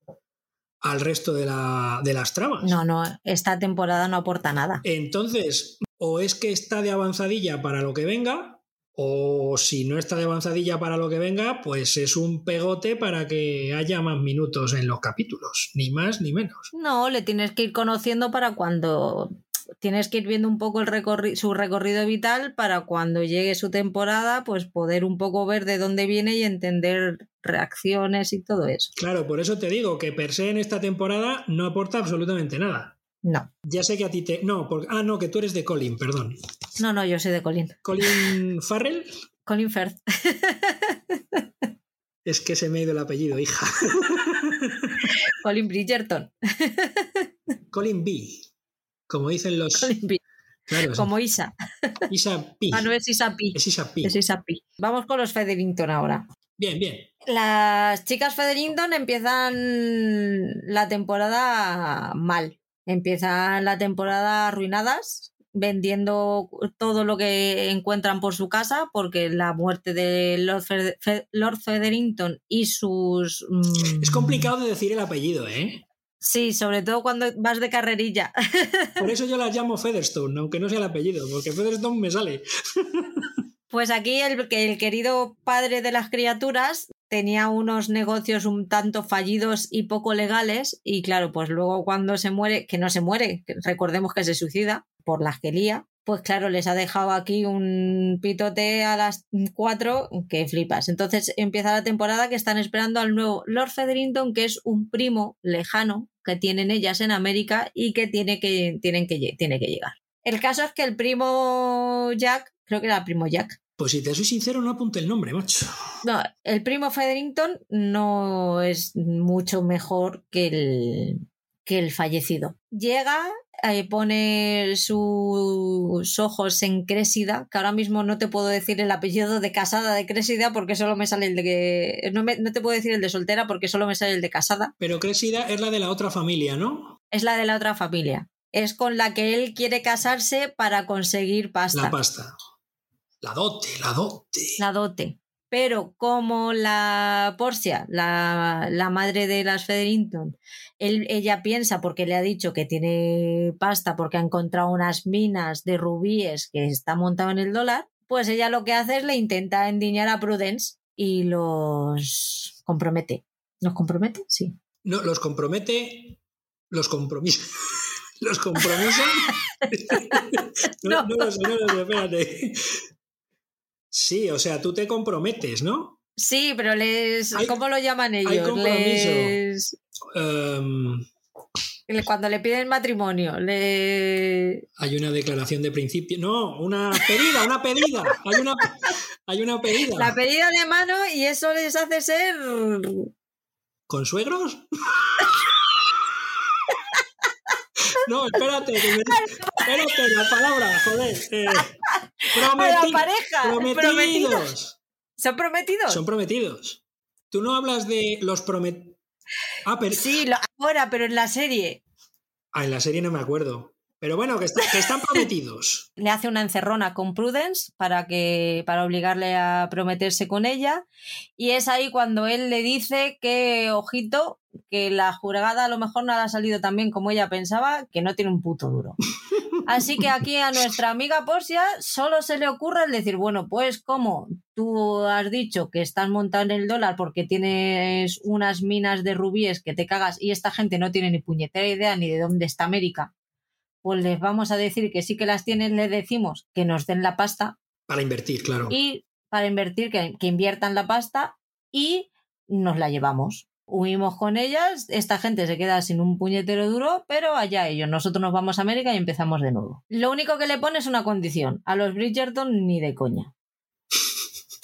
Speaker 2: al resto de, la, de las tramas.
Speaker 1: No, no, esta temporada no aporta nada.
Speaker 2: Entonces, o es que está de avanzadilla para lo que venga, o si no está de avanzadilla para lo que venga, pues es un pegote para que haya más minutos en los capítulos, ni más ni menos.
Speaker 1: No, le tienes que ir conociendo para cuando tienes que ir viendo un poco el recorri su recorrido vital para cuando llegue su temporada, pues poder un poco ver de dónde viene y entender reacciones y todo eso.
Speaker 2: Claro, por eso te digo que per se en esta temporada no aporta absolutamente nada.
Speaker 1: No.
Speaker 2: Ya sé que a ti te. No, porque... ah, no, que tú eres de Colin, perdón.
Speaker 1: No, no, yo soy de Colin.
Speaker 2: ¿Colin Farrell?
Speaker 1: Colin Firth.
Speaker 2: es que se me ha ido el apellido, hija.
Speaker 1: Colin Bridgerton.
Speaker 2: Colin B. Como dicen los.
Speaker 1: Colin B.
Speaker 2: Claro,
Speaker 1: Como Isa.
Speaker 2: Isa P.
Speaker 1: Ah, no es Isa P.
Speaker 2: Es Isa P.
Speaker 1: Es Isa P. Vamos con los Featherington ahora.
Speaker 2: Bien, bien.
Speaker 1: Las chicas Featherington empiezan la temporada mal. Empiezan la temporada arruinadas, vendiendo todo lo que encuentran por su casa, porque la muerte de Lord, Fe Fe Lord Featherington y sus...
Speaker 2: Mmm... Es complicado de decir el apellido, ¿eh?
Speaker 1: Sí, sobre todo cuando vas de carrerilla.
Speaker 2: Por eso yo las llamo Featherstone, aunque no sea el apellido, porque Featherstone me sale.
Speaker 1: Pues aquí el, el querido padre de las criaturas tenía unos negocios un tanto fallidos y poco legales y claro, pues luego cuando se muere, que no se muere, recordemos que se suicida por las que lía, pues claro, les ha dejado aquí un pitote a las cuatro que flipas. Entonces empieza la temporada que están esperando al nuevo Lord Featherington, que es un primo lejano que tienen ellas en América y que, tiene que, tienen que, tiene que llegar. El caso es que el primo Jack, creo que era el primo Jack,
Speaker 2: pues si te soy sincero, no apunte el nombre, macho.
Speaker 1: No, el primo Featherington no es mucho mejor que el, que el fallecido. Llega, eh, pone sus ojos en Crésida, que ahora mismo no te puedo decir el apellido de casada de Crésida porque solo me sale el de que. No, me, no te puedo decir el de soltera porque solo me sale el de casada.
Speaker 2: Pero Crésida es la de la otra familia, ¿no?
Speaker 1: Es la de la otra familia. Es con la que él quiere casarse para conseguir pasta.
Speaker 2: La pasta. La dote, la dote.
Speaker 1: La dote. Pero como la Porcia, la, la madre de las Featherington, él, ella piensa porque le ha dicho que tiene pasta porque ha encontrado unas minas de rubíes que está montado en el dólar, pues ella lo que hace es le intenta endiñar a Prudence y los compromete. ¿Los compromete? Sí.
Speaker 2: No, los compromete, los compromisa. los compromisa. no, no, no no espérate. Sí, o sea, tú te comprometes, ¿no?
Speaker 1: Sí, pero les. Hay, ¿Cómo lo llaman ellos?
Speaker 2: Hay compromiso. Les...
Speaker 1: Um... Cuando le piden matrimonio, le.
Speaker 2: Hay una declaración de principio. No, una pedida, una pedida. Hay una, hay una pedida.
Speaker 1: La pedida de mano y eso les hace ser.
Speaker 2: ¿Con suegros? No, espérate, que me... espérate, la palabra, joder. Eh,
Speaker 1: prometi... la pareja,
Speaker 2: prometidos.
Speaker 1: prometidos. ¿Son prometidos?
Speaker 2: Son prometidos. Tú no hablas de los prometidos. Ah, pero...
Speaker 1: Sí, lo... ahora, pero en la serie.
Speaker 2: Ah, en la serie no me acuerdo. Pero bueno, que, está, que, están prometidos.
Speaker 1: Le hace una encerrona con Prudence para, que, para obligarle a prometerse con ella. Y es ahí cuando él le dice que, ojito, que la jurada a lo mejor no ha salido tan bien como ella pensaba, que no tiene un puto duro. Así que aquí a nuestra amiga Porcia solo se le ocurre el decir, bueno, pues como tú has dicho que estás montado en el dólar porque tienes unas minas de rubíes que te cagas y esta gente no tiene ni puñetera idea ni de dónde está América pues les vamos a decir que sí que las tienen, les decimos que nos den la pasta.
Speaker 2: Para invertir, claro.
Speaker 1: Y para invertir, que, que inviertan la pasta y nos la llevamos. Huimos con ellas, esta gente se queda sin un puñetero duro, pero allá ellos. Nosotros nos vamos a América y empezamos de nuevo. Lo único que le pone es una condición. A los Bridgerton ni de coña.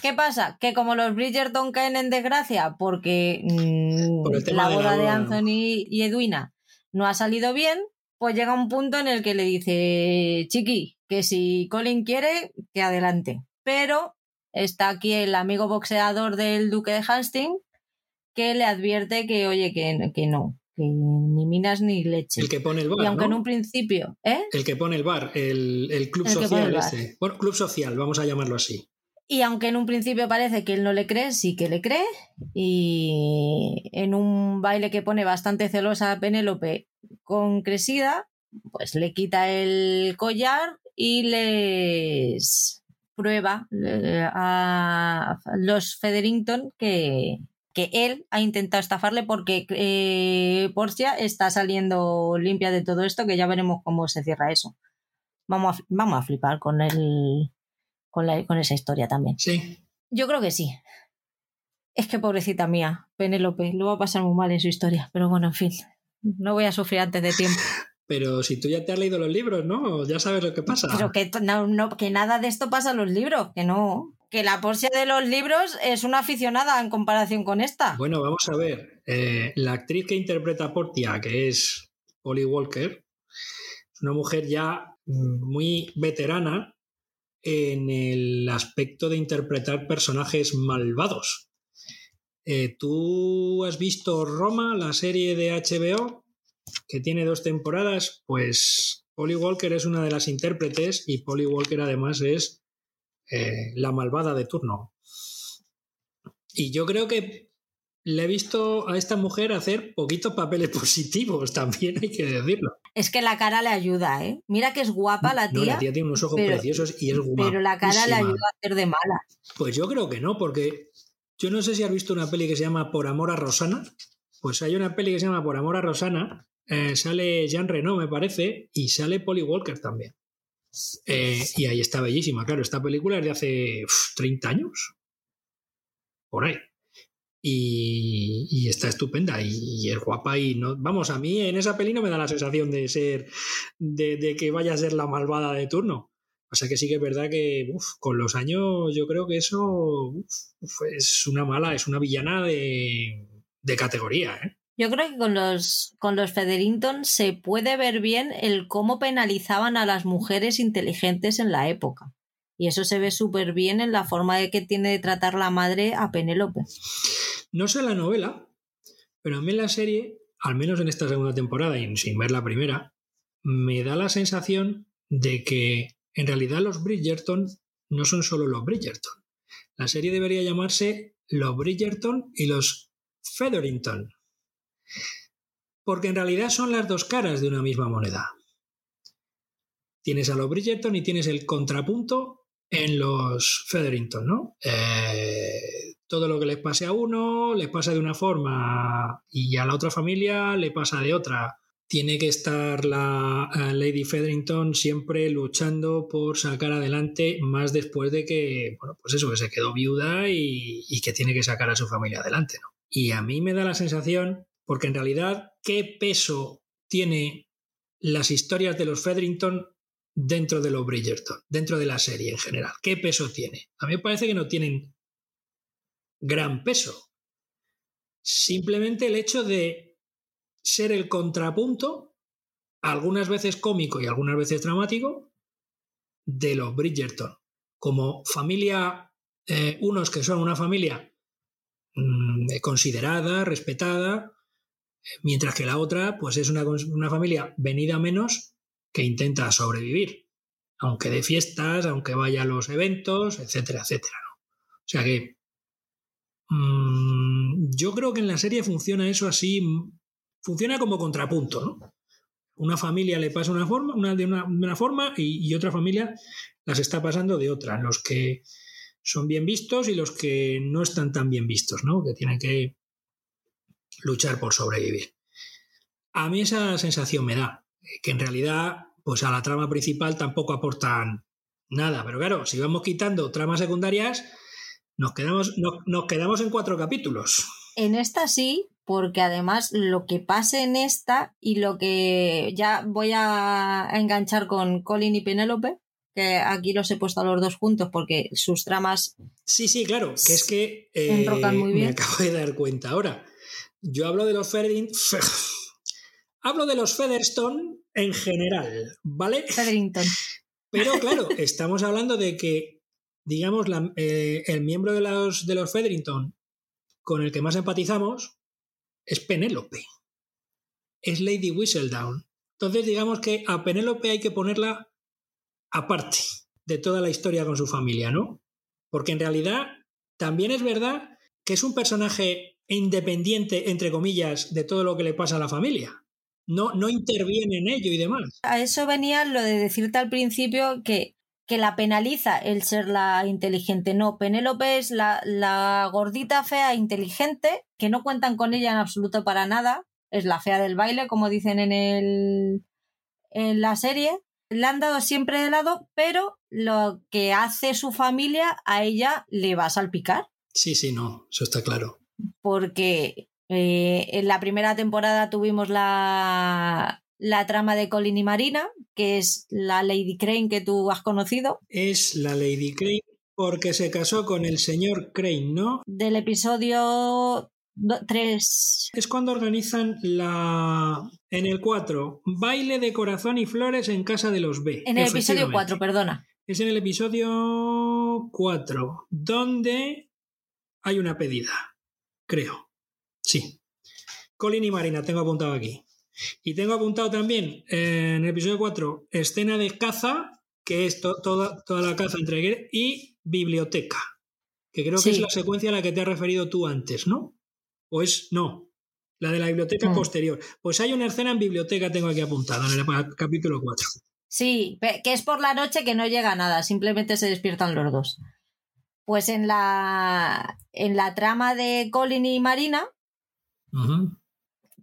Speaker 1: ¿Qué pasa? Que como los Bridgerton caen en desgracia porque mm, la boda de, Anthony y Edwina no ha salido bien, pues llega un punto en el que le dice, Chiqui, que si Colin quiere, que adelante. Pero está aquí el amigo boxeador del duque de Hastings que le advierte que, oye, que, que no, que ni minas ni leche.
Speaker 2: El que pone el bar.
Speaker 1: Y aunque en un principio, ¿eh?
Speaker 2: El que pone el bar, el, club social ese. Bueno, club social, vamos a llamarlo así.
Speaker 1: Y aunque en un principio parece que él no le cree, sí que le cree. Y en un baile que pone bastante celosa a Penélope con Cresida, pues le quita el collar y les prueba eh, a los Federington que, que él ha intentado estafarle porque eh, Porcia está saliendo limpia de todo esto, que ya veremos cómo se cierra eso. Vamos a, vamos a flipar con el, con, esa historia también.
Speaker 2: Sí.
Speaker 1: Yo creo que sí. Es que pobrecita mía, Penélope, lo va a pasar muy mal en su historia, pero bueno, en fin, no voy a sufrir antes de tiempo.
Speaker 2: Pero si tú ya te has leído los libros, ¿no? Ya sabes lo que pasa.
Speaker 1: Pero que, no, que nada de esto pasa en los libros, que no. Que la Porcia de los libros es una aficionada en comparación con esta.
Speaker 2: Bueno, vamos a ver. Eh, la actriz que interpreta a Portia, que es Polly Walker, es una mujer ya muy veterana en el aspecto de interpretar personajes malvados. Eh, ¿Tú has visto Roma, la serie de HBO, que tiene dos temporadas? Pues Polly Walker es una de las intérpretes y Polly Walker además es eh, la malvada de turno. Y yo creo que le he visto a esta mujer hacer poquitos papeles positivos, también hay que decirlo.
Speaker 1: Es que la cara le ayuda, ¿eh? Mira que es guapa la tía.
Speaker 2: No, la tía tiene unos ojos preciosos y es guapa.
Speaker 1: Pero la cara le ayuda a hacer de mala.
Speaker 2: Pues yo creo que no, porque yo no sé si has visto una peli que se llama Por amor a Rosana. Pues hay una peli que se llama Por amor a Rosana. Eh, sale Jean Reno, me parece, y sale Polly Walker también. Eh, y ahí está bellísima, claro. Esta película es de hace 30 años. Por ahí y, está estupenda y, es guapa y no vamos a mí en esa peli no me da la sensación de ser de, que vaya a ser la malvada de turno o sea que sí que es verdad que con los años yo creo que eso es una mala es una villana de, categoría ¿eh?
Speaker 1: Yo creo que con los, con los Federington se puede ver bien el cómo penalizaban a las mujeres inteligentes en la época. Y eso se ve súper bien en la forma de que tiene de tratar la madre a Penélope.
Speaker 2: No sé la novela, pero a mí en la serie, al menos en esta segunda temporada y sin ver la primera, me da la sensación de que en realidad los Bridgerton no son solo los Bridgerton. La serie debería llamarse Los Bridgerton y los Featherington. Porque en realidad son las dos caras de una misma moneda. Tienes a los Bridgerton y tienes el contrapunto en los Federington, ¿no? Eh, todo lo que les pase a uno les pasa de una forma y a la otra familia le pasa de otra. Tiene que estar la eh, Lady Federington siempre luchando por sacar adelante más después de que, bueno, pues eso, que se quedó viuda y, y que tiene que sacar a su familia adelante, ¿no? Y a mí me da la sensación, porque en realidad, ¿qué peso tiene las historias de los Federington dentro de los Bridgerton, dentro de la serie en general? ¿Qué peso tiene? A mí me parece que no tienen gran peso. Simplemente el hecho de ser el contrapunto, algunas veces cómico y algunas veces dramático, de los Bridgerton. Como familia, eh, unos que son una familia mm, considerada, respetada, mientras que la otra, pues es una, una familia venida menos que intenta sobrevivir, aunque de fiestas, aunque vaya a los eventos, etcétera, etcétera. O sea que mm, yo creo que en la serie funciona eso así, funciona como contrapunto, ¿no? Una familia le pasa una forma, una, de, una, forma y, otra familia las está pasando de otra. Los que son bien vistos y los que no están tan bien vistos, ¿no? Que tienen que luchar por sobrevivir. A mí esa sensación me da que en realidad pues a la trama principal tampoco aportan nada. Pero claro, si vamos quitando tramas secundarias, nos quedamos, nos quedamos en cuatro capítulos.
Speaker 1: En esta sí, porque además lo que pase en esta y lo que ya voy a enganchar con Colin y Penélope, que aquí los he puesto a los dos juntos porque sus tramas...
Speaker 2: Sí, sí, claro, que es que eh, muy bien. me acabo de dar cuenta ahora. Yo hablo de los Featherington... hablo de los Featherstone en general, ¿vale?
Speaker 1: Featherington.
Speaker 2: Pero claro, estamos hablando de que, digamos, eh, el miembro de los, de los Featherington con el que más empatizamos es Penélope. Es Lady Whistledown. Entonces, digamos que a Penélope hay que ponerla aparte de toda la historia con su familia, ¿no? Porque en realidad también es verdad que es un personaje independiente, entre comillas, de todo lo que le pasa a la familia. No, no interviene en ello y demás.
Speaker 1: A eso venía lo de decirte al principio que que la penaliza el ser la inteligente. No, Penélope es la, la gordita fea inteligente, que no cuentan con ella en absoluto para nada. Es la fea del baile, como dicen en, el, en la serie. Le han dado siempre de lado, pero lo que hace su familia a ella le va a salpicar.
Speaker 2: Sí, sí, no, eso está claro.
Speaker 1: Porque eh, en la primera temporada tuvimos la, la trama de Colin y Marina, que es la Lady Crane que tú has conocido.
Speaker 2: Es la Lady Crane porque se casó con el señor Crane, ¿no?
Speaker 1: Del episodio 3.
Speaker 2: Es cuando organizan la. En el 4, baile de corazón y flores en casa de los B.
Speaker 1: En el episodio 4, perdona.
Speaker 2: Es en el episodio 4, donde hay una pedida. Creo. Sí. Colin y Marina, tengo apuntado aquí. Y tengo apuntado también en el episodio 4 escena de caza, que es toda, toda la caza entre y biblioteca, que creo que es la secuencia a la que te has referido tú antes, ¿no? ¿O es no? La de la biblioteca mm. posterior. Pues hay una escena en biblioteca, tengo aquí apuntada, en el capítulo 4.
Speaker 1: Sí, que es por la noche que no llega nada, simplemente se despiertan los dos. Pues en la, en la trama de Colin y Marina,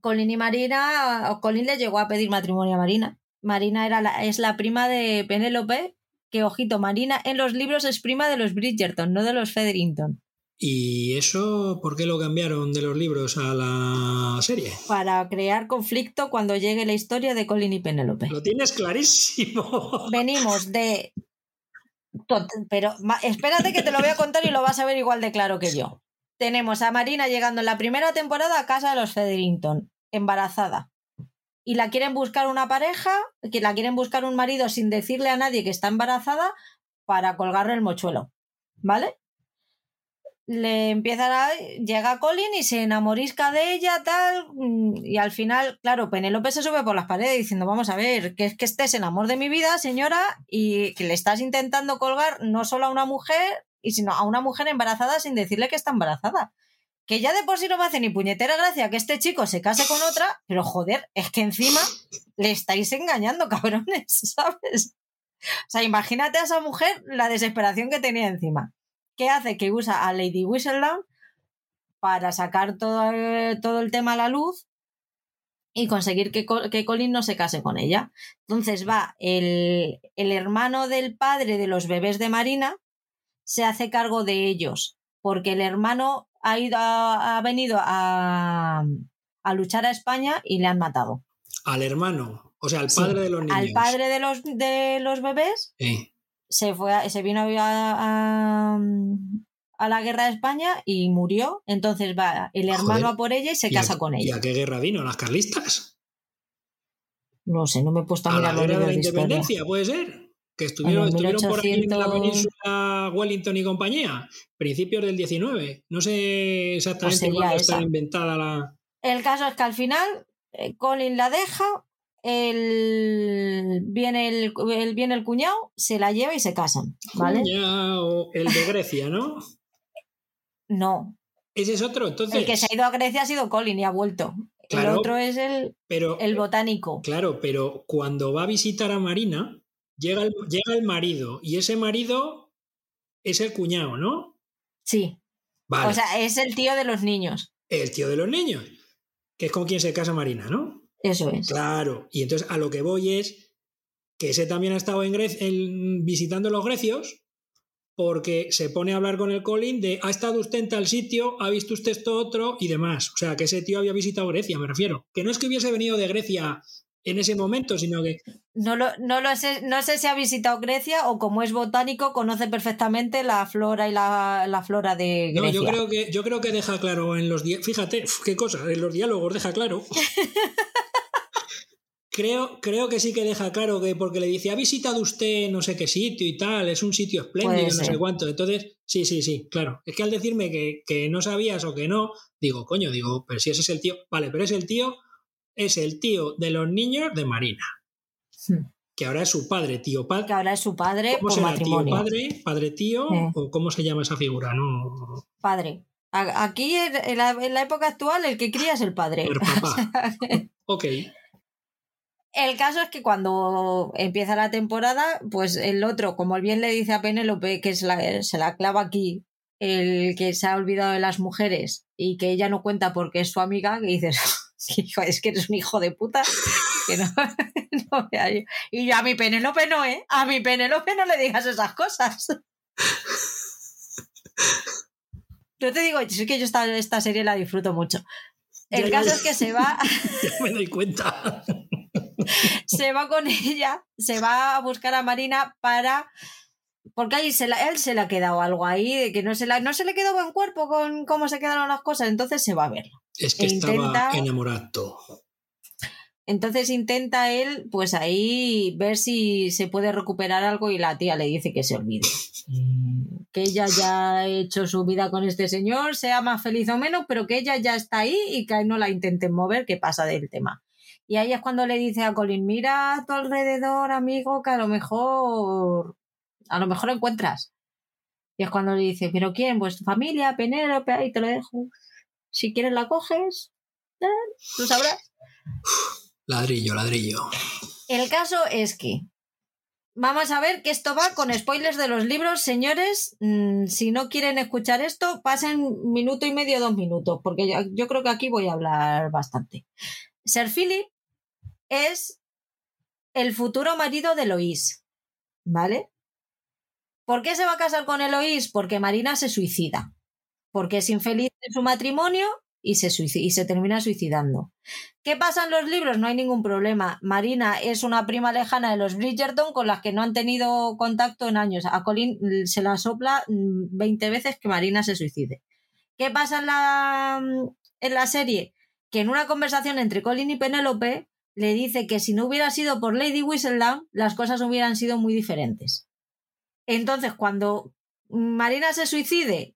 Speaker 1: Colin y Marina, o Colin le llegó a pedir matrimonio a Marina. Marina era la, es la prima de Penélope, que ojito, Marina en los libros es prima de los Bridgerton, no de los Featherington.
Speaker 2: ¿Y eso por qué lo cambiaron de los libros a la serie?
Speaker 1: Para crear conflicto cuando llegue la historia de Colin y Penélope.
Speaker 2: Lo tienes clarísimo.
Speaker 1: Venimos de... Pero espérate que te lo voy a contar y lo vas a ver igual de claro que yo. Tenemos a Marina llegando en la primera temporada a casa de los Featherington embarazada y la quieren buscar una pareja, que la quieren buscar un marido sin decirle a nadie que está embarazada para colgarle el mochuelo, ¿vale? Le empieza a... llega Colin y se enamorisca de ella, tal, y al final, claro, Penélope se sube por las paredes diciendo, vamos a ver, que es que este es amor de mi vida, señora, y que le estás intentando colgar no solo a una mujer, y sino a una mujer embarazada sin decirle que está embarazada que ya de por sí no me hace ni puñetera gracia que este chico se case con otra, pero joder, es que encima le estáis engañando, cabrones, ¿sabes? O sea, imagínate a esa mujer la desesperación que tenía encima. ¿Qué hace? Que usa a Lady Whistledown para sacar todo, todo el tema a la luz y conseguir que, que, Colin no se case con ella. Entonces va el, el hermano del padre de los bebés de Marina, se hace cargo de ellos, porque el hermano ha, ido, ha, venido a, luchar a España y le han matado.
Speaker 2: Al hermano, o sea, al padre de los niños.
Speaker 1: Al padre de los, de los bebés. Se, fue se vino a, a, la guerra de España y murió. Entonces va el hermano a por ella y se casa con ella.
Speaker 2: ¿Y a qué guerra vino? ¿Las carlistas?
Speaker 1: No sé, no me he puesto a,
Speaker 2: mirar la guerra de la independencia, puede ser que estuvieron, por aquí en la península Wellington y compañía, principios del 19. No sé exactamente pues cuándo está inventada la.
Speaker 1: El caso es que al final eh, Colin la deja, el, viene, el, viene el cuñado, se la lleva y se casan. ¿vale?
Speaker 2: Cuñado, el de Grecia, ¿no?
Speaker 1: no.
Speaker 2: Ese es otro, entonces.
Speaker 1: El que se ha ido a Grecia ha sido Colin y ha vuelto. el otro es el,
Speaker 2: pero,
Speaker 1: el botánico.
Speaker 2: Claro, pero cuando va a visitar a Marina, Llega el, llega el marido y ese marido es el cuñado, ¿no?
Speaker 1: Sí. O sea, es el tío de los niños.
Speaker 2: El tío de los niños, que es con quien se casa Marina, ¿no?
Speaker 1: Eso es.
Speaker 2: Claro. Y entonces a lo que voy es que ese también ha estado en Grecia, visitando los grecios porque se pone a hablar con el Colin de ha estado usted en tal sitio, ha visto usted esto otro y demás. O sea, que ese tío había visitado Grecia, me refiero. Que no es que hubiese venido de Grecia en ese momento, sino que...
Speaker 1: No, lo, no, lo sé, no sé si ha visitado Grecia o como es botánico conoce perfectamente la flora y la, flora de Grecia. No,
Speaker 2: yo creo que, yo creo que deja claro en los... Fíjate, qué cosa, en los diálogos deja claro Creo, creo que sí que deja claro que porque le dice, ha visitado usted no sé qué sitio y tal, es un sitio espléndido, no sé cuánto. Entonces, sí, sí, sí, claro. Es que al decirme que, no sabías o que no, digo, coño, digo, pero si ese es el tío, vale, pero es el tío, es el tío de los niños de Marina. Hmm. Que ahora es su padre, tío padre.
Speaker 1: Que ahora es su padre
Speaker 2: ¿Cómo será, tío padre, padre tío? ¿O cómo se llama esa figura? No.
Speaker 1: Padre. Aquí, en la, en la época actual, el que cría es el padre.
Speaker 2: El papá. ok.
Speaker 1: El caso es que cuando empieza la temporada, pues el otro, como bien le dice a Penélope, que es la, se la clava aquí, el que se ha olvidado de las mujeres y que ella no cuenta porque es su amiga, que dices, es que eres un hijo de puta. Que no, y yo a mi Penélope no, ¿eh? A mi Penélope no le digas esas cosas. Yo te digo, es que yo esta, esta serie la disfruto mucho. El caso es que se va.
Speaker 2: Ya me doy cuenta.
Speaker 1: se va con ella, se va a buscar a Marina para porque ahí se él se le ha quedado algo ahí, de que no se, la, no se le quedó buen cuerpo con cómo se quedaron las cosas, entonces se va a ver.
Speaker 2: Es que e estaba enamorado.
Speaker 1: Entonces intenta él, pues ahí, ver si se puede recuperar algo y la tía le dice que se olvide. Que ella ya ha hecho su vida con este señor, sea más feliz o menos, pero que ella ya está ahí y que no la intenten mover, que pasa del tema. Y ahí es cuando le dice a Colin, mira a tu alrededor, amigo, que a lo mejor, a lo mejor encuentras. Y es cuando le dice, ¿pero quién? Pues tu familia, Penélope, ahí te lo dejo. Si quieres la coges, ¿eh? tú sabrás.
Speaker 2: Ladrillo, ladrillo.
Speaker 1: El caso es que vamos a ver que esto va con spoilers de los libros. Señores, mm, si no quieren escuchar esto, pasen minuto y medio, dos minutos, porque yo, yo creo que aquí voy a hablar bastante. Sir Philip es el futuro marido de Eloís, ¿vale? ¿Por qué se va a casar con Eloís? Porque Marina se suicida, porque es infeliz en su matrimonio y se, y se termina suicidando. ¿Qué pasa en los libros? No hay ningún problema. Marina es una prima lejana de los Bridgerton con las que no han tenido contacto en años. A Colin se la sopla 20 veces que Marina se suicide. ¿Qué pasa en la, en la serie? Que en una conversación entre Colin y Penélope, le dice que si no hubiera sido por Lady Whistledown, las cosas hubieran sido muy diferentes. Entonces, cuando Marina se suicide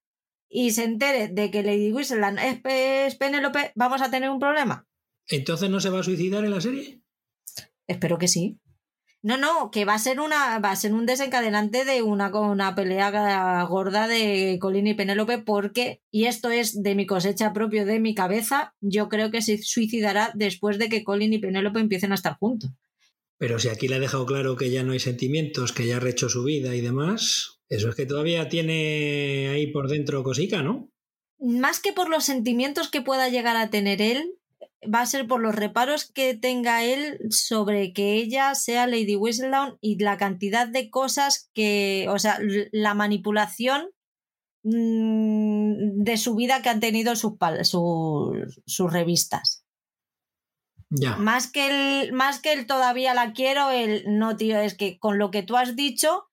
Speaker 1: y se entere de que Lady Whistledown es Penélope, ¿vamos a tener un problema?
Speaker 2: ¿Entonces no se va a suicidar en la serie?
Speaker 1: Espero que sí. No, no, que va a ser una, va a ser un desencadenante de una, una pelea gorda de Colin y Penélope, porque, y esto es de mi cosecha propio de mi cabeza, yo creo que se suicidará después de que Colin y Penélope empiecen a estar juntos.
Speaker 2: Pero si aquí le ha dejado claro que ya no hay sentimientos, que ya ha rehecho su vida y demás, eso es que todavía tiene ahí por dentro cosica, ¿no?
Speaker 1: Más que por los sentimientos que pueda llegar a tener él, va a ser por los reparos que tenga él sobre que ella sea Lady Whistledown y la cantidad de cosas que, o sea, la manipulación mm, de su vida que han tenido sus, sus, revistas.
Speaker 2: Ya.
Speaker 1: Más que el, más que él todavía la quiero, el no, tío, es que con lo que tú has dicho,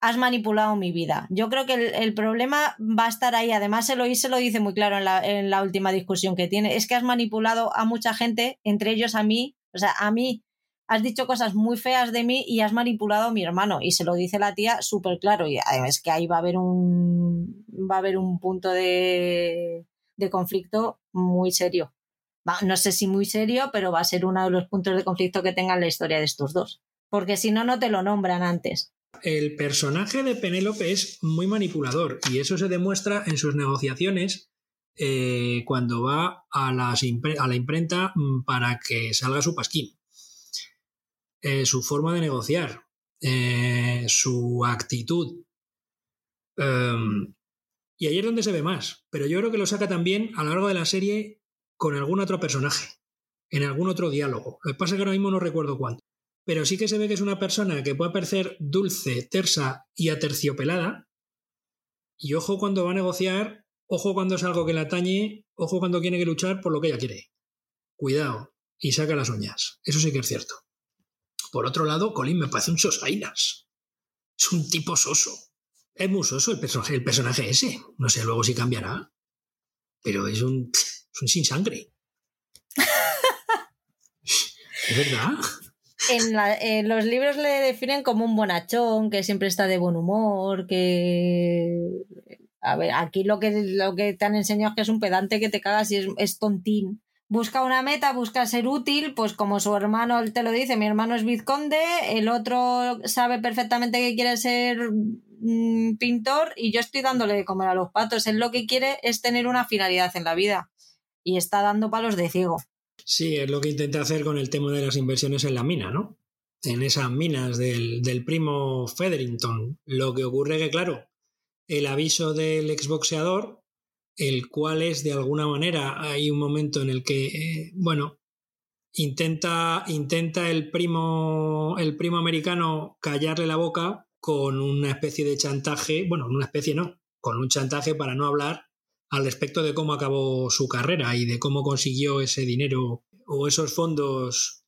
Speaker 1: has manipulado mi vida. Yo creo que el, problema va a estar ahí. Además, se lo dice muy claro en la, en la, última discusión que tiene. Es que has manipulado a mucha gente, entre ellos a mí. O sea, a mí has dicho cosas muy feas de mí y has manipulado a mi hermano. Y se lo dice la tía súper claro. Y es que ahí va a haber un, va a haber un punto de, de conflicto muy serio. no sé si muy serio, pero va a ser uno de los puntos de conflicto que tengan la historia de estos dos. Porque si no, no te lo nombran antes.
Speaker 2: El personaje de Penélope es muy manipulador y eso se demuestra en sus negociaciones eh, cuando va a, la imprenta mm, para que salga su pasquín. Eh, su forma de negociar, eh, su actitud. Em, y ahí es donde se ve más, pero yo creo que lo saca también a lo largo de la serie con algún otro personaje, en algún otro diálogo. Lo que pasa es que ahora mismo no recuerdo cuánto pero sí que se ve que es una persona que puede parecer dulce, tersa y aterciopelada. Y ojo cuando va a negociar, ojo cuando es algo que le atañe, ojo cuando tiene que luchar por lo que ella quiere. Cuidado, y saca las uñas. Eso sí que es cierto. Por otro lado, Colin me parece un sosainas. Es un tipo soso. Es muy soso el personaje, el personaje ese. No sé luego si cambiará. Pero es un, es un sin sangre. ¿Es verdad?
Speaker 1: En, los libros le definen como un bonachón, que siempre está de buen humor, que... A ver, aquí lo que, lo que te han enseñado es que es un pedante que te cagas y es, tontín. Busca una meta, busca ser útil, pues como su hermano te lo dice, mi hermano es vizconde, el otro sabe perfectamente que quiere ser mm, pintor y yo estoy dándole de comer a los patos. Él lo que quiere es tener una finalidad en la vida y está dando palos de ciego.
Speaker 2: Sí, es lo que intenta hacer con el tema de las inversiones en la mina, ¿no? En esas minas del, primo Federington. Lo que ocurre que, claro, el aviso del exboxeador, el cual es de alguna manera, hay un momento en el que, eh, bueno, intenta, intenta el primo, el primo americano callarle la boca con una especie de chantaje, bueno, una especie no, con un chantaje para no hablar al respecto de cómo acabó su carrera y de cómo consiguió ese dinero o esos fondos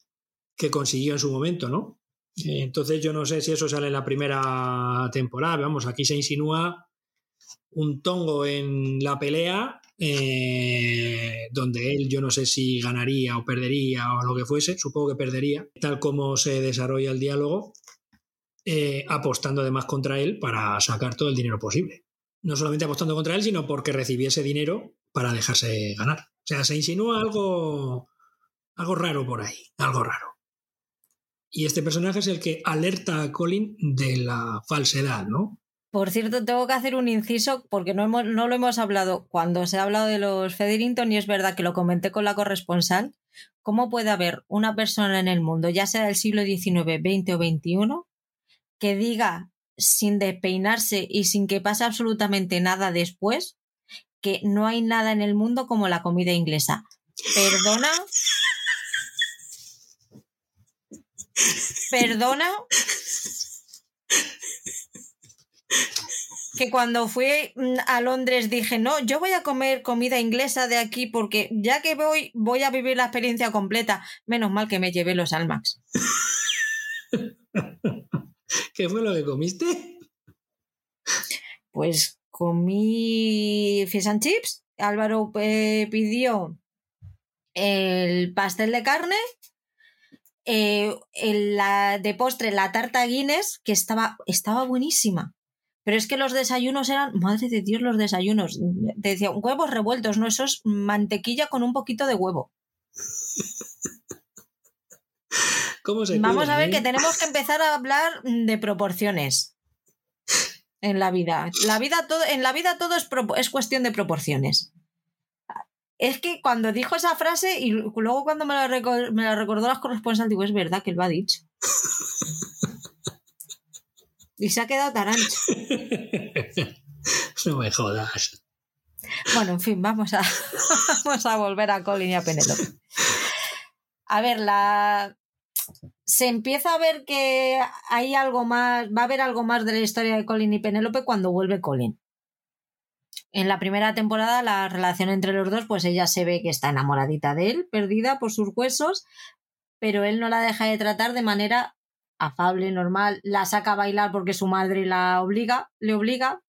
Speaker 2: que consiguió en su momento, ¿no? Entonces yo no sé si eso sale en la primera temporada, vamos, aquí se insinúa un tongo en la pelea eh, donde él yo no sé si ganaría o perdería o lo que fuese, supongo que perdería, tal como se desarrolla el diálogo, eh, apostando además contra él para sacar todo el dinero posible no solamente apostando contra él, sino porque recibiese dinero para dejarse ganar. O sea, se insinúa algo, algo raro por ahí, algo raro. Y este personaje es el que alerta a Colin de la falsedad, ¿no?
Speaker 1: Por cierto, tengo que hacer un inciso porque no, hemos, no lo hemos hablado cuando se ha hablado de los Federington y es verdad que lo comenté con la corresponsal. ¿Cómo puede haber una persona en el mundo, ya sea del siglo XIX, XX o XXI, que diga sin despeinarse y sin que pase absolutamente nada después, que no hay nada en el mundo como la comida inglesa. Perdona. Perdona. Que cuando fui mm, a Londres dije, no, yo voy a comer comida inglesa de aquí porque ya que voy, voy a vivir la experiencia completa. Menos mal que me llevé los Almax.
Speaker 2: ¿Qué fue lo que comiste?
Speaker 1: Pues comí fish and chips. Álvaro eh, pidió el pastel de carne, eh, la, de postre la tarta Guinness, que estaba, estaba buenísima. Pero es que los desayunos eran, madre de Dios, los desayunos. decía, huevos revueltos, no, eso es mantequilla con un poquito de huevo. Vamos a ver que eh? tenemos que empezar a hablar de proporciones en la vida. La vida todo, en la vida todo es, es cuestión de proporciones. Es que cuando dijo esa frase y luego cuando me la, me la recordó la corresponsal, digo, es verdad que él lo ha dicho. y se ha quedado tan ancho.
Speaker 2: no me jodas.
Speaker 1: Bueno, en fin, vamos a, vamos a volver a Colin y a Penelope. A ver, la, se empieza a ver que hay algo más, va a haber algo más de la historia de Colin y Penélope cuando vuelve Colin. En la primera temporada la relación entre los dos, pues ella se ve que está enamoradita de él, perdida por sus huesos, pero él no la deja de tratar de manera afable, normal, la saca a bailar porque su madre la obliga, le obliga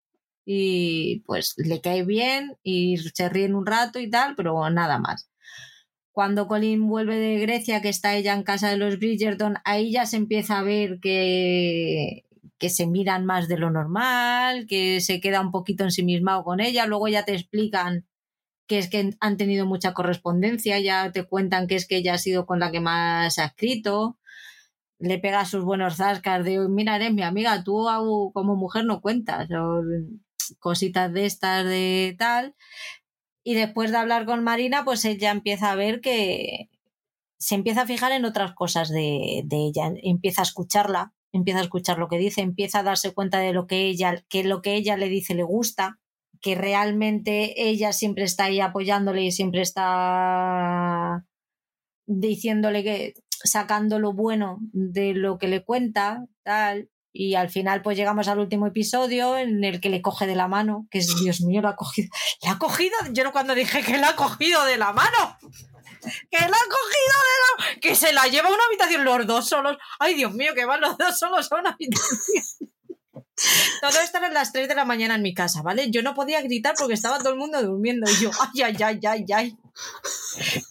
Speaker 1: y pues le cae bien y se ríen un rato y tal, pero nada más cuando Colin vuelve de Grecia, que está ella en casa de los Bridgerton, ahí ya se empieza a ver que, se miran más de lo normal, que se queda un poquito ensimismado con ella, luego ya te explican que es que han tenido mucha correspondencia, ya te cuentan que es que ella ha sido con la que más ha escrito, le pega sus buenos zascas de, mira, eres mi amiga, tú como mujer no cuentas, o cositas de estas de tal, y después de hablar con Marina, pues ella empieza a ver que se empieza a fijar en otras cosas de, ella, empieza a escucharla, empieza a escuchar lo que dice, empieza a darse cuenta de lo que ella, que lo que ella le dice le gusta, que realmente ella siempre está ahí apoyándole y siempre está diciéndole que sacando lo bueno de lo que le cuenta, tal. Y al final, pues llegamos al último episodio en el que le coge de la mano, que es Dios mío, lo ha cogido. ¿La ha cogido? Yo no cuando dije que la ha cogido de la mano. ¡Que la ha cogido de la Que se la lleva a una habitación los dos solos. ¡Ay, Dios mío, que van los dos solos a una habitación! Todo esto era a las 3 de la mañana en mi casa, ¿vale? Yo no podía gritar porque estaba todo el mundo durmiendo. Y yo, ay, ay, ay, ay, ay.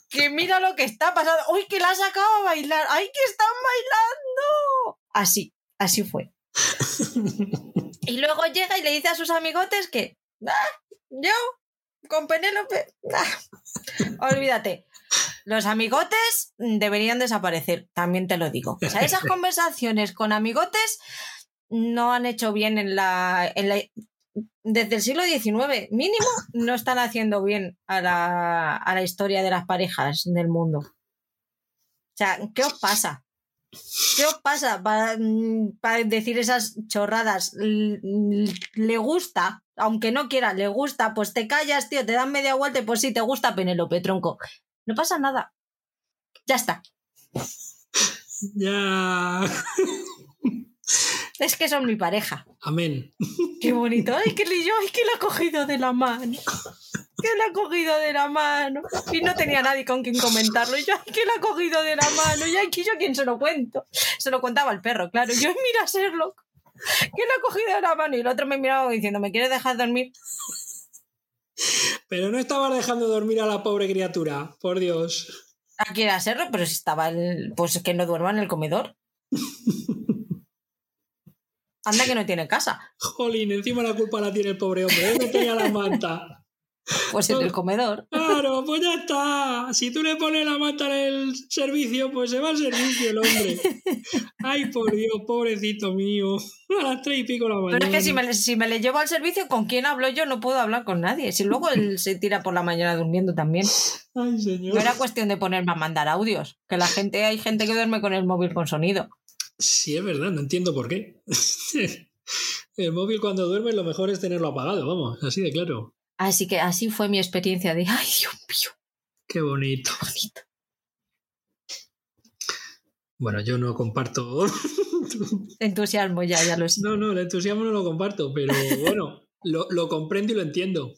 Speaker 1: Que mira lo que está pasando. ¡Uy, que la ha sacado a bailar! ¡Ay, que están bailando! Así, así fue. Y luego llega y le dice a sus amigotes que, ah, yo, con Penélope, ah, olvídate. Los amigotes deberían desaparecer, también te lo digo. O sea, esas conversaciones con amigotes no han hecho bien en la, en la desde el siglo XIX, mínimo, no están haciendo bien a la, a la historia de las parejas del mundo. O sea, ¿qué os pasa? ¿Qué os pasa para, para, decir esas chorradas? Le gusta, aunque no quiera, le gusta, pues te callas, tío, te dan media vuelta y pues sí, te gusta Penélope, tronco. No pasa nada. Ya está.
Speaker 2: Ya.
Speaker 1: Es que son mi pareja.
Speaker 2: Amén.
Speaker 1: Qué bonito. Ay, que yo, ay, que la ha cogido de la mano. Que la ha cogido de la mano. Y no tenía nadie con quien comentarlo. Y yo, ay, que la ha cogido de la mano. Y aquí yo quien se lo cuento. Se lo contaba el perro, claro. Yo, mira, Sherlock. Que la ha cogido de la mano. Y el otro me miraba diciendo, ¿me quieres dejar dormir?
Speaker 2: Pero no estabas dejando dormir a la pobre criatura, por Dios.
Speaker 1: Aquí era Sherlock, pero si estaba el, pues que no duerma en el comedor. Anda que no tiene casa.
Speaker 2: Jolín, encima la culpa la tiene el pobre hombre. no tenía la manta.
Speaker 1: Pues en el comedor.
Speaker 2: Claro, pues ya está. Si tú le pones la manta en el servicio, pues se va al servicio el hombre. Ay, por Dios, pobrecito mío. A las tres y pico la mañana.
Speaker 1: Pero es que si me, si me le llevo al servicio, ¿con quién hablo yo? No puedo hablar con nadie. Si luego él se tira por la mañana durmiendo también.
Speaker 2: Ay, señor.
Speaker 1: No era cuestión de ponerme a mandar audios. Que la gente, hay gente que duerme con el móvil con sonido.
Speaker 2: Sí, es verdad, no entiendo por qué. el móvil cuando duerme lo mejor es tenerlo apagado, vamos, así de claro.
Speaker 1: Así que así fue mi experiencia de, ay, Dios mío.
Speaker 2: Qué bonito.
Speaker 1: Qué bonito.
Speaker 2: Bueno, yo no comparto.
Speaker 1: entusiasmo, ya, ya lo sé.
Speaker 2: No, no, el entusiasmo no lo comparto, pero bueno, lo, lo comprendo y lo entiendo.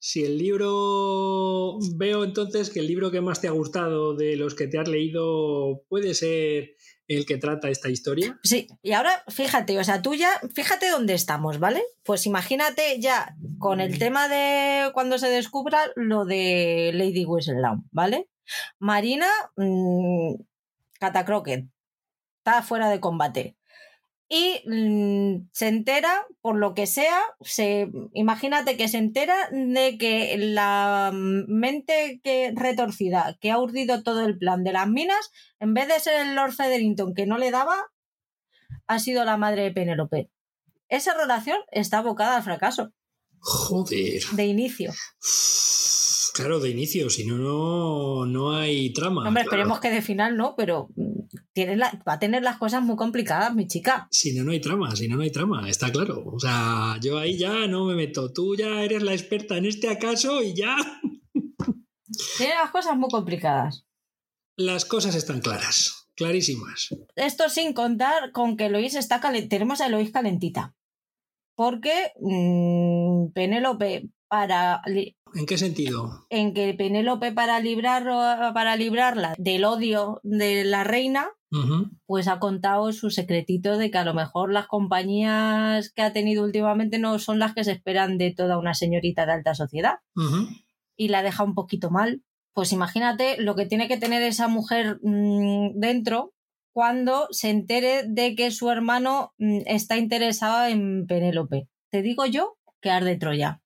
Speaker 2: Si el libro. Veo entonces que el libro que más te ha gustado de los que te has leído puede ser el que trata esta historia.
Speaker 1: Sí, y ahora fíjate, o sea, tú ya, fíjate dónde estamos, ¿vale? Pues imagínate ya con el tema de cuando se descubra lo de Lady Whistledown, ¿vale? Marina mmm, está fuera de combate y mmm, se entera, por lo que sea, se, imagínate que se entera de que la mente que, retorcida que ha urdido todo el plan de las minas, en vez de ser el Lord Federington que no le daba, ha sido la madre de Penélope. Esa relación está abocada al fracaso.
Speaker 2: Joder.
Speaker 1: De inicio.
Speaker 2: Claro, de inicio, si no, no, no hay trama.
Speaker 1: Hombre,
Speaker 2: claro.
Speaker 1: esperemos que de final no, pero tiene la, va a tener las cosas muy complicadas, mi chica.
Speaker 2: Si no, no hay trama, si no, no hay trama, está claro. O sea, yo ahí ya no me meto. Tú ya eres la experta en este acaso y ya.
Speaker 1: Tiene las cosas muy complicadas.
Speaker 2: Las cosas están claras, clarísimas.
Speaker 1: Esto sin contar con que Eloís está calen... tenemos a Eloís calentita. Porque mmm, Penélope para
Speaker 2: ¿En qué sentido?
Speaker 1: En que Penélope para librar para librarla del odio de la reina,
Speaker 2: uh -huh.
Speaker 1: pues ha contado su secretito de que a lo mejor las compañías que ha tenido últimamente no son las que se esperan de toda una señorita de alta sociedad.
Speaker 2: Uh -huh.
Speaker 1: Y la deja un poquito mal. Pues imagínate lo que tiene que tener esa mujer mmm, dentro cuando se entere de que su hermano mmm, está interesado en Penélope. Te digo yo que arde Troya.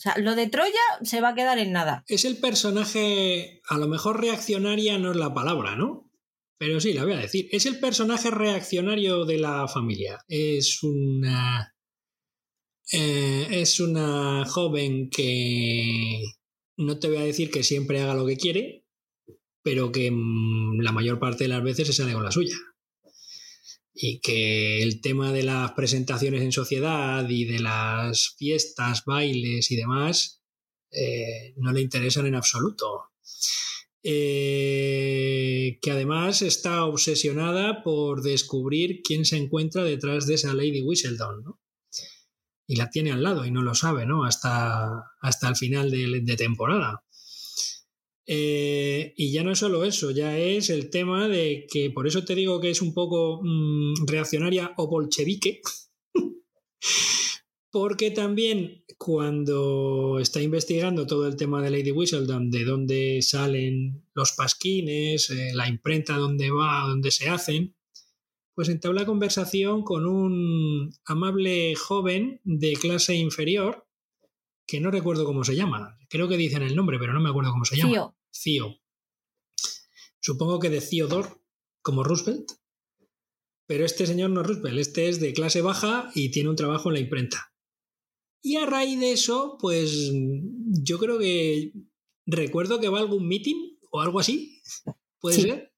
Speaker 1: O sea, lo de Troya se va a quedar en nada.
Speaker 2: Es el personaje, a lo mejor reaccionaria no es la palabra, ¿no? Pero sí, la voy a decir. Es el personaje reaccionario de la familia. Es una. Eh, es una joven que. No te voy a decir que siempre haga lo que quiere, pero que mmm, la mayor parte de las veces se sale con la suya y que el tema de las presentaciones en sociedad y de las fiestas, bailes y demás eh, no le interesan en absoluto. eh, que además está obsesionada por descubrir quién se encuentra detrás de esa Lady Whistledown, ¿no? Y la tiene al lado y no lo sabe, ¿no? Hasta, hasta el final de, temporada. Eh, y ya no es solo eso, ya es el tema de que, por eso te digo que es un poco mm, reaccionaria o bolchevique, porque también cuando está investigando todo el tema de Lady Whistledown, de dónde salen los pasquines, eh, la imprenta, dónde va, dónde se hacen, pues entabla conversación con un amable joven de clase inferior, que no recuerdo cómo se llama. Creo que dicen el nombre, pero no me acuerdo cómo se llama.
Speaker 1: Cío.
Speaker 2: Supongo que de Theodore, como Roosevelt. Pero este señor no es Roosevelt, este es de clase baja y tiene un trabajo en la imprenta. Y a raíz de eso, pues yo creo que recuerdo que va a algún meeting o algo así, puede ser,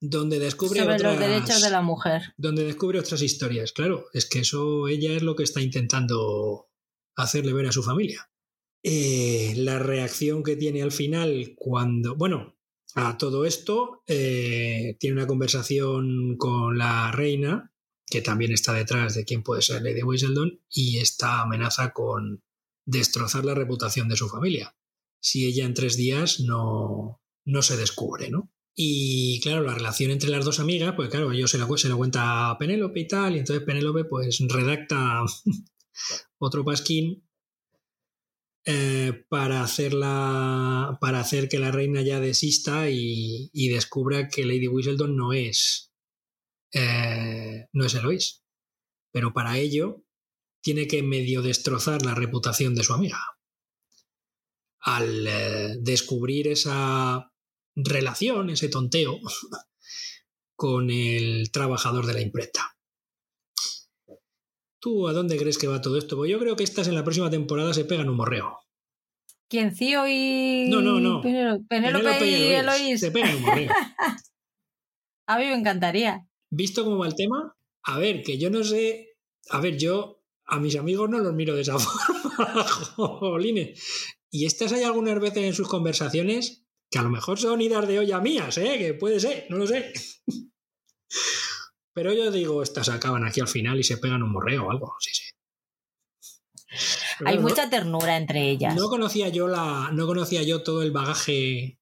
Speaker 2: donde descubre
Speaker 1: sobre los derechos de la mujer,
Speaker 2: donde descubre otras historias. Claro, es que eso ella es lo que está intentando hacerle ver a su familia. Eh, la reacción que tiene al final cuando, bueno, a todo esto eh, tiene una conversación con la reina que también está detrás de quién puede ser Lady Whistledown, y esta amenaza con destrozar la reputación de su familia, si ella en tres días no, no se descubre, ¿no? Y claro, la relación entre las dos amigas, pues claro, ellos se lo, se lo cuenta a Penélope y tal, y entonces Penélope pues redacta otro pasquín eh, para, para hacer que la reina ya desista y, y descubra que Lady Whistledown no es eh, no es Eloís. Pero para ello tiene que medio destrozar la reputación de su amiga. Al eh, descubrir esa relación, ese tonteo, con el trabajador de la imprenta. ¿Tú a dónde crees que va todo esto? Pues yo creo que estas en la próxima temporada se pegan un morreo.
Speaker 1: ¿Quién, Cío y.
Speaker 2: No, no, no.
Speaker 1: Penélope, y Eloís.
Speaker 2: Se pegan un morreo.
Speaker 1: a mí me encantaría
Speaker 2: visto cómo va el tema, a ver, que yo no sé, a ver, yo a mis amigos no los miro de esa forma, jolines. Y estas hay algunas veces en sus conversaciones que a lo mejor son idas de olla mías, ¿eh? que puede ser, no lo sé. Pero yo digo, estas acaban aquí al final y se pegan un morreo o algo, sí, sí.
Speaker 1: hay mucha ternura entre ellas.
Speaker 2: No conocía yo la, no conocía yo todo el bagaje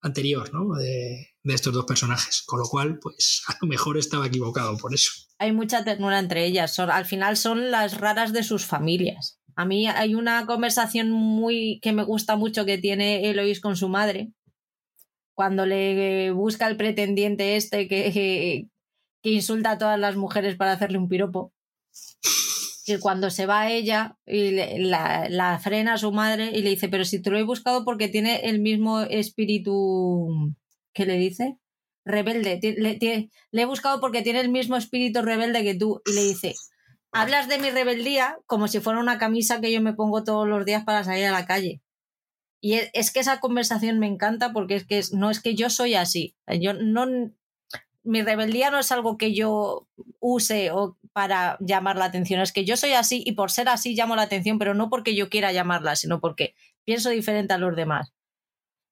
Speaker 2: anterior, ¿no? De, de estos dos personajes, con lo cual, pues a lo mejor estaba equivocado por eso.
Speaker 1: Hay mucha ternura entre ellas, al final son las raras de sus familias. A mí hay una conversación muy que me gusta mucho que tiene Eloís con su madre, cuando le busca el pretendiente este que, que insulta a todas las mujeres para hacerle un piropo. Y cuando se va ella, y la, la, frena a su madre y le dice, pero si te lo he buscado porque tiene el mismo espíritu ¿qué le dice? Rebelde. Le, he buscado porque tiene el mismo espíritu rebelde que tú. Y le dice, hablas de mi rebeldía como si fuera una camisa que yo me pongo todos los días para salir a la calle. Y es, que esa conversación me encanta porque es que no es que yo soy así. Yo no mi rebeldía no es algo que yo use o para llamar la atención, es que yo soy así y por ser así llamo la atención, pero no porque yo quiera llamarla, sino porque pienso diferente a los demás.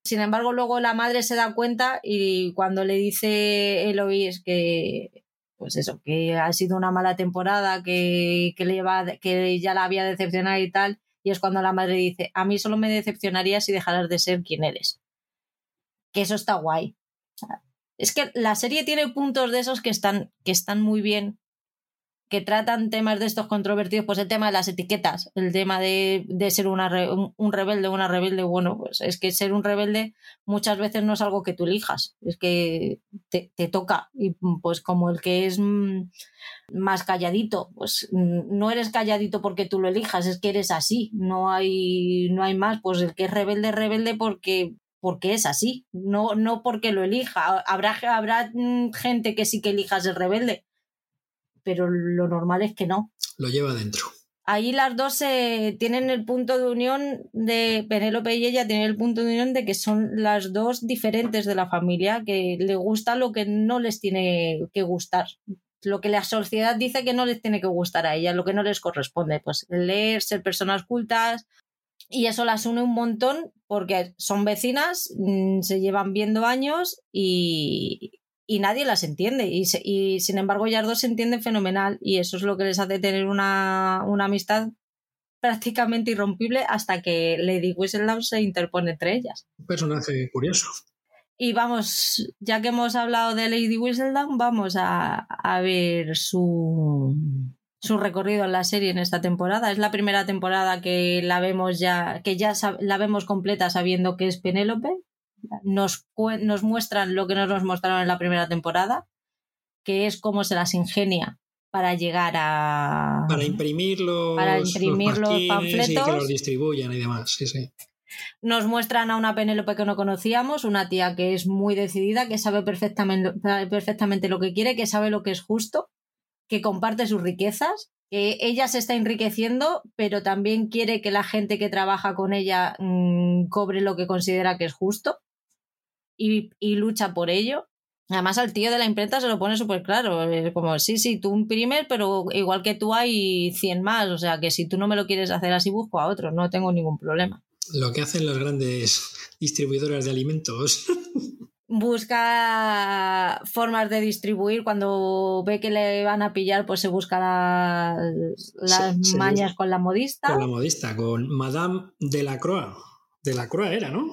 Speaker 1: Sin embargo, luego la madre se da cuenta y cuando le dice Eloís que, pues eso, que ha sido una mala temporada, que, que, le que ya la había decepcionado y tal, y es cuando la madre dice, a mí solo me decepcionaría si dejaras de ser quien eres. Que eso está guay. Es que la serie tiene puntos de esos que están, que están muy bien, que tratan temas de estos controvertidos, pues el tema de las etiquetas, el tema de, ser una un rebelde o una rebelde, bueno, pues es que ser un rebelde muchas veces no es algo que tú elijas, es que te, toca. Y pues como el que es mm, más calladito, pues mm, no eres calladito porque tú lo elijas, es que eres así, no hay, no hay más, pues el que es rebelde rebelde porque porque es así, no, no porque lo elija. Habrá, habrá mm, gente que sí que elija ser rebelde, pero lo normal es que no.
Speaker 2: Lo lleva dentro.
Speaker 1: Ahí las dos tienen el punto de unión de Penélope y ella tienen el punto de unión de que son las dos diferentes de la familia, que le gusta lo que no les tiene que gustar. Lo que la sociedad dice que no les tiene que gustar a ella, lo que no les corresponde. Pues leer, ser personas cultas, Y eso las une un montón porque son vecinas, mm, se llevan viendo años y, y nadie las entiende. Y, y, sin embargo, ellas dos se entienden fenomenal y eso es lo que les hace tener una, una amistad prácticamente irrompible hasta que Lady Whistledown se interpone entre ellas.
Speaker 2: Un personaje curioso.
Speaker 1: Y vamos, ya que hemos hablado de Lady Whistledown, vamos a, a ver su, su recorrido en la serie en esta temporada. Es la primera temporada que la vemos ya, que ya la vemos completa sabiendo que es Penélope. Nos, nos muestran lo que no nos mostraron en la primera temporada, que es cómo se las ingenia para llegar a.
Speaker 2: Para imprimir los,
Speaker 1: para imprimir los, panfletos. Y
Speaker 2: que los distribuyan y demás, sí, sí.
Speaker 1: Nos muestran a una Penélope que no conocíamos, una tía que es muy decidida, que sabe perfectamente, perfectamente lo que quiere, que sabe lo que es justo que comparte sus riquezas, que ella se está enriqueciendo, pero también quiere que la gente que trabaja con ella mmm, cobre lo que considera que es justo y, y, lucha por ello. Además, al tío de la imprenta se lo pone súper claro. Es como, sí, sí, tú imprimes, pero igual que tú hay 100 más. O sea, que si tú no me lo quieres hacer así, busco a otro. No tengo ningún problema.
Speaker 2: Lo que hacen las grandes distribuidoras de alimentos.
Speaker 1: busca formas de distribuir. Cuando ve que le van a pillar, pues se busca la, las sí, mañas sí. con la modista.
Speaker 2: Con la modista, con Madame de la Croix. De la Croix era, ¿no?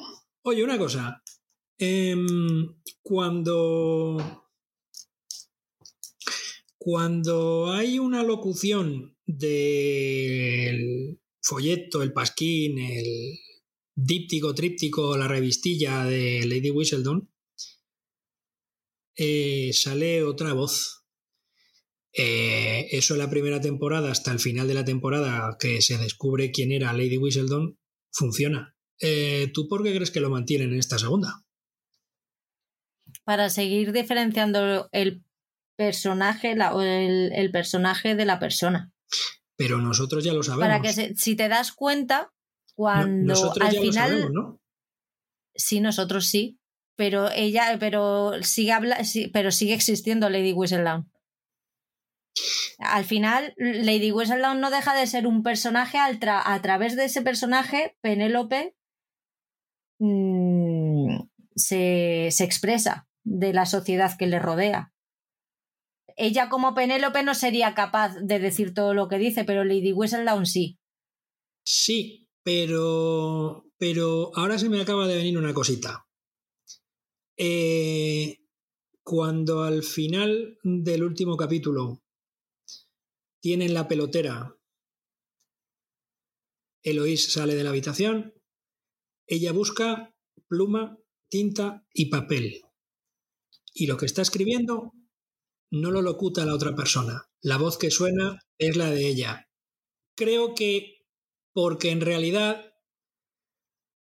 Speaker 2: Oye, una cosa. Eh, cuando. Cuando hay una locución del folleto, el pasquín, el díptico, tríptico, la revistilla de Lady Whistledown, eh, sale otra voz. Eh, eso en la primera temporada, hasta el final de la temporada, que se descubre quién era Lady Whistledown, funciona. Eh, ¿Tú por qué crees que lo mantienen en esta segunda?
Speaker 1: Para seguir diferenciando el personaje la, el, el, personaje de la persona.
Speaker 2: Pero nosotros ya lo sabemos.
Speaker 1: Para que se, si te das cuenta, cuando
Speaker 2: no,
Speaker 1: al final.
Speaker 2: Sabemos, ¿no?
Speaker 1: Sí, nosotros sí pero ella, pero sigue habla, pero sigue existiendo Lady Whistledown. Al final, Lady Whistledown no deja de ser un personaje al tra a través de ese personaje, Penélope mmm, se, se expresa de la sociedad que le rodea. Ella como Penélope no sería capaz de decir todo lo que dice, pero Lady Whistledown sí.
Speaker 2: Sí, pero pero ahora se me acaba de venir una cosita. Eh, cuando al final del último capítulo tienen la pelotera, Eloís sale de la habitación, ella busca pluma, tinta y papel. Y lo que está escribiendo no lo locuta la otra persona. La voz que suena es la de ella. Creo que porque en realidad,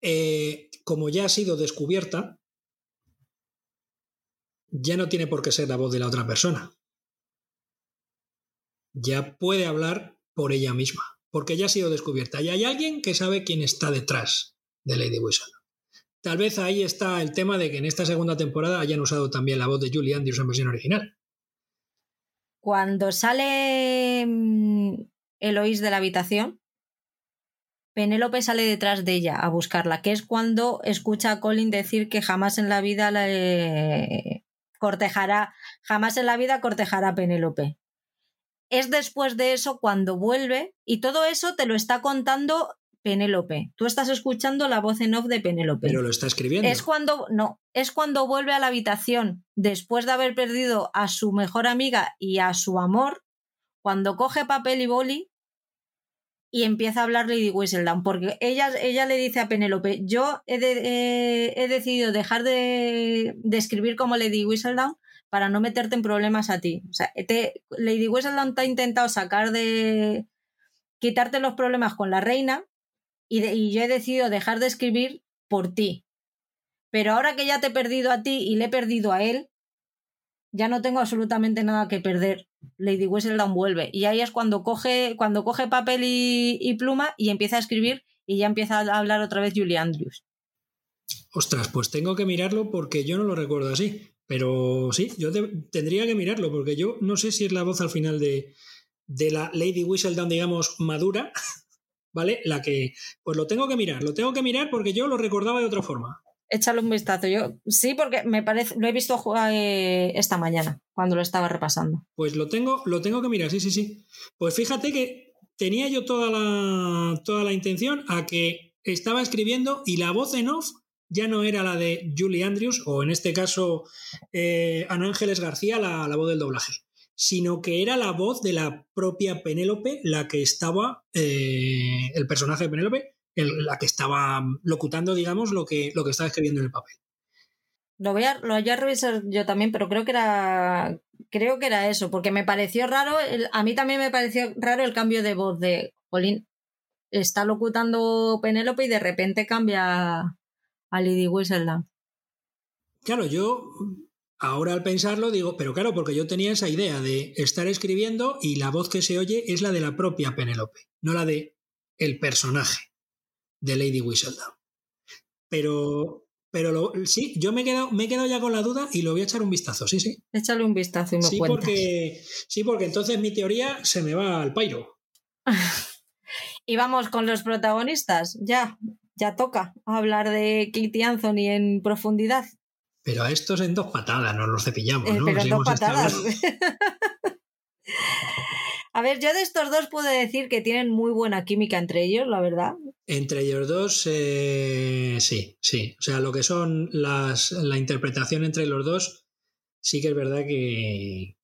Speaker 2: eh, como ya ha sido descubierta, ya no tiene por qué ser la voz de la otra persona. Ya puede hablar por ella misma, porque ya ha sido descubierta. Y hay alguien que sabe quién está detrás de Lady Whistle. Tal vez ahí está el tema de que en esta segunda temporada hayan usado también la voz de Julie Andrews en versión original.
Speaker 1: Cuando sale mm, Eloís de la habitación, Penélope sale detrás de ella a buscarla, que es cuando escucha a Colin decir que jamás en la vida la, cortejará, jamás en la vida cortejará a Penélope. Es después de eso cuando vuelve y todo eso te lo está contando Penélope. Tú estás escuchando la voz en off de Penélope.
Speaker 2: Pero lo está escribiendo.
Speaker 1: Es cuando no, es cuando vuelve a la habitación después de haber perdido a su mejor amiga y a su amor, cuando coge papel y boli y empieza a hablar Lady Whistledown, porque ella, ella le dice a Penélope, yo he, de, eh, he, decidido dejar de, de, escribir como Lady Whistledown para no meterte en problemas a ti. O sea, te, Lady Whistledown te ha intentado sacar de... quitarte los problemas con la reina y, yo he decidido dejar de escribir por ti. Pero ahora que ya te he perdido a ti y le he perdido a él, ya no tengo absolutamente nada que perder. Lady Whistledown vuelve. Y ahí es cuando coge, cuando coge papel y, pluma y empieza a escribir y ya empieza a hablar otra vez Julie Andrews.
Speaker 2: Ostras, pues tengo que mirarlo porque yo no lo recuerdo así. Pero sí, yo te, tendría que mirarlo porque yo no sé si es la voz al final de, de la Lady Whistledown, digamos, madura, ¿vale? La que, pues lo tengo que mirar, lo tengo que mirar porque yo lo recordaba de otra forma.
Speaker 1: Échale un vistazo. Yo sí, porque me parece, lo he visto jugar eh, esta mañana cuando lo estaba repasando.
Speaker 2: Pues lo tengo, lo tengo que mirar, sí, sí, sí. Pues fíjate que tenía yo toda la, toda la intención a que estaba escribiendo y la voz en off ya no era la de Julie Andrews, o en este caso eh, Ana Ángeles García, la, la, voz del doblaje, sino que era la voz de la propia Penélope la que estaba, eh, el personaje de Penélope, la que estaba locutando, digamos, lo que, lo que estaba escribiendo en el papel.
Speaker 1: Lo voy, a, lo voy a revisar yo también, pero creo que era creo que era eso, porque me pareció raro, a mí también me pareció raro el cambio de voz de Colin. Está locutando Penélope y de repente cambia a Lady Whistledown.
Speaker 2: Claro, yo ahora al pensarlo digo, pero claro, porque yo tenía esa idea de estar escribiendo y la voz que se oye es la de la propia Penélope, no la de el personaje de Lady Whistledown. Pero, pero sí, yo me he, quedado, me he quedado ya con la duda y lo voy a echar un vistazo, sí, sí.
Speaker 1: Échale un vistazo y me
Speaker 2: sí,
Speaker 1: cuentas.
Speaker 2: Porque, sí, porque entonces mi teoría se me va al pairo.
Speaker 1: y vamos con los protagonistas, ya ya toca hablar de Katie Anthony en profundidad.
Speaker 2: Pero a estos en dos patadas nos los cepillamos,
Speaker 1: Eh,
Speaker 2: ¿no?
Speaker 1: pero en dos patadas. A ver, yo de estos dos puedo decir que tienen muy buena química entre ellos, la verdad.
Speaker 2: Entre ellos dos, eh, sí, sí. O sea, lo que son las, la interpretación entre los dos, sí que es verdad que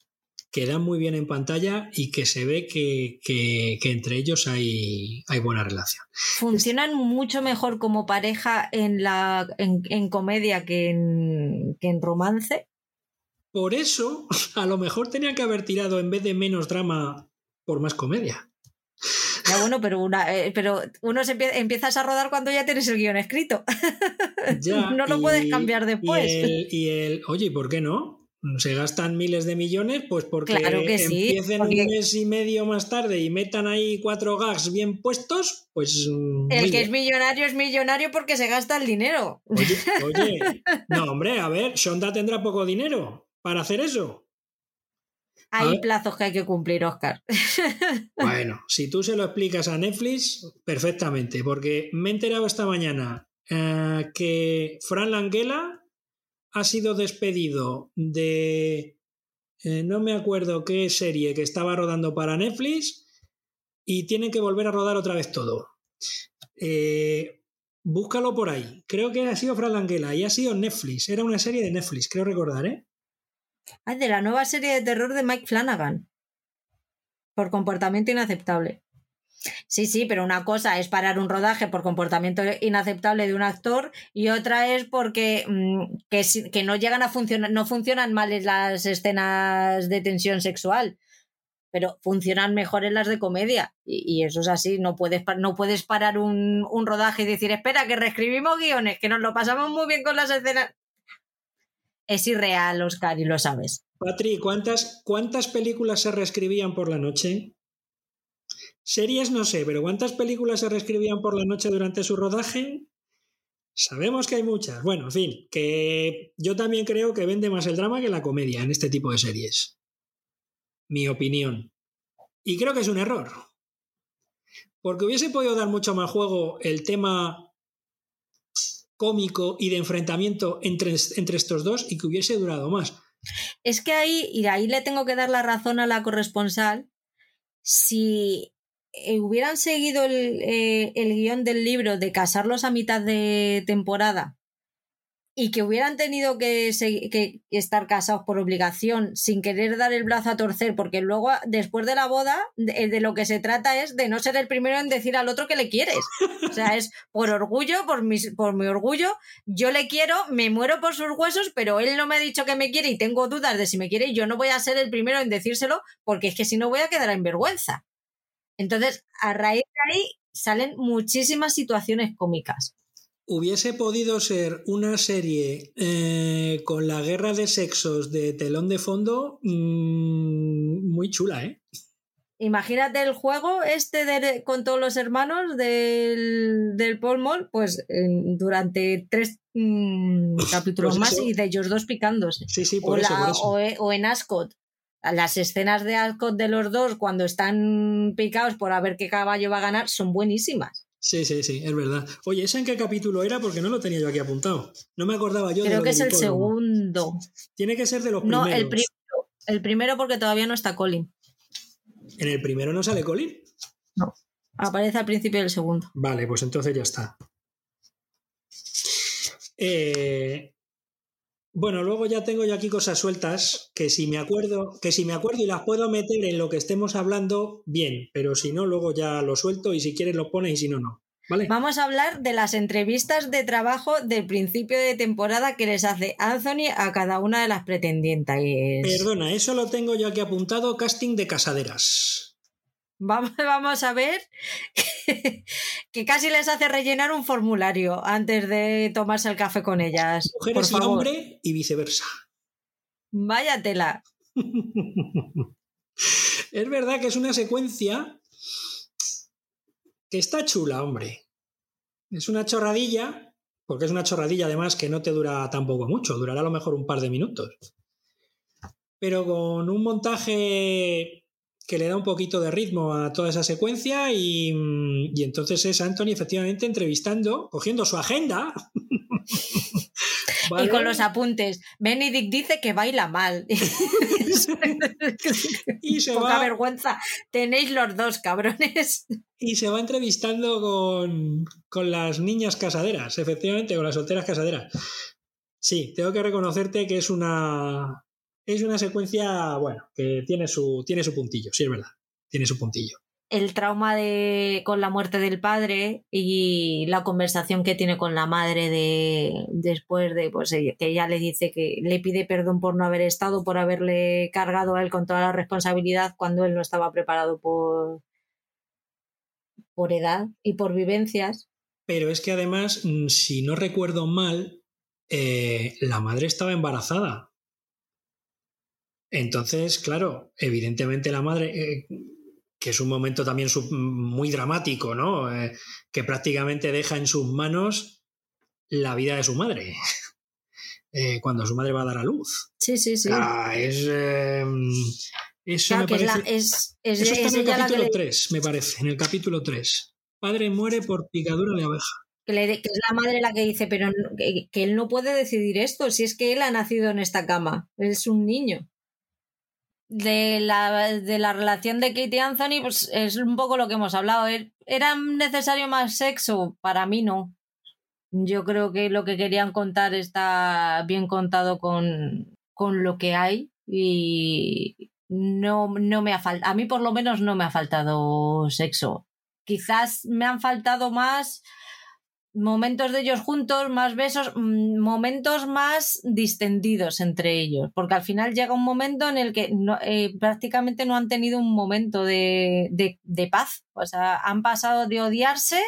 Speaker 2: quedan muy bien en pantalla y que se ve que, que- que entre ellos hay, hay buena relación.
Speaker 1: Funcionan mucho mejor como pareja en, la, en, en comedia que en, que en romance.
Speaker 2: Por eso, a lo mejor tenían que haber tirado en vez de menos drama por más comedia.
Speaker 1: Ya bueno, pero, una, eh, pero uno se empie- empiezas a rodar cuando ya tienes el guion escrito.
Speaker 2: Ya,
Speaker 1: no lo
Speaker 2: y-
Speaker 1: puedes cambiar después.
Speaker 2: Y el, y el- oye, ¿y por qué no? Se gastan miles de millones, pues porque
Speaker 1: Claro que sí,
Speaker 2: empiecen
Speaker 1: porque-
Speaker 2: un mes y medio más tarde y metan ahí cuatro gags bien puestos, pues. mm,
Speaker 1: El que es millonario es millonario porque se gasta el dinero.
Speaker 2: Oye, oye, no, hombre, a ver, Shonda tendrá poco dinero para hacer eso.
Speaker 1: Hay plazos que hay que cumplir, Oscar.
Speaker 2: Bueno, si tú se lo explicas a Netflix, perfectamente, porque me he enterado esta mañana eh, que Fran Langella ha sido despedido de eh, no me acuerdo qué serie que estaba rodando para Netflix y tienen que volver a rodar otra vez todo. Eh, búscalo por ahí. Creo que ha sido Fran Langella y ha sido Netflix. Era una serie de Netflix, creo recordar, ¿eh?
Speaker 1: Ah, de la nueva serie de terror de Mike Flanagan. Por comportamiento inaceptable. Sí, sí, pero una cosa es parar un rodaje por comportamiento inaceptable de un actor y otra es porque mm, que, que no llegan a funcionar, no funcionan mal en las escenas de tensión sexual, pero funcionan mejor en las de comedia. Y, y eso es así, no puedes, no puedes parar un, un rodaje y decir, espera, que reescribimos guiones, que nos lo pasamos muy bien con las escenas. Es irreal, Oscar, y lo sabes.
Speaker 2: Patri, ¿cuántas, ¿cuántas películas se reescribían por la noche? Series no sé, pero ¿cuántas películas se reescribían por la noche durante su rodaje? Sabemos que hay muchas. Bueno, en fin, que yo también creo que vende más el drama que la comedia en este tipo de series. Mi opinión. Y creo que es un error. Porque hubiese podido dar mucho más juego el tema cómico y de enfrentamiento entre, entre estos dos y que hubiese durado más.
Speaker 1: Es que ahí, y ahí le tengo que dar la razón a la corresponsal, si eh, hubieran seguido el, eh, guion del libro de casarlos a mitad de temporada y que hubieran tenido que, que estar casados por obligación sin querer dar el brazo a torcer, porque luego, después de la boda, de, de lo que se trata es de no ser el primero en decir al otro que le quieres. O sea, es por orgullo, por, mis, por mi orgullo, yo le quiero, me muero por sus huesos, pero él no me ha dicho que me quiere y tengo dudas de si me quiere y yo no voy a ser el primero en decírselo porque es que si no voy a quedar en vergüenza. Entonces, a raíz de ahí salen muchísimas situaciones cómicas.
Speaker 2: Hubiese podido ser una serie eh, con la guerra de sexos de telón de fondo mm, muy chula, ¿eh?
Speaker 1: Imagínate el juego este de- con todos los hermanos del, del Paul Mall, pues durante tres mm, capítulos
Speaker 2: Pues
Speaker 1: más y de ellos dos picándose.
Speaker 2: Sí, sí,
Speaker 1: O,
Speaker 2: por eso,
Speaker 1: la-
Speaker 2: por eso.
Speaker 1: o e- o en Ascot. Las escenas de Alcott de los dos cuando están picados por a ver qué caballo va a ganar son buenísimas.
Speaker 2: Sí, sí, sí, es verdad. Oye, ¿esa en qué capítulo era? Porque no lo tenía yo aquí apuntado. No me acordaba yo.
Speaker 1: Creo que es el segundo.
Speaker 2: Tiene que ser de los primeros.
Speaker 1: No, el primero. El primero porque todavía no está Colin.
Speaker 2: ¿En el primero no sale Colin?
Speaker 1: No. Aparece al principio del segundo.
Speaker 2: Vale, pues entonces ya está. Eh, bueno, luego ya tengo yo aquí cosas sueltas que si me acuerdo, que si me acuerdo y las puedo meter en lo que estemos hablando, bien, pero si no, luego ya lo suelto y si quieres lo pones y si no, no. ¿Vale?
Speaker 1: Vamos a hablar de las entrevistas de trabajo del principio de temporada que les hace Anthony a cada una de las pretendientes.
Speaker 2: Perdona, eso lo tengo yo aquí apuntado, casting de casaderas.
Speaker 1: Vamos, a ver que, casi les hace rellenar un formulario antes de tomarse el café con ellas.
Speaker 2: Mujeres y hombre y viceversa.
Speaker 1: Vaya tela.
Speaker 2: es verdad que es una secuencia que está chula, hombre. Es una chorradilla, porque es una chorradilla además que no te dura tampoco mucho, durará a lo mejor un par de minutos. Pero con un montaje que le da un poquito de ritmo a toda esa secuencia y, entonces es Anthony efectivamente entrevistando, cogiendo su agenda.
Speaker 1: Y con los apuntes. Benedict dice que baila mal. y se Poca vergüenza. Tenéis los dos, cabrones.
Speaker 2: Y se va entrevistando con, con las niñas casaderas, efectivamente, con las solteras casaderas. Sí, tengo que reconocerte que es una, es una secuencia, bueno, que tiene su, tiene su puntillo, sí es verdad, tiene su puntillo.
Speaker 1: El trauma de, con la muerte del padre y la conversación que tiene con la madre de después de pues que ella le dice que le pide perdón por no haber estado, por haberle cargado a él con toda la responsabilidad cuando él no estaba preparado por, por edad y por vivencias.
Speaker 2: Pero es que además, mm, si no recuerdo mal, eh, la madre estaba embarazada entonces, claro, evidentemente la madre, eh, que es un momento también muy dramático, ¿no? Eh, que prácticamente deja en sus manos la vida de su madre. Eh, cuando su madre va a dar a luz.
Speaker 1: Sí, sí, sí.
Speaker 2: Ah, es. Eso me parece. eso está en el capítulo 3, me parece, en el capítulo 3. Padre muere por picadura de abeja.
Speaker 1: Que, es la madre la que dice, pero que, él no puede decidir esto, si es que él ha nacido en esta cama, es un niño de la, de la relación de Kate y Anthony, pues es un poco lo que hemos hablado. ¿Er, ¿Era necesario más sexo? Para mí no. Yo creo que lo que querían contar está bien contado con, con lo que hay y no, no me ha faltado, a mí por lo menos no me ha faltado sexo. Quizás me han faltado más momentos de ellos juntos, más besos, mm, momentos más distendidos entre ellos, porque al final llega un momento en el que eh, prácticamente no han tenido un momento de, paz, o sea, han pasado de odiarse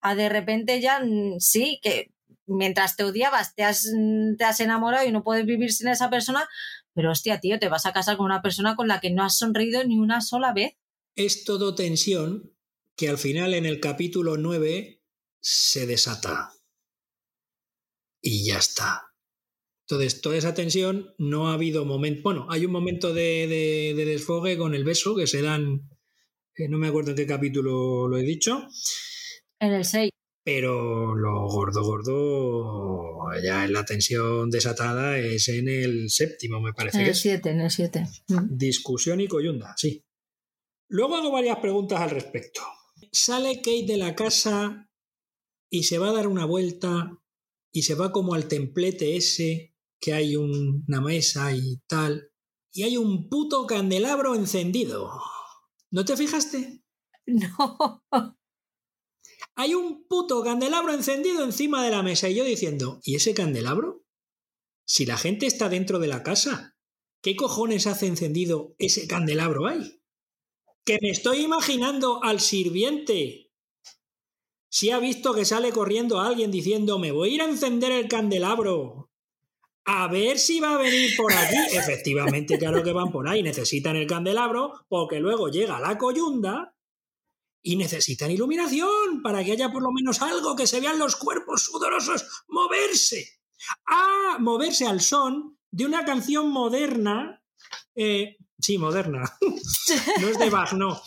Speaker 1: a de repente ya, mm, sí, que mientras te odiabas te has, te has enamorado y no puedes vivir sin esa persona, pero hostia, tío, te vas a casar con una persona con la que no has sonreído ni una sola vez.
Speaker 2: Es todo tensión que al final en el capítulo 9 se desata. Y ya está. Entonces, toda esa tensión, no ha habido momento. Bueno, hay un momento de, desfogue con el beso que se dan. Eh, no me acuerdo en qué capítulo lo he dicho.
Speaker 1: En el 6.
Speaker 2: Pero lo gordo, gordo, ya en la tensión desatada es en el séptimo, me parece.
Speaker 1: En
Speaker 2: el
Speaker 1: 7, en el 7.
Speaker 2: Mm. Discusión y coyunda, sí. Luego hago varias preguntas al respecto. Sale Kate de la casa y se va a dar una vuelta y se va como al templete ese, que hay una mesa y tal, y hay un puto candelabro encendido. ¿No te fijaste?
Speaker 1: No.
Speaker 2: Hay un puto candelabro encendido encima de la mesa y yo diciendo, ¿y ese candelabro? Si la gente está dentro de la casa, ¿qué cojones hace encendido ese candelabro ahí? Que me estoy imaginando al sirviente si ha visto que sale corriendo alguien diciendo me voy a ir a encender el candelabro. A ver si va a venir por aquí. Efectivamente, claro que van por ahí. Necesitan el candelabro porque luego llega la coyunda y necesitan iluminación para que haya por lo menos algo que se vean los cuerpos sudorosos moverse. Ah, moverse al son de una canción moderna eh, Sí, moderna. no es de Bach, no.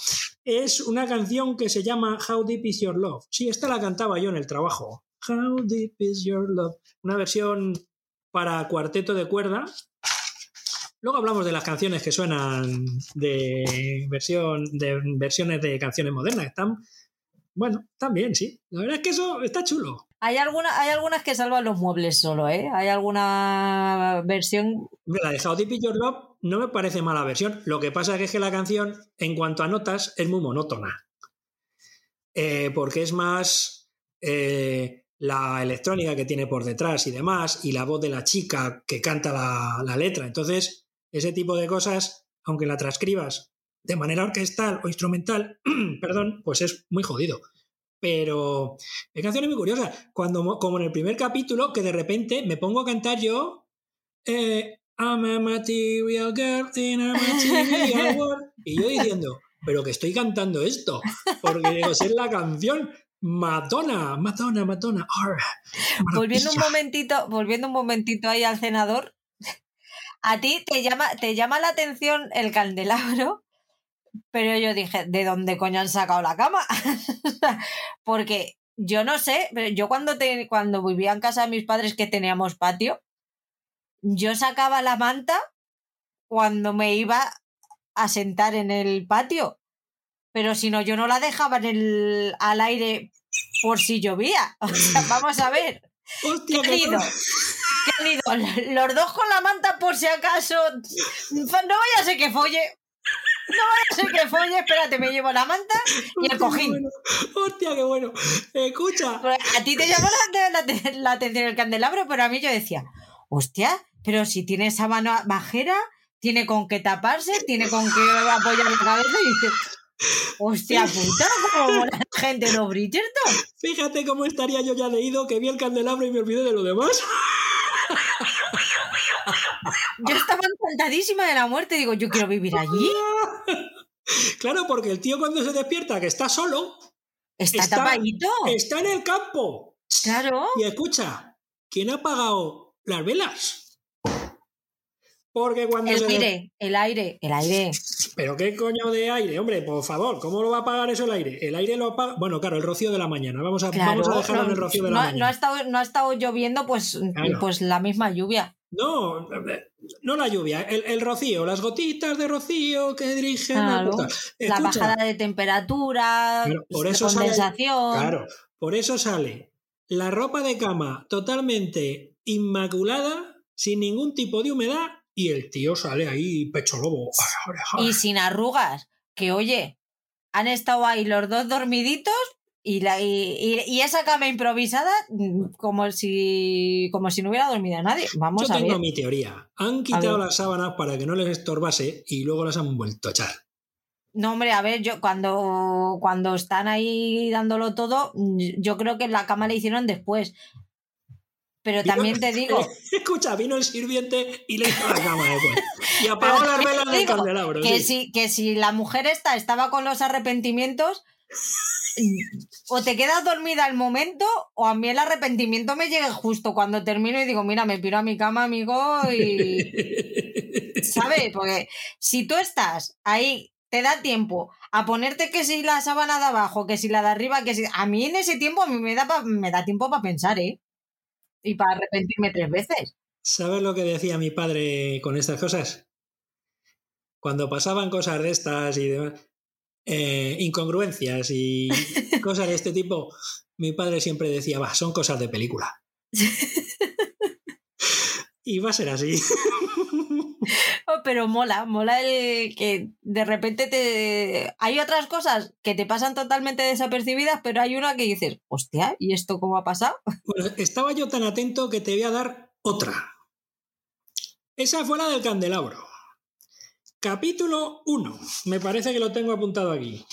Speaker 2: Es una canción que se llama How Deep Is Your Love. Sí, esta la cantaba yo en el trabajo. How Deep Is Your Love. Una versión para cuarteto de cuerda. Luego hablamos de las canciones que suenan de versión de versiones de canciones modernas. Están, bueno, también, sí. La verdad es que eso está chulo.
Speaker 1: Hay, alguna, hay algunas que salvan los muebles solo, ¿eh? Hay alguna versión.
Speaker 2: La de How Deep Is Your Love no me parece mala versión. Lo que pasa es que la canción, en cuanto a notas, es muy monótona. Eh, porque es más. Eh, la electrónica que tiene por detrás y demás, y la voz de la chica que canta la, letra. Entonces, ese tipo de cosas, aunque la transcribas de manera orquestal o instrumental, perdón, pues es muy jodido. Pero hay canciones muy curiosas. Cuando, como en el primer capítulo, que de repente me pongo a cantar yo. Eh, I'm a material girl in a material world. Y yo diciendo, pero que estoy cantando esto. Porque es la canción. Madonna, Madonna, Madonna.
Speaker 1: volviendo un momentito, volviendo un momentito ahí al senador, a ti te llama, te llama la atención el candelabro, pero yo dije, ¿de dónde coño han sacado la cama? Porque yo no sé, pero yo cuando, te, cuando vivía en casa de mis padres que teníamos patio, yo sacaba la manta cuando me iba a sentar en el patio pero si no, yo no la dejaba en el, al aire por si llovía. O sea, vamos a ver. Hostia, querido, querido, los dos con la manta por si acaso. No vaya a ser que folle. No vaya a ser que folle, espérate, me llevo la manta y el cojín.
Speaker 2: Hostia, qué bueno. Escucha.
Speaker 1: Pues a ti te llamó la, la, atención el candelabro, pero a mí yo decía, hostia, pero si tiene esa mano bajera, tiene con qué taparse, tiene con qué apoyar la cabeza y dices, Hostia puta, como la gente de los Bridgerton.
Speaker 2: Fíjate cómo estaría yo ya leído que vi el candelabro y me olvidé de lo demás.
Speaker 1: Yo estaba encantadísima de la muerte, digo, yo quiero vivir allí.
Speaker 2: Claro, porque el tío cuando se despierta, que está solo.
Speaker 1: Está, tapadito.
Speaker 2: Está en el campo.
Speaker 1: Claro.
Speaker 2: Y escucha, ¿quién ha apagado las velas? Porque cuando
Speaker 1: el aire, el aire, el aire.
Speaker 2: ¿Pero qué coño de aire? Hombre, por favor, ¿cómo lo va a apagar eso el aire? El aire lo apaga. Bueno, claro, el rocío de la mañana. Vamos a, vamos a dejarlo en el rocío de la mañana.
Speaker 1: No ha, estado, no ha estado lloviendo, pues, pues la misma lluvia.
Speaker 2: No, no la lluvia, el, rocío, las gotitas de rocío que dirigen
Speaker 1: la bajada de temperatura, por eso condensación.
Speaker 2: claro, por eso sale la ropa de cama totalmente inmaculada, sin ningún tipo de humedad y el tío sale ahí pecho lobo.
Speaker 1: Y sin arrugas, que oye, han estado ahí los dos dormiditos y, la, y, esa cama improvisada mm, como si, como si no hubiera dormido nadie. Vamos
Speaker 2: Yo
Speaker 1: tengo
Speaker 2: mi teoría. Han quitado las sábanas para que no les estorbase y luego las han vuelto a echar.
Speaker 1: No, hombre, a ver, yo cuando, cuando están ahí dándolo todo, yo creo que la cama la hicieron después. Pero también te digo.
Speaker 2: Escucha, vino el sirviente y le hizo la cama después. Y apagó las velas del candelabro.
Speaker 1: Que, si, que si la mujer esta estaba con los arrepentimientos, o te quedas dormida al momento, o a mí el arrepentimiento me llega justo cuando termino y digo, mira, me piro a mi cama, amigo, y. ¿Sabes? Porque si tú estás ahí, te da tiempo a ponerte que si la sábana de abajo, que si la de arriba, que si. A mí en ese tiempo a mí me da, me da tiempo para pensar, ¿eh? Y para arrepentirme tres veces.
Speaker 2: ¿Sabes lo que decía mi padre con estas cosas? Cuando pasaban cosas de estas y demás, eh, incongruencias y cosas de este tipo, mi padre siempre decía, va, son cosas de película. y va a ser así.
Speaker 1: Pero mola, mola el que de repente te... Hay otras cosas que te pasan totalmente desapercibidas, pero hay una que dices, hostia, ¿y esto cómo ha pasado?
Speaker 2: Bueno, estaba yo tan atento que te voy a dar otra. Esa fue la del candelabro. Capítulo 1. Me parece que lo tengo apuntado aquí.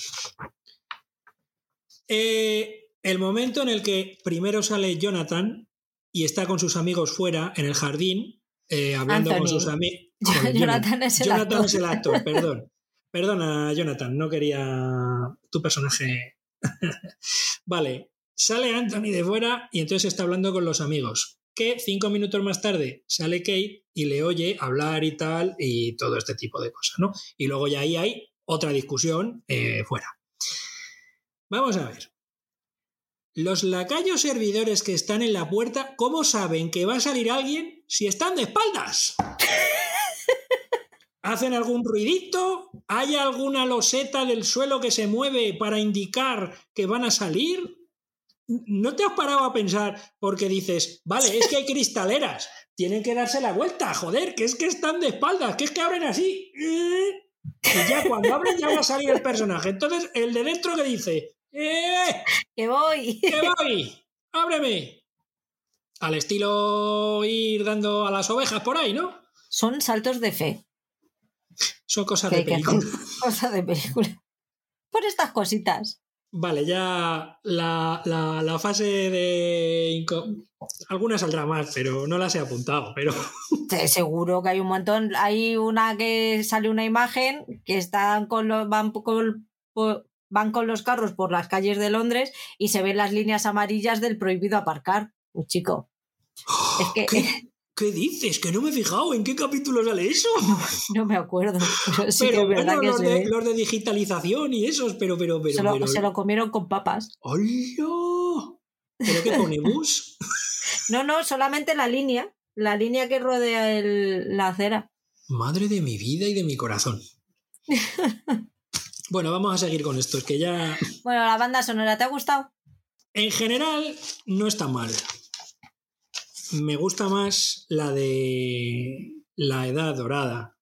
Speaker 2: Eh, el momento en el que primero sale Jonathan y está con sus amigos fuera en el jardín, eh, hablando con sus amigos.
Speaker 1: Jonathan, es el
Speaker 2: Jonathan es el actor, perdón. Perdona, Jonathan, no quería tu personaje. vale, sale Anthony de fuera y entonces está hablando con los amigos. que cinco minutos más tarde sale Kate y le oye hablar y tal y todo este tipo de cosas, ¿no? Y luego ya ahí hay otra discusión eh, fuera. Vamos a ver. Los lacayos servidores que están en la puerta, ¿cómo saben que va a salir alguien si están de espaldas? ¿Hacen algún ruidito? ¿Hay alguna loseta del suelo que se mueve para indicar que van a salir? ¿No te has parado a pensar porque dices, vale, es que hay cristaleras, tienen que darse la vuelta, joder, que es que están de espaldas, que es que abren así? Y ya cuando abren ya va a salir el personaje. Entonces, el de dentro que dice, ¡eh!
Speaker 1: ¡Que voy!
Speaker 2: ¡Que voy! ¡Ábreme! Al estilo ir dando a las ovejas por ahí, ¿no?
Speaker 1: Son saltos de fe.
Speaker 2: Son cosas de película.
Speaker 1: Cosas de película. Por estas cositas.
Speaker 2: Vale, ya la, la, fase de... Algunas saldrá más, pero no las he apuntado, pero...
Speaker 1: Seguro que hay un montón. Hay una que sale una imagen que están con los, van, con, van con los carros por las calles de Londres y se ven las líneas amarillas del prohibido aparcar. Un chico.
Speaker 2: Es que... ¿Qué dices? Que no me he fijado. ¿En qué capítulo sale eso?
Speaker 1: No, me acuerdo.
Speaker 2: Pero, bueno, los, de, digitalización y esos, pero, pero, pero.
Speaker 1: Se lo, se lo comieron con papas.
Speaker 2: ¡Hola! ¿Pero qué pone bus?
Speaker 1: no, no, solamente la línea. La línea que rodea la acera.
Speaker 2: Madre de mi vida y de mi corazón. bueno, vamos a seguir con esto. Es que ya.
Speaker 1: Bueno, la banda sonora, ¿te ha gustado?
Speaker 2: En general, no está mal me gusta más la de la edad dorada.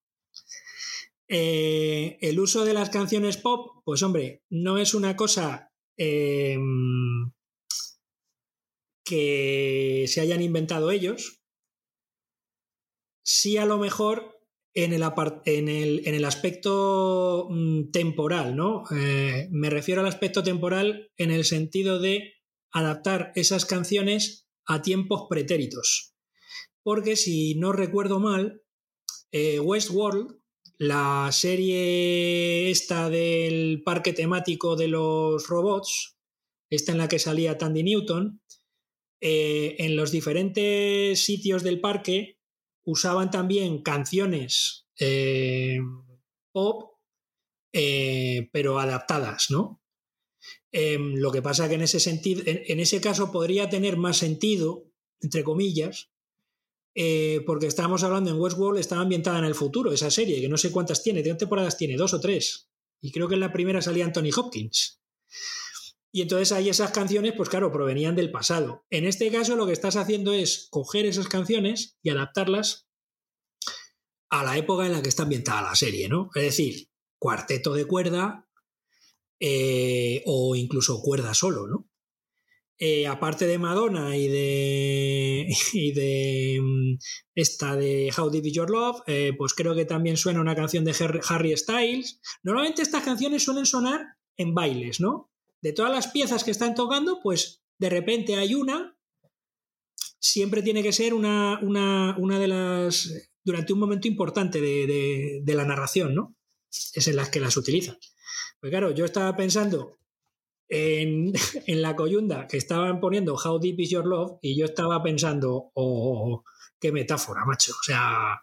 Speaker 2: Eh, el uso de las canciones pop, pues hombre, no es una cosa em, que se hayan inventado ellos. Sí, a lo mejor en el, aspecto mm, temporal, ¿no? Eh, me refiero al aspecto temporal en el sentido de adaptar esas canciones a tiempos pretéritos. Porque si no recuerdo mal, eh, Westworld, la serie esta del parque temático de los robots, esta en la que salía Tandy Newton, eh, en los diferentes sitios del parque usaban también canciones eh, pop, pero adaptadas, ¿no? Em, lo que pasa que en ese sentido, en, ese caso podría tener más sentido, entre comillas, eh, porque estábamos hablando en Westworld, estaba ambientada en el futuro, esa serie, que no sé cuántas tiene, ¿de temporadas tiene? Dos o tres. Y creo que en la primera salía Anthony Hopkins. Y entonces ahí esas canciones, pues claro, provenían del pasado. En este caso lo que estás haciendo es coger esas canciones y adaptarlas a la época en la que está ambientada la serie, ¿no? Es decir, cuarteto de cuerda, eh, o incluso cuerda solo, ¿no? Eh, aparte de Madonna y de, y de mm, esta de How Deep Is Your Love, eh, pues creo que también suena una canción de Harry Styles. Normalmente estas canciones suelen sonar en bailes, ¿no? De todas las piezas que están tocando, pues de repente hay una, siempre tiene que ser una, una, de las, durante un momento importante de, de la narración, ¿no? Es en las que las utilizan. Pues claro, yo estaba pensando en, la coyunda que estaban poniendo How Deep Is Your Love y yo estaba pensando, oh, qué metáfora, macho. O sea,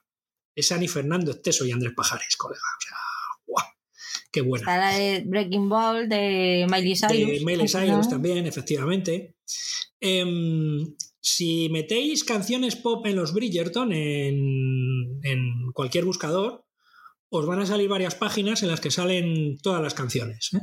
Speaker 2: es Ani Fernando Esteso y Andrés Pajares, colega. O sea, ¡guau! ¡Qué buena!
Speaker 1: Está la de Breaking Ball de Miley Cyrus.
Speaker 2: De Miley Cyrus también, efectivamente. Em, si metéis canciones pop en los Bridgerton, en, en cualquier buscador, os van a salir varias páginas en las que salen todas las canciones. ¿eh?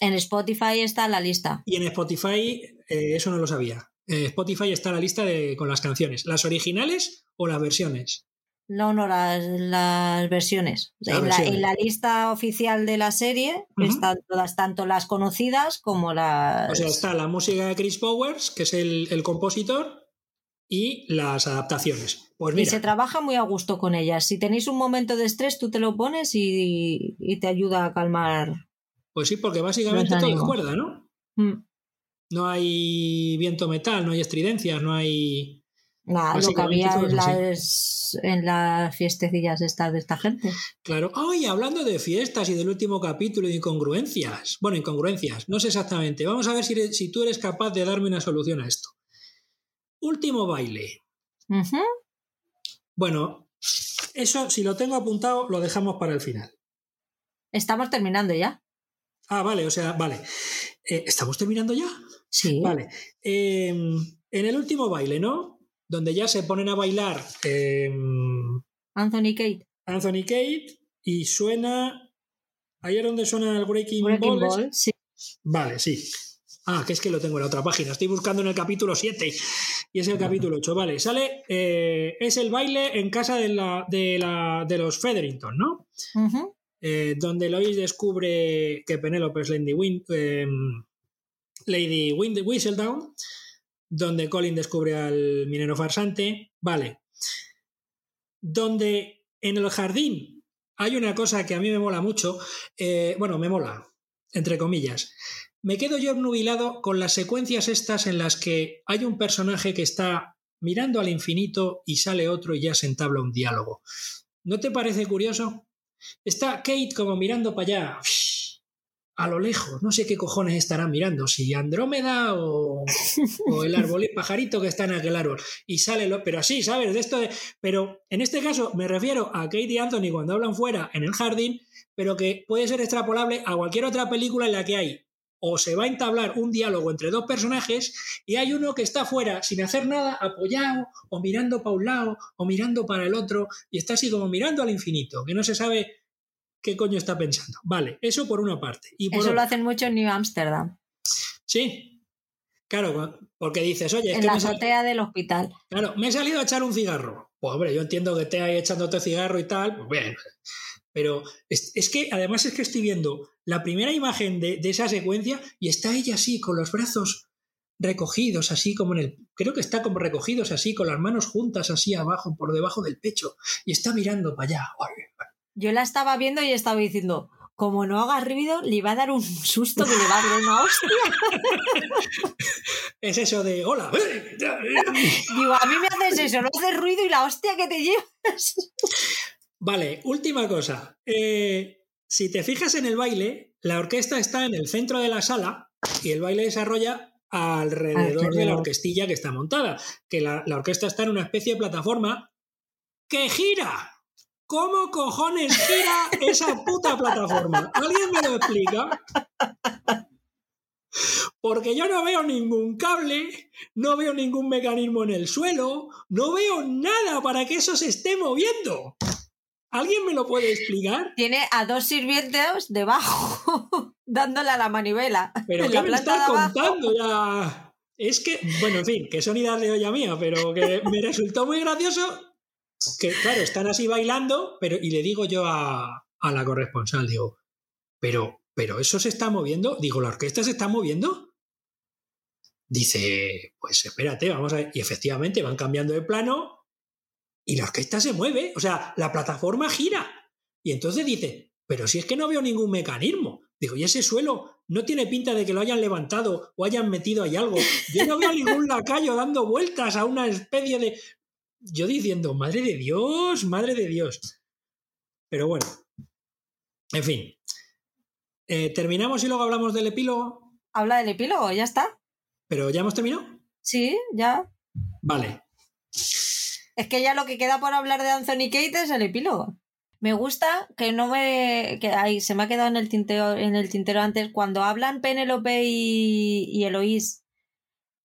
Speaker 1: En Spotify está la lista.
Speaker 2: Y en Spotify, eh, eso no lo sabía. En Spotify está la lista de, con las canciones. ¿Las originales o las versiones?
Speaker 1: No, no, las, versiones. en, La, lista oficial de la serie están todas, tanto las conocidas como las.
Speaker 2: O sea, está la música de Chris Powers, que es el, el compositor, y las adaptaciones. Pues
Speaker 1: y se trabaja muy a gusto con ellas. Si tenéis un momento de estrés, tú te lo pones y, te ayuda a calmar.
Speaker 2: Pues sí, porque básicamente todo es cuerda, ¿no? Mm. No hay viento metal, no hay estridencias, no hay.
Speaker 1: Nada, lo que había en las, en las, fiestecillas estas de esta gente.
Speaker 2: Claro. Ay, hablando de fiestas y del último capítulo de incongruencias. Bueno, incongruencias, no sé exactamente. Vamos a ver si, si tú eres capaz de darme una solución a esto. Último baile. Bueno, eso si lo tengo apuntado lo dejamos para el final.
Speaker 1: Estamos terminando ya.
Speaker 2: Ah, vale, o sea, vale. Eh, ¿Estamos terminando ya?
Speaker 1: Sí.
Speaker 2: Vale. Em, en el último baile, ¿no? Donde ya se ponen a bailar em,
Speaker 1: Anthony Kate.
Speaker 2: Anthony Kate y suena. Ahí es donde suena el Breaking,
Speaker 1: Breaking
Speaker 2: Ball.
Speaker 1: Ball, sí.
Speaker 2: Vale, sí. Ah, que es que lo tengo en la otra página. Estoy buscando en el capítulo 7 y es el capítulo 8. Vale, sale. eh, es el baile en casa de, la, de, la, de los Featherington, ¿no? Eh, donde Lois descubre que Penélope es Lady, Win, eh, Lady Wind Whistledown, donde Colin descubre al minero farsante. Vale. Donde en el jardín hay una cosa que a mí me mola mucho. bueno, me mola, entre comillas. Me quedo yo obnubilado con las secuencias estas en las que hay un personaje que está mirando al infinito y sale otro y ya se entabla un diálogo. ¿No te parece curioso? Está Kate como mirando para allá, a lo lejos. No sé qué cojones estarán mirando, si Andrómeda o, o el árbol y pajarito que está en aquel árbol. Y sale, lo, pero así, ¿sabes? De esto de, pero en este caso me refiero a Kate y Anthony cuando hablan fuera en el jardín, pero que puede ser extrapolable a cualquier otra película en la que hay o se va a entablar un diálogo entre dos personajes y hay uno que está fuera sin hacer nada, apoyado o mirando para un lado o mirando para el otro y está así como mirando al infinito, que no se sabe qué coño está pensando. Vale, eso por una parte. Y por
Speaker 1: Eso lo hacen mucho en New Amsterdam,
Speaker 2: Sí. Claro, porque dices, oye, es
Speaker 1: en
Speaker 2: que
Speaker 1: la
Speaker 2: sal-
Speaker 1: azotea del hospital.
Speaker 2: claro, me he salido a echar un cigarro. Pues hombre, yo entiendo que estés ahí echándote cigarro y tal, pues bien. Pero es, es que además es que estoy viendo la primera imagen de, de esa secuencia y está ella así, con los brazos recogidos, así como en el. Creo que está como recogidos así, con las manos juntas así abajo, por debajo del pecho, y está mirando para allá.
Speaker 1: Yo la estaba viendo y estaba diciendo, como no haga ruido, le va a dar un susto que le va a dar una hostia.
Speaker 2: Es eso de hola.
Speaker 1: Digo, a mí me haces eso, no haces ruido y la hostia que te llevas.
Speaker 2: Vale, última cosa. Eh, si te fijas en el baile, la orquesta está en el centro de la sala y el baile desarrolla alrededor de la orquestilla que está montada. Que la, la orquesta está en una especie de plataforma que gira. ¿Cómo cojones gira esa puta plataforma? ¿Alguien me lo explica? Porque yo no veo ningún cable, no veo ningún mecanismo en el suelo, no veo nada para que eso se esté moviendo. ¿Alguien me lo puede explicar?
Speaker 1: Tiene a dos sirvientes debajo, dándole a la manivela.
Speaker 2: Pero ¿qué me estás contando ya? Es que, bueno, en fin, que son ideas de olla mía, pero que me resultó muy gracioso que, claro, están así bailando, pero y le digo yo a, a la corresponsal, digo, pero, pero eso se está moviendo, digo, ¿la orquesta se está moviendo? Dice, pues espérate, vamos a ver. Y efectivamente van cambiando de plano y la orquesta se mueve, o sea, la plataforma gira. Y entonces dice, pero si es que no veo ningún mecanismo. Digo, y ese suelo no tiene pinta de que lo hayan levantado o hayan metido ahí algo. Yo no veo ningún lacayo dando vueltas a una especie de. Yo diciendo, madre de Dios, madre de Dios. Pero bueno, en fin. Eh, Terminamos y luego hablamos del epílogo.
Speaker 1: Habla del epílogo, ya está.
Speaker 2: ¿Pero ya hemos terminado?
Speaker 1: Sí, ya.
Speaker 2: Vale.
Speaker 1: Es que ya lo que queda por hablar de Anthony Kate es el epílogo. Me gusta que no me. que ay, se me ha quedado en el tintero, en el tintero antes. Cuando hablan Penélope y, y Eloís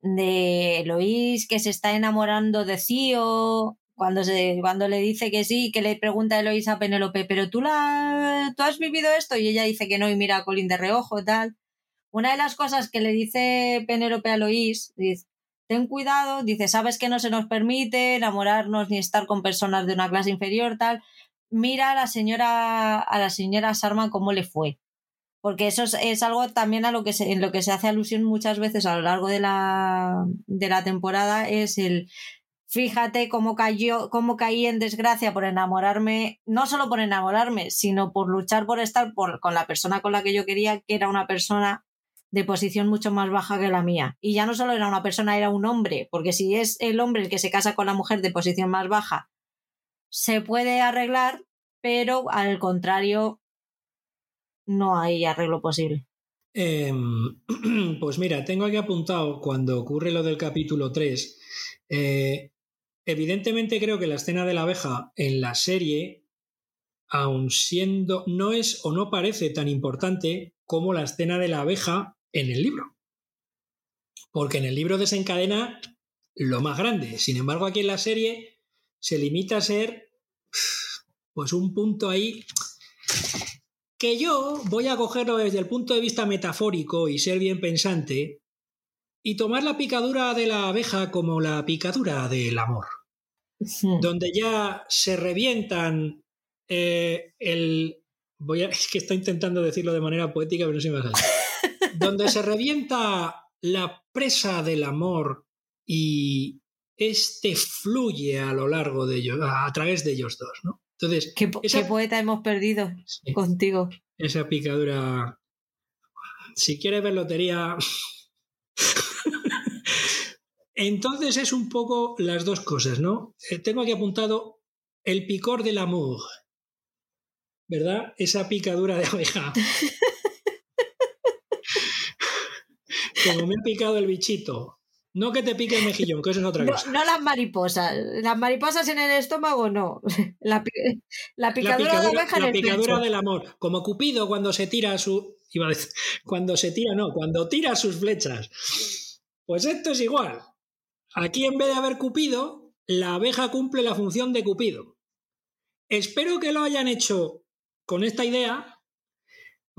Speaker 1: de Eloís que se está enamorando de Cío. Cuando, se, cuando le dice que sí, que le pregunta Eloís a Penélope, pero tú, la, tú has vivido esto y ella dice que no y mira a Colin de reojo y tal. Una de las cosas que le dice Penélope a Eloís, ten cuidado, dice, sabes que no se nos permite enamorarnos ni estar con personas de una clase inferior, tal. Mira a la señora, a la señora Sarma cómo le fue. Porque eso es, algo también a lo que se, en lo que se hace alusión muchas veces a lo largo de la, de la temporada, es el fíjate cómo cayó, cómo caí en desgracia por enamorarme, no solo por enamorarme, sino por luchar por estar con la persona con la que yo quería, que era una persona de posición mucho más baja que la mía. Y ya no solo era una persona, era un hombre, porque si es el hombre el que se casa con la mujer de posición más baja, se puede arreglar, pero al contrario, no hay arreglo posible.
Speaker 2: Em, pues mira, tengo aquí apuntado cuando ocurre lo del capítulo 3. Eh, evidentemente creo que la escena de la abeja en la serie, aun siendo, no es o no parece tan importante como la escena de la abeja en el libro. Porque en el libro desencadena lo más grande. Sin embargo, aquí en la serie se limita a ser pues un punto ahí que yo voy a cogerlo desde el punto de vista metafórico y ser bien pensante y tomar la picadura de la abeja como la picadura del amor, donde ya se revientan eh, el... Voy a, es que estoy intentando decirlo de manera poética, pero no se me va a donde se revienta la presa del amor y este fluye a lo largo de ellos, a través de ellos dos, ¿no? Entonces,
Speaker 1: ¿Qué, poeta hemos perdido contigo?
Speaker 2: Esa picadura. Si quieres ver lotería. Entonces es un poco las dos cosas, ¿no? Eh, tengo aquí apuntado el picor del amor, ¿verdad? Esa picadura de abeja. Como me ha picado el bichito. No que te pique el mejillón, que eso es otra cosa.
Speaker 1: No, las mariposas. Las mariposas en el estómago no. La, picadura, de La
Speaker 2: picadura del amor. Como Cupido cuando se tira su. Iba a decir, cuando se tira, no, cuando tira sus flechas. Pues esto es igual. Aquí en vez de haber Cupido, la abeja cumple la función de Cupido. Espero que lo hayan hecho con esta idea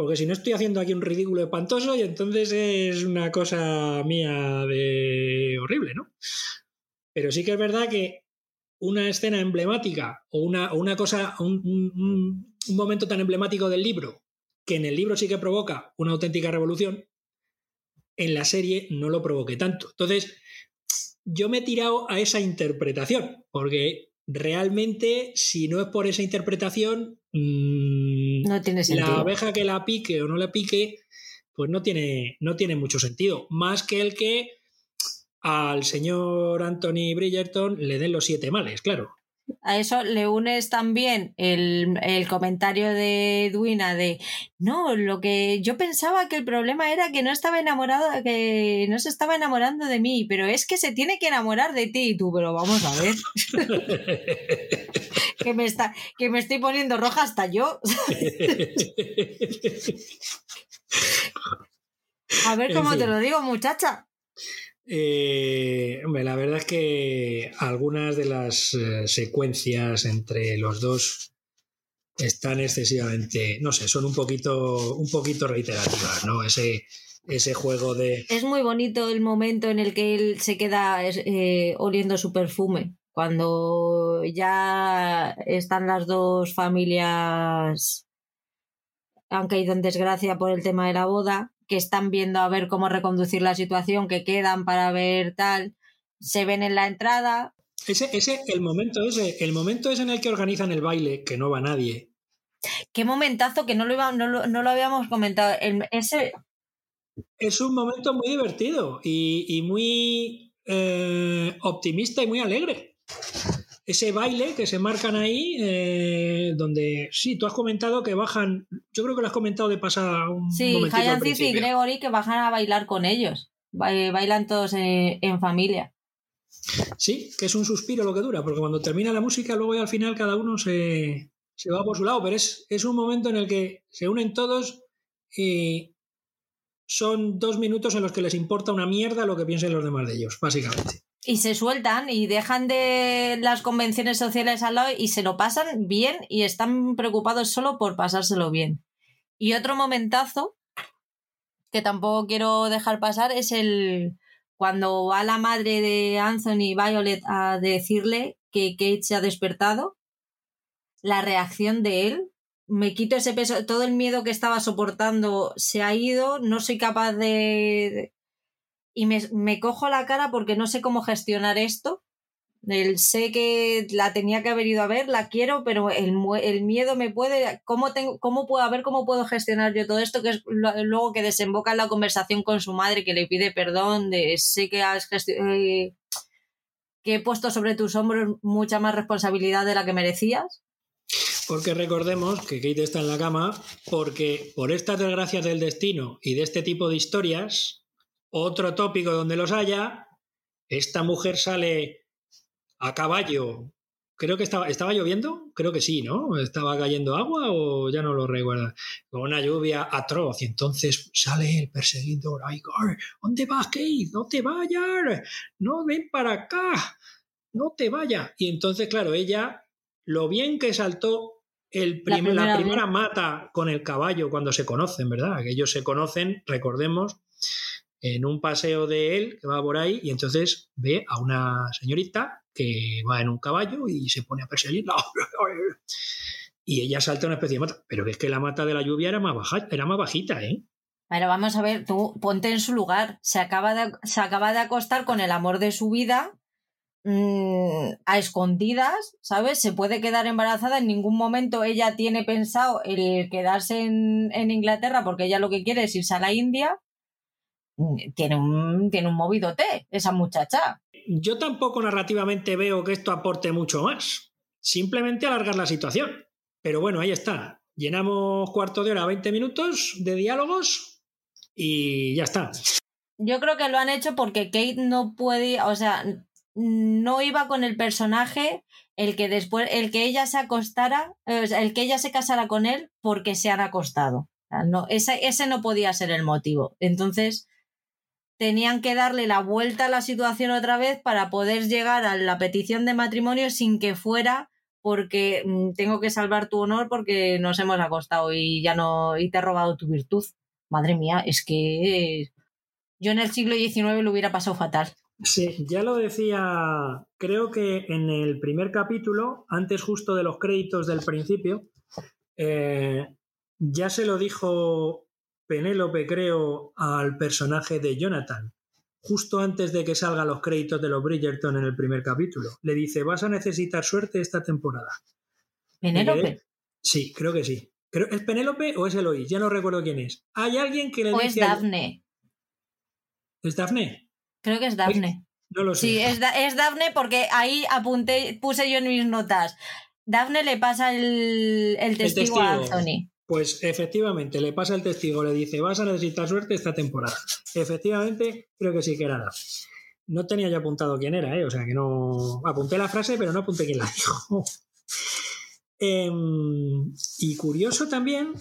Speaker 2: porque si no estoy haciendo aquí un ridículo espantoso y entonces es una cosa mía de horrible, ¿no? Pero sí que es verdad que una escena emblemática o una, una cosa, un, momento tan emblemático del libro, que en el libro sí que provoca una auténtica revolución, en la serie no lo provoque tanto. Entonces, yo me he tirado a esa interpretación, porque realmente, si no es por esa interpretación,
Speaker 1: mm, no tiene sentido.
Speaker 2: La abeja que la pique o no la pique, pues no tiene, no tiene mucho sentido. Más que el que al señor Anthony Bridgerton le den los siete males, claro.
Speaker 1: A eso le unes también el, comentario de Duina de no, lo que yo pensaba que el problema era que no estaba enamorado, que no se estaba enamorando de mí, pero es que se tiene que enamorar de ti y tú, pero vamos a ver. que me está, que me estoy poniendo roja hasta yo. a ver cómo te lo digo, muchacha.
Speaker 2: Eh, la verdad es que algunas de las eh, secuencias entre los dos están excesivamente, no sé, son un poquito, un poquito reiterativas, ¿no? Ese, ese juego de...
Speaker 1: Es muy bonito el momento en el que él se queda eh, oliendo su perfume, cuando ya están las dos familias han caído en desgracia por el tema de la boda que están viendo a ver cómo reconducir la situación, que quedan para ver tal, se ven en la entrada.
Speaker 2: Ese, ese, el momento ese, el momento es en el que organizan el baile, que no va nadie.
Speaker 1: Qué momentazo que no lo, iba, no lo, habíamos comentado. ese...
Speaker 2: Es un momento muy divertido y, muy eh, optimista y muy alegre ese baile que se marcan ahí, eh, donde sí, tú has comentado que bajan, yo creo que lo has comentado de pasada un
Speaker 1: Sí, y Gregory que bajan a bailar con ellos, bailan todos en, familia.
Speaker 2: Sí, que es un suspiro lo que dura, porque cuando termina la música, luego ya al final cada uno se, se va por su lado, pero es, es un momento en el que se unen todos y son dos minutos en los que les importa una mierda lo que piensen los demás de ellos, básicamente
Speaker 1: y se sueltan y dejan de las convenciones sociales al lado y se lo pasan bien y están preocupados solo por pasárselo bien. Y otro momentazo que tampoco quiero dejar pasar es el cuando va la madre de Anthony Violet a decirle que Kate se ha despertado, la reacción de él, me quito ese peso, todo el miedo que estaba soportando se ha ido, no soy capaz de, y me, cojo la cara porque no sé cómo gestionar esto. El, sé que la tenía que haber ido a ver, la quiero, pero el, el miedo me puede. ¿cómo, tengo, ¿Cómo puedo ver cómo puedo gestionar yo todo esto? Que es luego que desemboca en la conversación con su madre, que le pide perdón, de sé que has eh, que he puesto sobre tus hombros mucha más responsabilidad de la que merecías.
Speaker 2: Porque recordemos que Kate está en la cama porque por estas desgracias del destino y de este tipo de historias, otro tópico donde los haya, esta mujer sale a caballo. Creo que estaba, estaba lloviendo, creo que sí, ¿no? ¿Estaba cayendo agua o ya no lo recuerdo? Con una lluvia atroz y entonces sale el perseguidor. Ay, ¿dónde vas, Kate? No te vayas, no ven para acá, no te vayas. Y entonces, claro, ella, lo bien que saltó el la, primera, mata con el caballo cuando se conocen, ¿verdad? Que ellos se conocen, recordemos, en un paseo de él que va por ahí y entonces ve a una señorita que va en un caballo y se pone a perseguirla. Y ella salta una especie de mata. Pero es que la mata de la lluvia era más, baja, era más bajita, ¿eh?
Speaker 1: Pero vamos a ver, tú ponte en su lugar. Se acaba de, se acaba de acostar con el amor de su vida Mm, a escondidas, ¿sabes? Se puede quedar embarazada, en ningún momento ella tiene pensado el quedarse en, Inglaterra porque ella lo que quiere es irse a la India. Mm, tiene un, tiene un movido té, esa muchacha.
Speaker 2: Yo tampoco narrativamente veo que esto aporte mucho más. Simplemente alargar la situación. Pero bueno, ahí está. Llenamos cuarto de hora, 20 minutos de diálogos y ya está.
Speaker 1: Yo creo que lo han hecho porque Kate no puede, o sea, no iba con el personaje el que después, el que ella se acostara, el que ella se casara con él porque se han acostado. No, ese, ese no podía ser el motivo. Entonces, tenían que darle la vuelta a la situación otra vez para poder llegar a la petición de matrimonio sin que fuera porque mm, tengo que salvar tu honor porque nos hemos acostado y ya no y te he robado tu virtud. Madre mía, es que yo en el siglo XIX lo hubiera pasado fatal.
Speaker 2: Sí, ya lo decía, creo que en el primer capítulo, antes justo de los créditos del principio, eh, ya se lo dijo Penélope, creo, al personaje de Jonathan, justo antes de que salgan los créditos de los Bridgerton en el primer capítulo. Le dice, vas a necesitar suerte esta temporada.
Speaker 1: ¿Penélope?
Speaker 2: Sí, creo que sí. ¿Es Penélope o es Eloís? Ya no recuerdo quién es. Hay alguien que le
Speaker 1: o
Speaker 2: dice...
Speaker 1: es Dafne.
Speaker 2: ¿Es Dafne?
Speaker 1: Creo que es Dafne.
Speaker 2: No lo sé.
Speaker 1: Sí, es, es Dafne porque ahí apunté, puse yo en mis notas. Dafne le pasa el, testigo, a Anthony.
Speaker 2: Pues efectivamente, le pasa el testigo, le dice, vas a necesitar suerte esta temporada. Efectivamente, creo que sí que era Dafne. No tenía ya apuntado quién era, ¿eh? o sea que no. Apunté la frase, pero no apunté quién la dijo. Em, y curioso también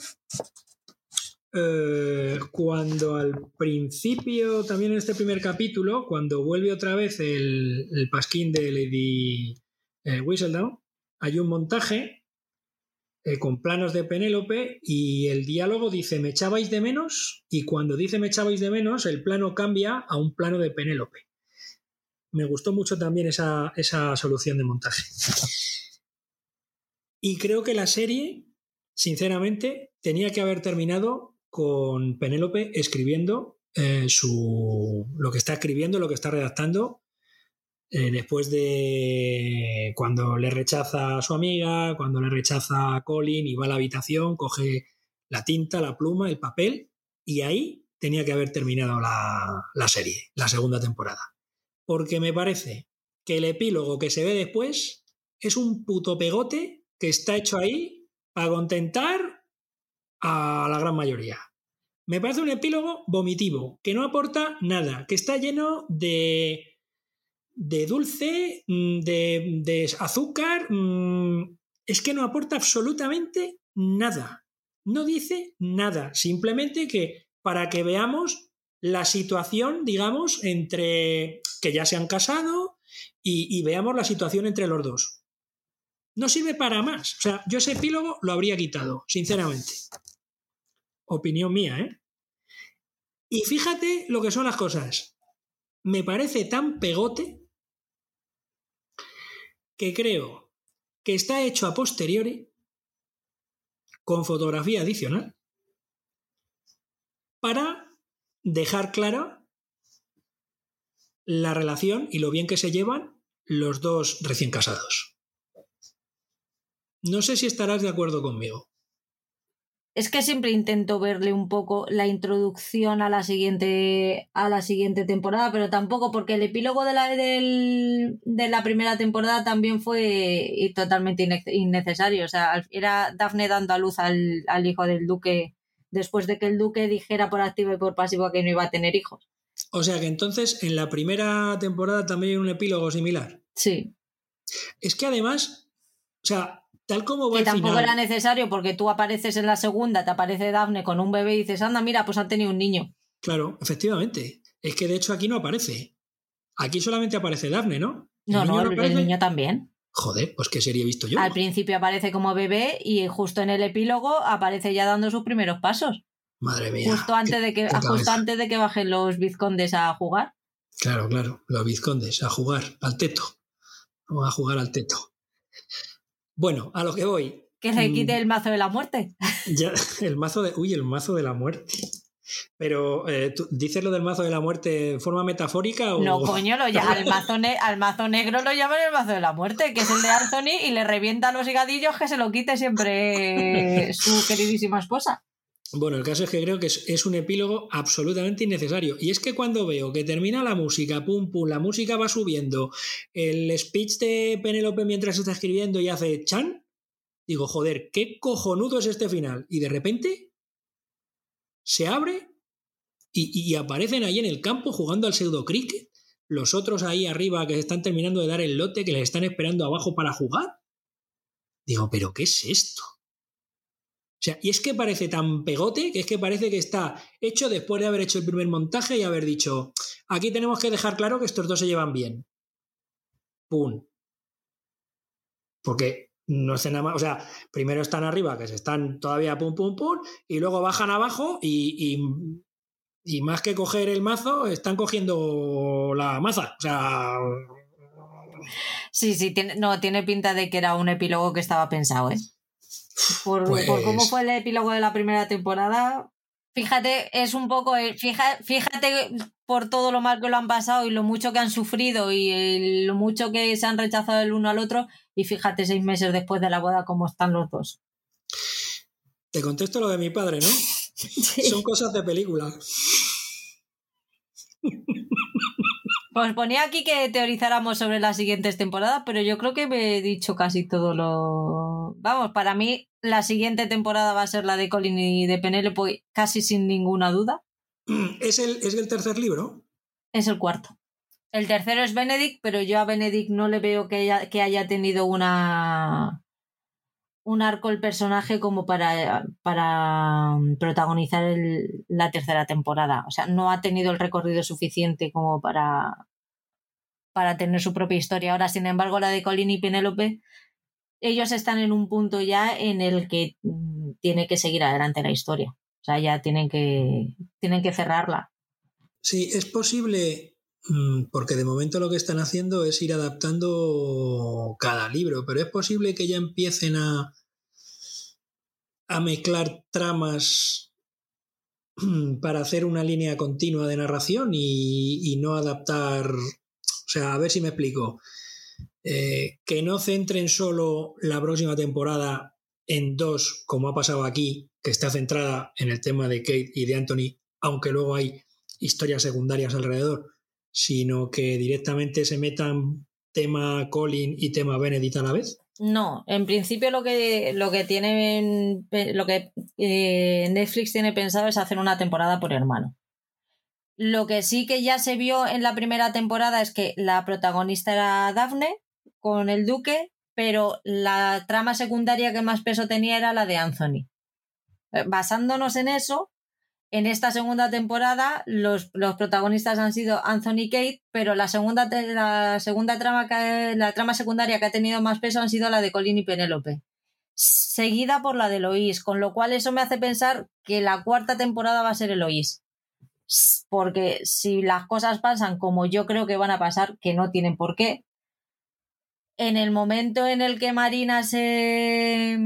Speaker 2: eh, cuando al principio, también en este primer capítulo, cuando vuelve otra vez el, pasquín de Lady eh, Whistledown, hay un montaje eh, con planos de Penélope y el diálogo dice me echabais de menos y cuando dice me echabais de menos el plano cambia a un plano de Penélope. Me gustó mucho también esa, esa solución de montaje. Y creo que la serie, sinceramente, tenía que haber terminado con Penélope escribiendo eh, su, lo que está escribiendo, lo que está redactando, eh, después de cuando le rechaza a su amiga, cuando le rechaza a Colin y va a la habitación, coge la tinta, la pluma, el papel, y ahí tenía que haber terminado la, la serie, la segunda temporada. Porque me parece que el epílogo que se ve después es un puto pegote que está hecho ahí para contentar a la gran mayoría. Me parece un epílogo vomitivo, que no aporta nada, que está lleno de, de dulce, mm, de, de azúcar, mm, es que no aporta absolutamente nada. No dice nada, simplemente que para que veamos la situación, digamos, entre que ya se han casado y, y, veamos la situación entre los dos. No sirve para más. O sea, yo ese epílogo lo habría quitado, sinceramente. Opinión mía, ¿eh? Y fíjate lo que son las cosas. Me parece tan pegote que creo que está hecho a posteriori con fotografía adicional para dejar clara la relación y lo bien que se llevan los dos recién casados. No sé si estarás de acuerdo conmigo.
Speaker 1: Es que siempre intento verle un poco la introducción a la siguiente a la siguiente temporada, pero tampoco porque el epílogo de la del, de la primera temporada también fue totalmente innecesario, o sea, era Daphne dando a luz al, al hijo del duque después de que el duque dijera por activo y por pasivo que no iba a tener hijos.
Speaker 2: O sea que entonces en la primera temporada también hay un epílogo similar.
Speaker 1: Sí.
Speaker 2: Es que además, o sea, tal como va
Speaker 1: Que tampoco era necesario porque tú apareces en la segunda, te aparece Daphne con un bebé y dices, anda, mira, pues han tenido un niño.
Speaker 2: Claro, efectivamente. Es que de hecho aquí no aparece. Aquí solamente aparece Daphne, ¿no?
Speaker 1: No, no, el niño también.
Speaker 2: Joder, pues qué sería visto yo.
Speaker 1: Al principio aparece como bebé y justo en el epílogo aparece ya dando sus primeros pasos.
Speaker 2: Madre mía.
Speaker 1: Justo antes, de que, justo antes de que bajen los vizcondes a jugar.
Speaker 2: Claro, claro, los vizcondes a jugar al teto. Vamos a jugar al teto. Bueno, a lo que voy.
Speaker 1: Que se quite mm. el mazo de la muerte.
Speaker 2: Ya, el mazo de. Uy, el mazo de la muerte. Pero, eh, ¿dices lo del mazo de la muerte en forma metafórica o.?
Speaker 1: No, coño, lo al, mazo al mazo negro lo llaman el mazo de la muerte, que es el de Anthony, y le revienta los higadillos que se lo quite siempre su queridísima esposa.
Speaker 2: Bueno, el caso es que creo que es, un epílogo absolutamente innecesario. Y es que cuando veo que termina la música, pum, pum, la música va subiendo, el speech de Penélope mientras está escribiendo y hace chan, digo, joder, qué cojonudo es este final. Y de repente se abre y, aparecen ahí en el campo jugando al pseudo cricket. Los otros ahí arriba que están terminando de dar el lote, que les están esperando abajo para jugar. Digo, ¿pero qué es esto? O sea, y es que parece tan pegote que es que parece que está hecho después de haber hecho el primer montaje y haber dicho, aquí tenemos que dejar claro que estos dos se llevan bien. ¡Pum! Porque no hacen nada más, o sea, primero están arriba, que se están todavía pum, pum, pum, y luego bajan abajo y, y, más que coger el mazo, están cogiendo la maza. O sea...
Speaker 1: Sí, sí, tiene, no, tiene pinta de que era un epílogo que estaba pensado, ¿eh? Por, por cómo pues fue el epílogo de la primera temporada, Fíjate, es un poco, eh, fíjate, fíjate por todo lo mal que lo han pasado y lo mucho que han sufrido y lo mucho que se han rechazado el uno al otro y fíjate seis meses después de la boda cómo están los dos.
Speaker 2: Te contesto lo de mi padre, ¿no? Son cosas de película.
Speaker 1: Pues ponía aquí que teorizáramos sobre las siguientes temporadas, pero yo creo que me he dicho casi todo lo. Vamos, para mí la siguiente temporada va a ser la de Colin y de Penélope, casi sin ninguna duda.
Speaker 2: ¿Es el, ¿Es el tercer libro?
Speaker 1: Es el cuarto. El tercero es Benedict, pero yo a Benedict no le veo que haya, que haya tenido una un arco el personaje como para, para protagonizar la tercera temporada. O sea, no ha tenido el recorrido suficiente como para, para tener su propia historia. Ahora, sin embargo, la de Colin y Penélope, ellos están en un punto ya en el que mm, tiene que seguir adelante la historia. O sea, ya tienen que, tienen que cerrarla.
Speaker 2: Sí, es posible Mm, porque de momento lo que están haciendo es ir adaptando cada libro, pero es posible que ya empiecen a, a mezclar tramas para hacer una línea continua de narración y, no adaptar, o sea, a ver si me explico, eh, que no centren solo la próxima temporada en dos, como ha pasado aquí, que está centrada en el tema de Kate y de Anthony, aunque luego hay historias secundarias alrededor, sino que directamente se metan tema Colin y tema Benedict a la vez?
Speaker 1: No, en principio lo que, lo que tiene lo que eh, Netflix tiene pensado es hacer una temporada por hermano. Lo que sí que ya se vio en la primera temporada es que la protagonista era Daphne con el duque, pero la trama secundaria que más peso tenía era la de Anthony. Eh, basándonos en eso, en esta segunda temporada los, protagonistas han sido Anthony y Kate, pero la segunda, la segunda trama la trama secundaria que ha tenido más peso han sido la de Colin y Penélope. Seguida por la de Eloís, con lo cual eso me hace pensar que la cuarta temporada va a ser Eloís. Porque si las cosas pasan como yo creo que van a pasar, que no tienen por qué, en el momento en el que Marina se,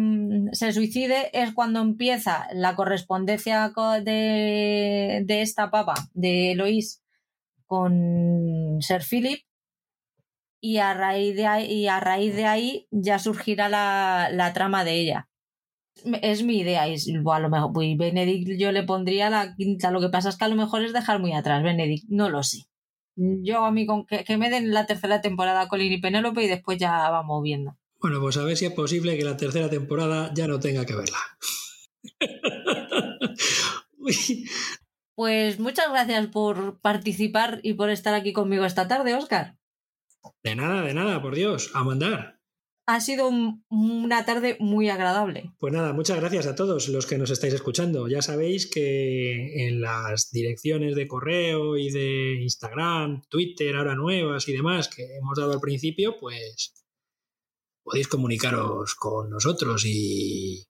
Speaker 1: se suicide es cuando empieza la correspondencia de, de esta papa, de Eloís, con Sir Philip. Y a raíz de ahí, y a raíz de ahí ya surgirá la, la trama de ella. Es mi idea. Y a lo mejor, pues Benedict yo le pondría la quinta. Lo que pasa es que a lo mejor es dejar muy atrás, Benedict. No lo sé. Yo a mí con que, me den la tercera temporada Colin y Penélope y después ya vamos viendo.
Speaker 2: Bueno, pues a ver si es posible que la tercera temporada ya no tenga que verla.
Speaker 1: pues muchas gracias por participar y por estar aquí conmigo esta tarde, Oscar.
Speaker 2: De nada, de nada, por Dios, a mandar.
Speaker 1: Ha sido una tarde muy agradable.
Speaker 2: Pues nada, muchas gracias a todos los que nos estáis escuchando. Ya sabéis que en las direcciones de correo y de Instagram, Twitter, ahora nuevas y demás que hemos dado al principio, pues podéis comunicaros con nosotros y,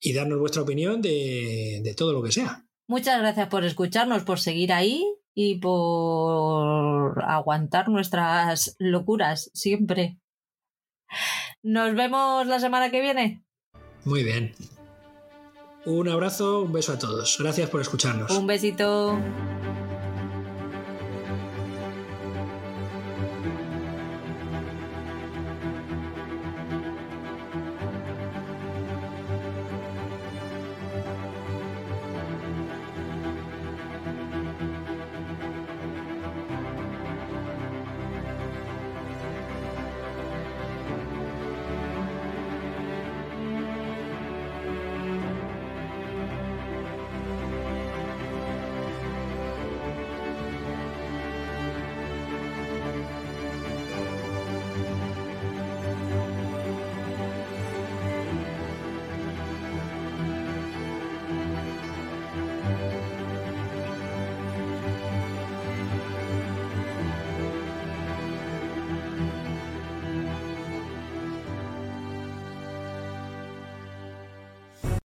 Speaker 2: y darnos vuestra opinión de, de todo lo que sea.
Speaker 1: Muchas gracias por escucharnos, por seguir ahí y por aguantar nuestras locuras siempre. Nos vemos la semana que viene.
Speaker 2: Muy bien. Un abrazo, un beso a todos. Gracias por escucharnos.
Speaker 1: Un besito.